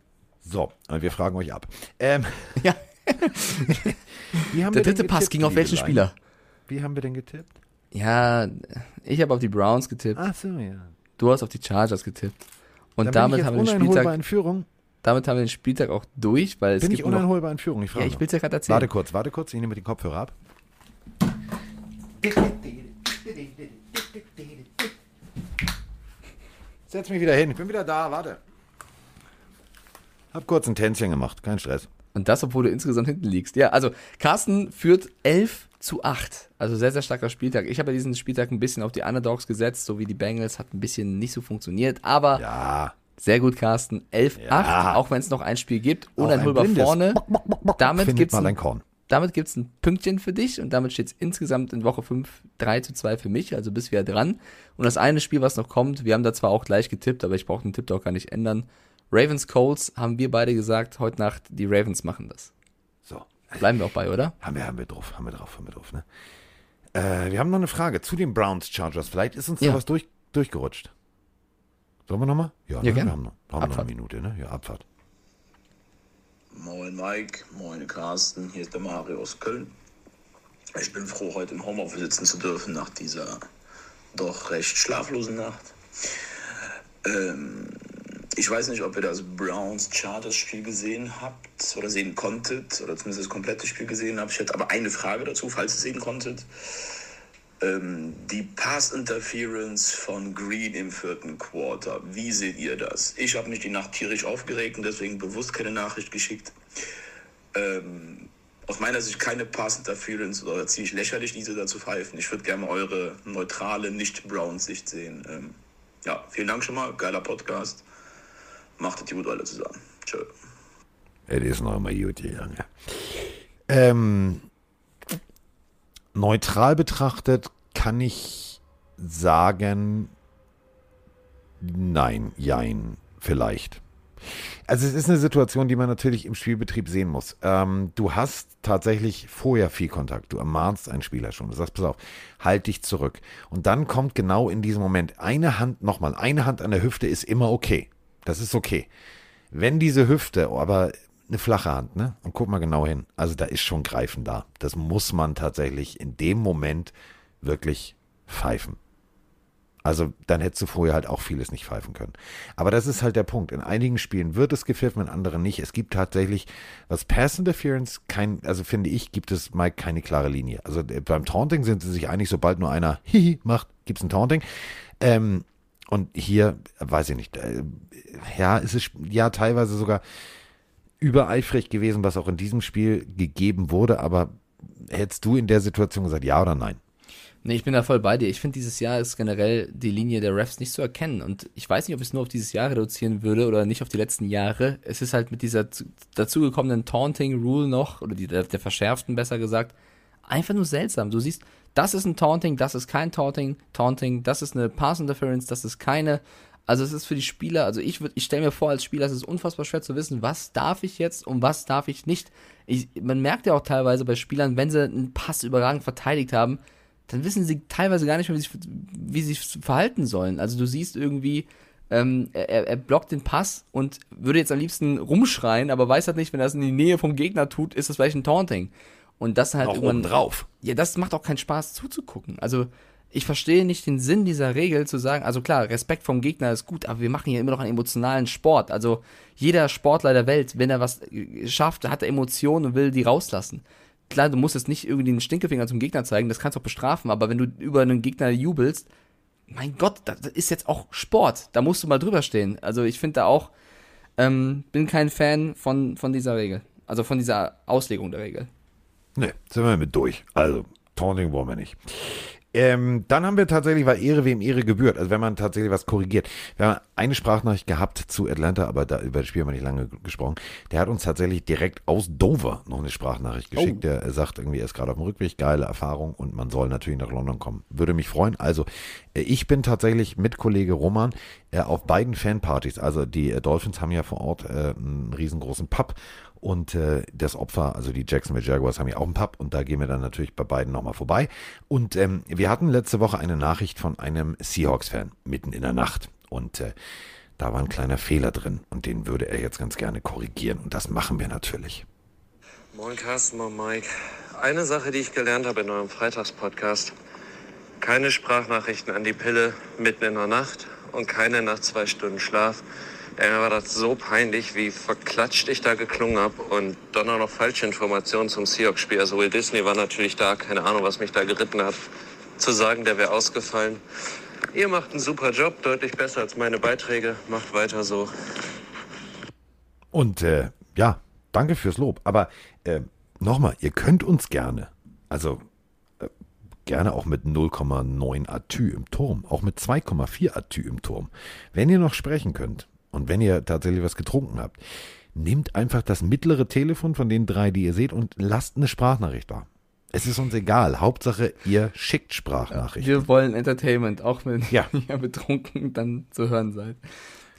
So, und wir fragen euch ab. Ähm, Ja, der dritte Pass ging auf welchen? Spieler? Wie haben wir denn getippt? Ja, ich habe auf die Browns getippt, Ach so, ja. du hast auf die Chargers getippt. Und Dann damit ich haben, wir den Spieltag, in Führung. damit haben wir den Spieltag auch durch, weil es Bin ich gibt noch, uneinholbar in Führung? Ich frage Ja, ich will es ja gerade erzählen. Warte kurz, warte kurz. Ich nehme den Kopfhörer ab. Setz mich wieder hin. Ich bin wieder da. Warte. Hab kurz ein Tänzchen gemacht. Kein Stress. Und das, obwohl du insgesamt hinten liegst. Ja, also Carsten führt 11 zu 8. Also sehr, sehr starker Spieltag. Ich habe ja diesen Spieltag ein bisschen auf die Underdogs gesetzt, so wie die Bengals. Hat ein bisschen nicht so funktioniert. Aber Ja. sehr gut, Carsten. 11 Ja. 8, auch wenn es noch ein Spiel gibt. Ein Uneinholbar vorne. Damit Findet gibt's mal ein, ein Korn. damit gibt's ein Pünktchen für dich. Und damit steht es insgesamt in Woche 5 3 zu 2 für mich. Also bist wieder dran. Und das eine Spiel, was noch kommt, wir haben da zwar auch gleich getippt, aber ich brauche den Tipp doch gar nicht ändern. Ravens Colts haben wir beide gesagt, heute Nacht, die Ravens machen das. So. Bleiben wir auch bei, oder? Haben wir, haben wir drauf, haben wir drauf, haben wir drauf, ne? Äh, wir haben noch eine Frage zu den Browns Chargers. Vielleicht ist uns da Ja. was durch, durchgerutscht. Sollen wir nochmal? Ja, Ja, ne? gerne. wir haben, noch, haben noch eine Minute, ne? Ja, Abfahrt. Moin Mike, moin Carsten, hier ist der Mario aus Köln. Ich bin froh, heute im Homeoffice sitzen zu dürfen nach dieser doch recht schlaflosen Nacht. Ähm, ich weiß nicht, ob ihr das Browns Chargers Spiel gesehen habt oder sehen konntet oder zumindest das komplette Spiel gesehen habt. Ich hätte aber eine Frage dazu, falls ihr sehen konntet. Ähm, die Pass Interference von Green im vierten Quarter. Wie seht ihr das? Ich habe mich die Nacht tierisch aufgeregt und deswegen bewusst keine Nachricht geschickt. Ähm, aus meiner Sicht keine Pass Interference oder ziemlich lächerlich, diese da zu pfeifen. Ich würde gerne eure neutrale, nicht Browns-Sicht sehen. Ähm, ja, vielen Dank schon mal. Geiler Podcast. Macht es gut alle zusammen. Tschö. Es ist noch immer gut gegangen. Ähm, neutral betrachtet kann ich sagen, nein, jein, vielleicht. Also es ist eine Situation, die man natürlich im Spielbetrieb sehen muss. Ähm, du hast tatsächlich vorher viel Kontakt. Du ermahnst einen Spieler schon. Du sagst, pass auf, halt dich zurück. Und dann kommt genau in diesem Moment eine Hand, nochmal, eine Hand an der Hüfte ist immer okay. Das ist okay. Wenn diese Hüfte, oh, aber eine flache Hand, ne? Und guck mal genau hin. Also da ist schon Greifen da. Das muss man tatsächlich in dem Moment wirklich pfeifen. Also dann hättest du vorher halt auch vieles nicht pfeifen können. Aber das ist halt der Punkt. In einigen Spielen wird es gepfiffen, in anderen nicht. Es gibt tatsächlich, was Pass Interference, kein, also finde ich, gibt es mal keine klare Linie. Also äh, beim Taunting sind sie sich einig, sobald nur einer Hihi macht, gibt es ein Taunting. Ähm, und hier, weiß ich nicht, äh, ja, es ist ja teilweise sogar übereifrig gewesen, was auch in diesem Spiel gegeben wurde, aber hättest du in der Situation gesagt, ja oder nein? Nee, ich bin da voll bei dir. Ich finde, dieses Jahr ist generell die Linie der Refs nicht zu erkennen. Und ich weiß nicht, ob ich es nur auf dieses Jahr reduzieren würde oder nicht auf die letzten Jahre. Es ist halt mit dieser zu- dazugekommenen Taunting-Rule noch, oder die, der, der verschärften besser gesagt, einfach nur seltsam. Du siehst, das ist ein Taunting, das ist kein Taunting, Taunting, das ist eine Pass-Interference, das ist keine. Also es ist für die Spieler, also ich würde, ich stelle mir vor, als Spieler es ist unfassbar schwer zu wissen, was darf ich jetzt und was darf ich nicht. Ich, man merkt ja auch teilweise bei Spielern, wenn sie einen Pass überragend verteidigt haben, dann wissen sie teilweise gar nicht mehr, wie sie, sich- wie sie sich verhalten sollen. Also du siehst irgendwie, ähm, er, er blockt den Pass und würde jetzt am liebsten rumschreien, aber weiß halt nicht, wenn er es in die Nähe vom Gegner tut, ist das vielleicht ein Taunting. Und das halt Auch irgendwann oben drauf. ja, das macht auch keinen Spaß zuzugucken. Also, ich verstehe nicht den Sinn dieser Regel zu sagen, also klar, Respekt vom Gegner ist gut, aber wir machen hier immer noch einen emotionalen Sport. Also, jeder Sportler der Welt, wenn er was äh, schafft, hat er Emotionen und will die rauslassen. Klar, du musst jetzt nicht irgendwie den Stinkefinger zum Gegner zeigen, das kannst du auch bestrafen, aber wenn du über einen Gegner jubelst, mein Gott, das das ist jetzt auch Sport. Da musst du mal drüber stehen. Also, ich finde da auch, ähm, bin kein Fan von, von dieser Regel. Also von dieser Auslegung der Regel. Ne, sind wir mit durch. Also, Taunting wollen wir nicht. Ähm, dann haben wir tatsächlich, weil Ehre wem Ehre gebührt, also wenn man tatsächlich was korrigiert. Wir haben eine Sprachnachricht gehabt zu Atlanta, aber da, über das Spiel haben wir nicht lange gesprochen. Der hat uns tatsächlich direkt aus Dover noch eine Sprachnachricht geschickt. Oh. Der sagt irgendwie, er ist gerade auf dem Rückweg, geile Erfahrung und man soll natürlich nach London kommen. Würde mich freuen. Also, äh, ich bin tatsächlich mit Kollege Roman äh, auf beiden Fanpartys. Also die äh, Dolphins haben ja vor Ort äh, einen riesengroßen Pub und äh, das Opfer, also die Jacksonville Jaguars, haben ja auch einen Pub und da gehen wir dann natürlich bei beiden nochmal vorbei. Und ähm, wir hatten letzte Woche eine Nachricht von einem Seahawks-Fan mitten in der Nacht und äh, da war ein kleiner Fehler drin und den würde er jetzt ganz gerne korrigieren und das machen wir natürlich. Moin Carsten, moin Mike. Eine Sache, die ich gelernt habe in eurem Freitagspodcast. Keine Sprachnachrichten an die Pille mitten in der Nacht und keine nach zwei Stunden Schlaf. Ey, mir war das so peinlich, wie verklatscht ich da geklungen habe und dann auch noch falsche Informationen zum Seahawks-Spiel. Also Will Disney war natürlich da, keine Ahnung, was mich da geritten hat. Zu sagen, der wäre ausgefallen. Ihr macht einen super Job, deutlich besser als meine Beiträge. Macht weiter so. Und äh, ja, danke fürs Lob. Aber äh, nochmal, ihr könnt uns gerne, also äh, gerne auch mit 0,9 Atü im Turm, auch mit 2,4 Atü im Turm. Wenn ihr noch sprechen könnt und wenn ihr tatsächlich was getrunken habt, nehmt einfach das mittlere Telefon von den drei, die ihr seht, und lasst eine Sprachnachricht da. Es ist uns egal. Hauptsache, ihr schickt Sprachnachrichten. Wir wollen Entertainment, auch wenn Ja. ihr betrunken dann zu hören seid.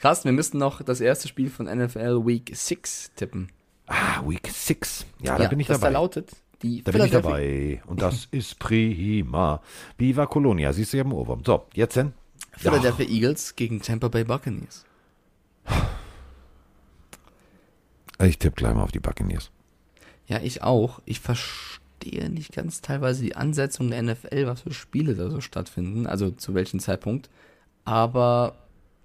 Carsten, wir müssten noch das erste Spiel von NFL Week 6 tippen. Ah, Week 6. Ja, da bin ich das dabei. da lautet die Da bin ich dabei. Und das ist prima. Viva Colonia. Siehst du ja im Ohrwurm. So, jetzt denn? Philadelphia Eagles gegen Tampa Bay Buccaneers. Ich tippe gleich mal auf die Buccaneers. Ja, ich auch. Ich verstehe nicht ganz teilweise die Ansetzung der NFL, was für Spiele da so stattfinden, also zu welchem Zeitpunkt. Aber,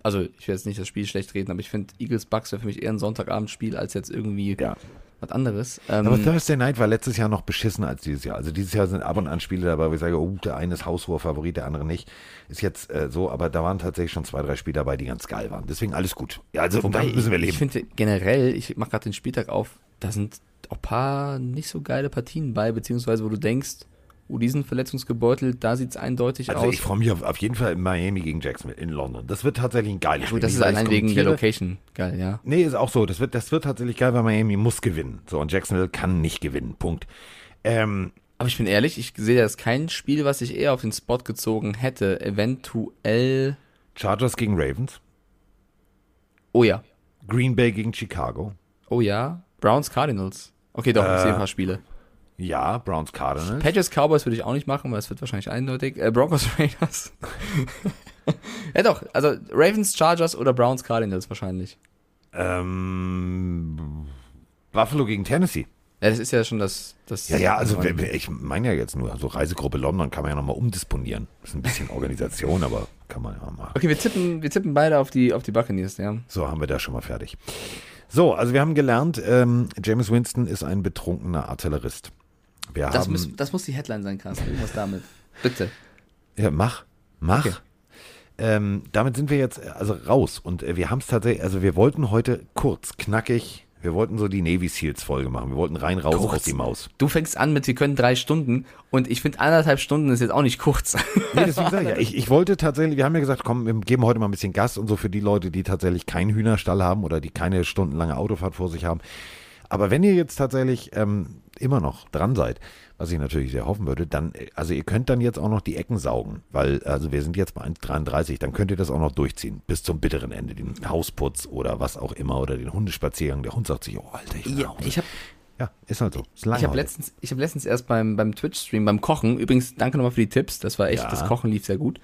also ich will jetzt nicht das Spiel schlecht reden, aber ich finde Eagles Bucks wäre für mich eher ein Sonntagabendspiel als jetzt irgendwie Ja. Was anderes. Ähm, Aber Thursday Night war letztes Jahr noch beschissener als dieses Jahr. Also dieses Jahr sind ab und an Spiele dabei, wo ich sage, oh, der eine ist haushoher Favorit, der andere nicht. Ist jetzt äh, so, aber da waren tatsächlich schon zwei, drei Spiele dabei, die ganz geil waren. Deswegen alles gut. Ja, also Wobei, damit müssen wir ich, leben. ich finde generell, ich mache gerade den Spieltag auf, da sind auch ein paar nicht so geile Partien bei, beziehungsweise wo du denkst, oh, die sind verletzungsgebeutelt, da sieht's eindeutig also aus. ich freue mich auf, auf jeden Fall in Miami gegen Jacksonville in London. Das wird tatsächlich ein geiles ja, Spiel. das ist allein wegen der. Location geil, ja. Nee, ist auch so. Das wird, das wird tatsächlich geil, weil Miami muss gewinnen. So, und Jacksonville kann nicht gewinnen. Punkt. Ähm, Aber ich bin ehrlich, ich sehe das kein Spiel, was ich eher auf den Spot gezogen hätte. Eventuell. Chargers gegen Ravens. Oh ja. Green Bay gegen Chicago. Oh ja. Browns Cardinals. Okay, doch, ich sehe ein paar Spiele. Ja, Browns Cardinals. Patriots Cowboys würde ich auch nicht machen, weil es wird wahrscheinlich eindeutig. Äh, Broncos Raiders. ja doch, also Ravens Chargers oder Browns Cardinals wahrscheinlich. Ähm, Buffalo gegen Tennessee. Ja, das ist ja schon das. das Ja, ja, also das ich meine ja jetzt nur, so Reisegruppe London kann man ja nochmal umdisponieren. ist ein bisschen Organisation, aber kann man ja mal. Okay, wir tippen, wir tippen beide auf die, auf die Buccaneers, ja. So haben wir das schon mal fertig. So, also wir haben gelernt, ähm, James Winston ist ein betrunkener Artillerist. Wir Das, haben, muss, das muss die Headline sein, Carsten. Irgendwas damit. Bitte. Ja, mach, mach. Okay. Ähm, damit sind wir jetzt äh, also raus und äh, wir haben es tatsächlich, also wir wollten heute kurz, knackig, wir wollten so die Navy Seals Folge machen. Wir wollten rein raus Kurz. aus die Maus. Du fängst an mit, wir können drei Stunden und ich finde anderthalb Stunden ist jetzt auch nicht kurz. Nee, deswegen sag ich, ja, ich, ich wollte tatsächlich, wir haben ja gesagt, komm, wir geben heute mal ein bisschen Gas und so für die Leute, die tatsächlich keinen Hühnerstall haben oder die keine stundenlange Autofahrt vor sich haben. Aber wenn ihr jetzt tatsächlich ähm, immer noch dran seid, was ich natürlich sehr hoffen würde, dann, äh, also ihr könnt dann jetzt auch noch die Ecken saugen, weil, also wir sind jetzt bei 1,33, dann könnt ihr das auch noch durchziehen, bis zum bitteren Ende, den Hausputz oder was auch immer oder den Hundespaziergang. Der Hund sagt sich, oh Alter, ich Ja, ich habe ja, ist halt so. Ist ich hab heute. letztens, ich hab letztens erst beim, beim Twitch-Stream, beim Kochen, übrigens, danke nochmal für die Tipps, das war echt, Ja. das Kochen lief sehr gut,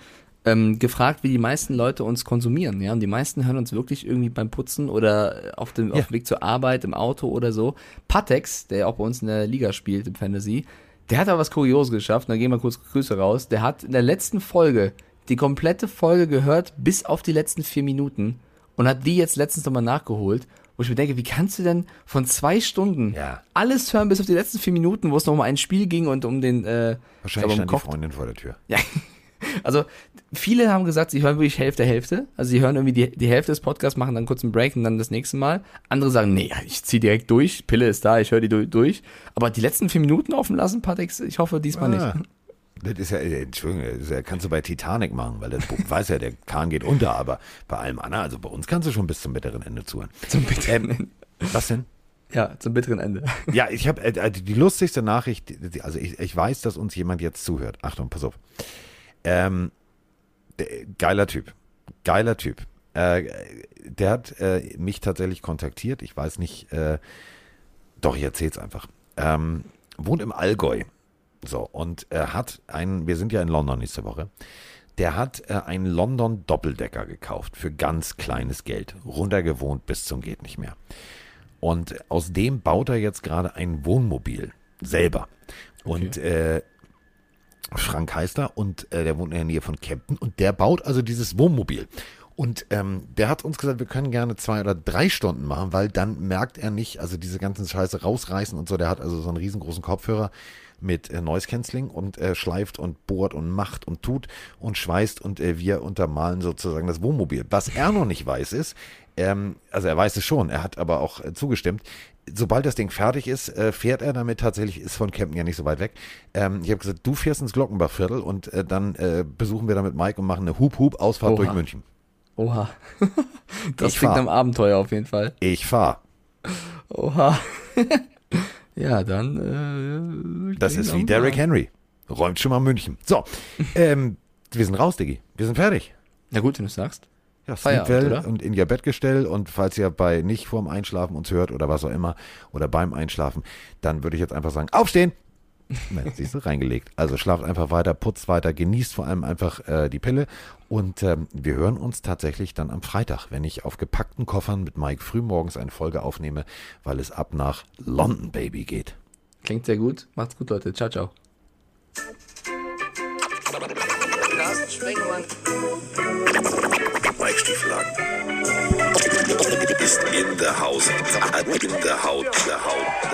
ähm, gefragt, wie die meisten Leute uns konsumieren. Ja, und die meisten hören uns wirklich irgendwie beim Putzen oder auf dem, auf dem Weg zur Arbeit, im Auto oder so. Patex, der auch bei uns in der Liga spielt im Fantasy, der hat aber was Kurioses geschafft. Da gehen wir kurz Grüße raus. Der hat in der letzten Folge die komplette Folge gehört, bis auf die letzten vier Minuten und hat die jetzt letztens nochmal nachgeholt. Wo ich mir denke, wie kannst du denn von zwei Stunden Ja. alles hören bis auf die letzten vier Minuten, wo es noch um ein Spiel ging und um den äh, Wahrscheinlich ich glaube, um stand die Freundin vor der Tür. ja. Also, viele haben gesagt, sie hören wirklich Hälfte, Hälfte. Also, sie hören irgendwie die, die Hälfte des Podcasts, machen dann kurz einen Break und dann das nächste Mal. Andere sagen, nee, ich zieh direkt durch. Pille ist da, ich höre die du- durch. Aber die letzten vier Minuten offen lassen, Patex, ich hoffe diesmal Ah. nicht. Das ist ja, äh, Entschuldigung, das ja, kannst du bei Titanic machen, weil das Buch weiß ja, der Kahn geht unter, aber bei allem anderen, also bei uns kannst du schon bis zum bitteren Ende zuhören. Zum bitteren Ende. Was denn? Ja, zum bitteren Ende. Ja, ich habe äh, die lustigste Nachricht, also ich, ich weiß, dass uns jemand jetzt zuhört. Achtung, pass auf. Ähm, geiler Typ. Geiler Typ. Äh, der hat äh, mich tatsächlich kontaktiert. Ich weiß nicht, äh, doch, ich erzähl's einfach. Ähm, wohnt im Allgäu. So, und er hat einen, wir sind ja in London nächste Woche. Der hat äh, einen London Doppeldecker gekauft für ganz kleines Geld. Runtergewohnt bis zum geht nicht mehr. Und aus dem baut er jetzt gerade ein Wohnmobil selber. Und äh, Frank heißt er und äh, der wohnt in der Nähe von Kempten und der baut also dieses Wohnmobil. Und ähm, der hat uns gesagt, wir können gerne zwei oder drei Stunden machen, weil dann merkt er nicht, also diese ganzen Scheiße rausreißen und so. Der hat also so einen riesengroßen Kopfhörer mit äh, Noise Cancelling und äh, schleift und bohrt und macht und tut und schweißt und äh, wir untermalen sozusagen das Wohnmobil. Was er noch nicht weiß ist, ähm, also er weiß es schon, er hat aber auch äh, zugestimmt. Sobald das Ding fertig ist, äh, fährt er damit tatsächlich, ist von Campen ja nicht so weit weg. Ähm, ich habe gesagt, du fährst ins Glockenbachviertel und äh, dann äh, besuchen wir da mit Mike und machen eine Hup-Hup-Ausfahrt Oha. durch München. Oha. Das Ich klingt am Abenteuer auf jeden Fall. Ich fahr. Oha. ja, dann. Äh, Das ist wie Derrick. Henry. Räumt schon mal München. So, ähm, wir sind raus, Diggi. Wir sind fertig. Na gut, wenn du sagst. Ja, Feierabend, Sleepwell und in ihr Bettgestell und falls ihr bei nicht vorm Einschlafen uns hört oder was auch immer oder beim Einschlafen, dann würde ich jetzt einfach sagen, aufstehen. Na, siehst du, reingelegt. Also schlaft einfach weiter, putzt weiter, genießt vor allem einfach äh, die Pille und ähm, wir hören uns tatsächlich dann am Freitag, wenn ich auf gepackten Koffern mit Mike frühmorgens eine Folge aufnehme, weil es ab nach London Baby geht. Klingt sehr gut. Macht's gut, Leute. Ciao, ciao. Sprengemann. Spikestiefel an. Ist in der Haus, in der Haut, der Haut.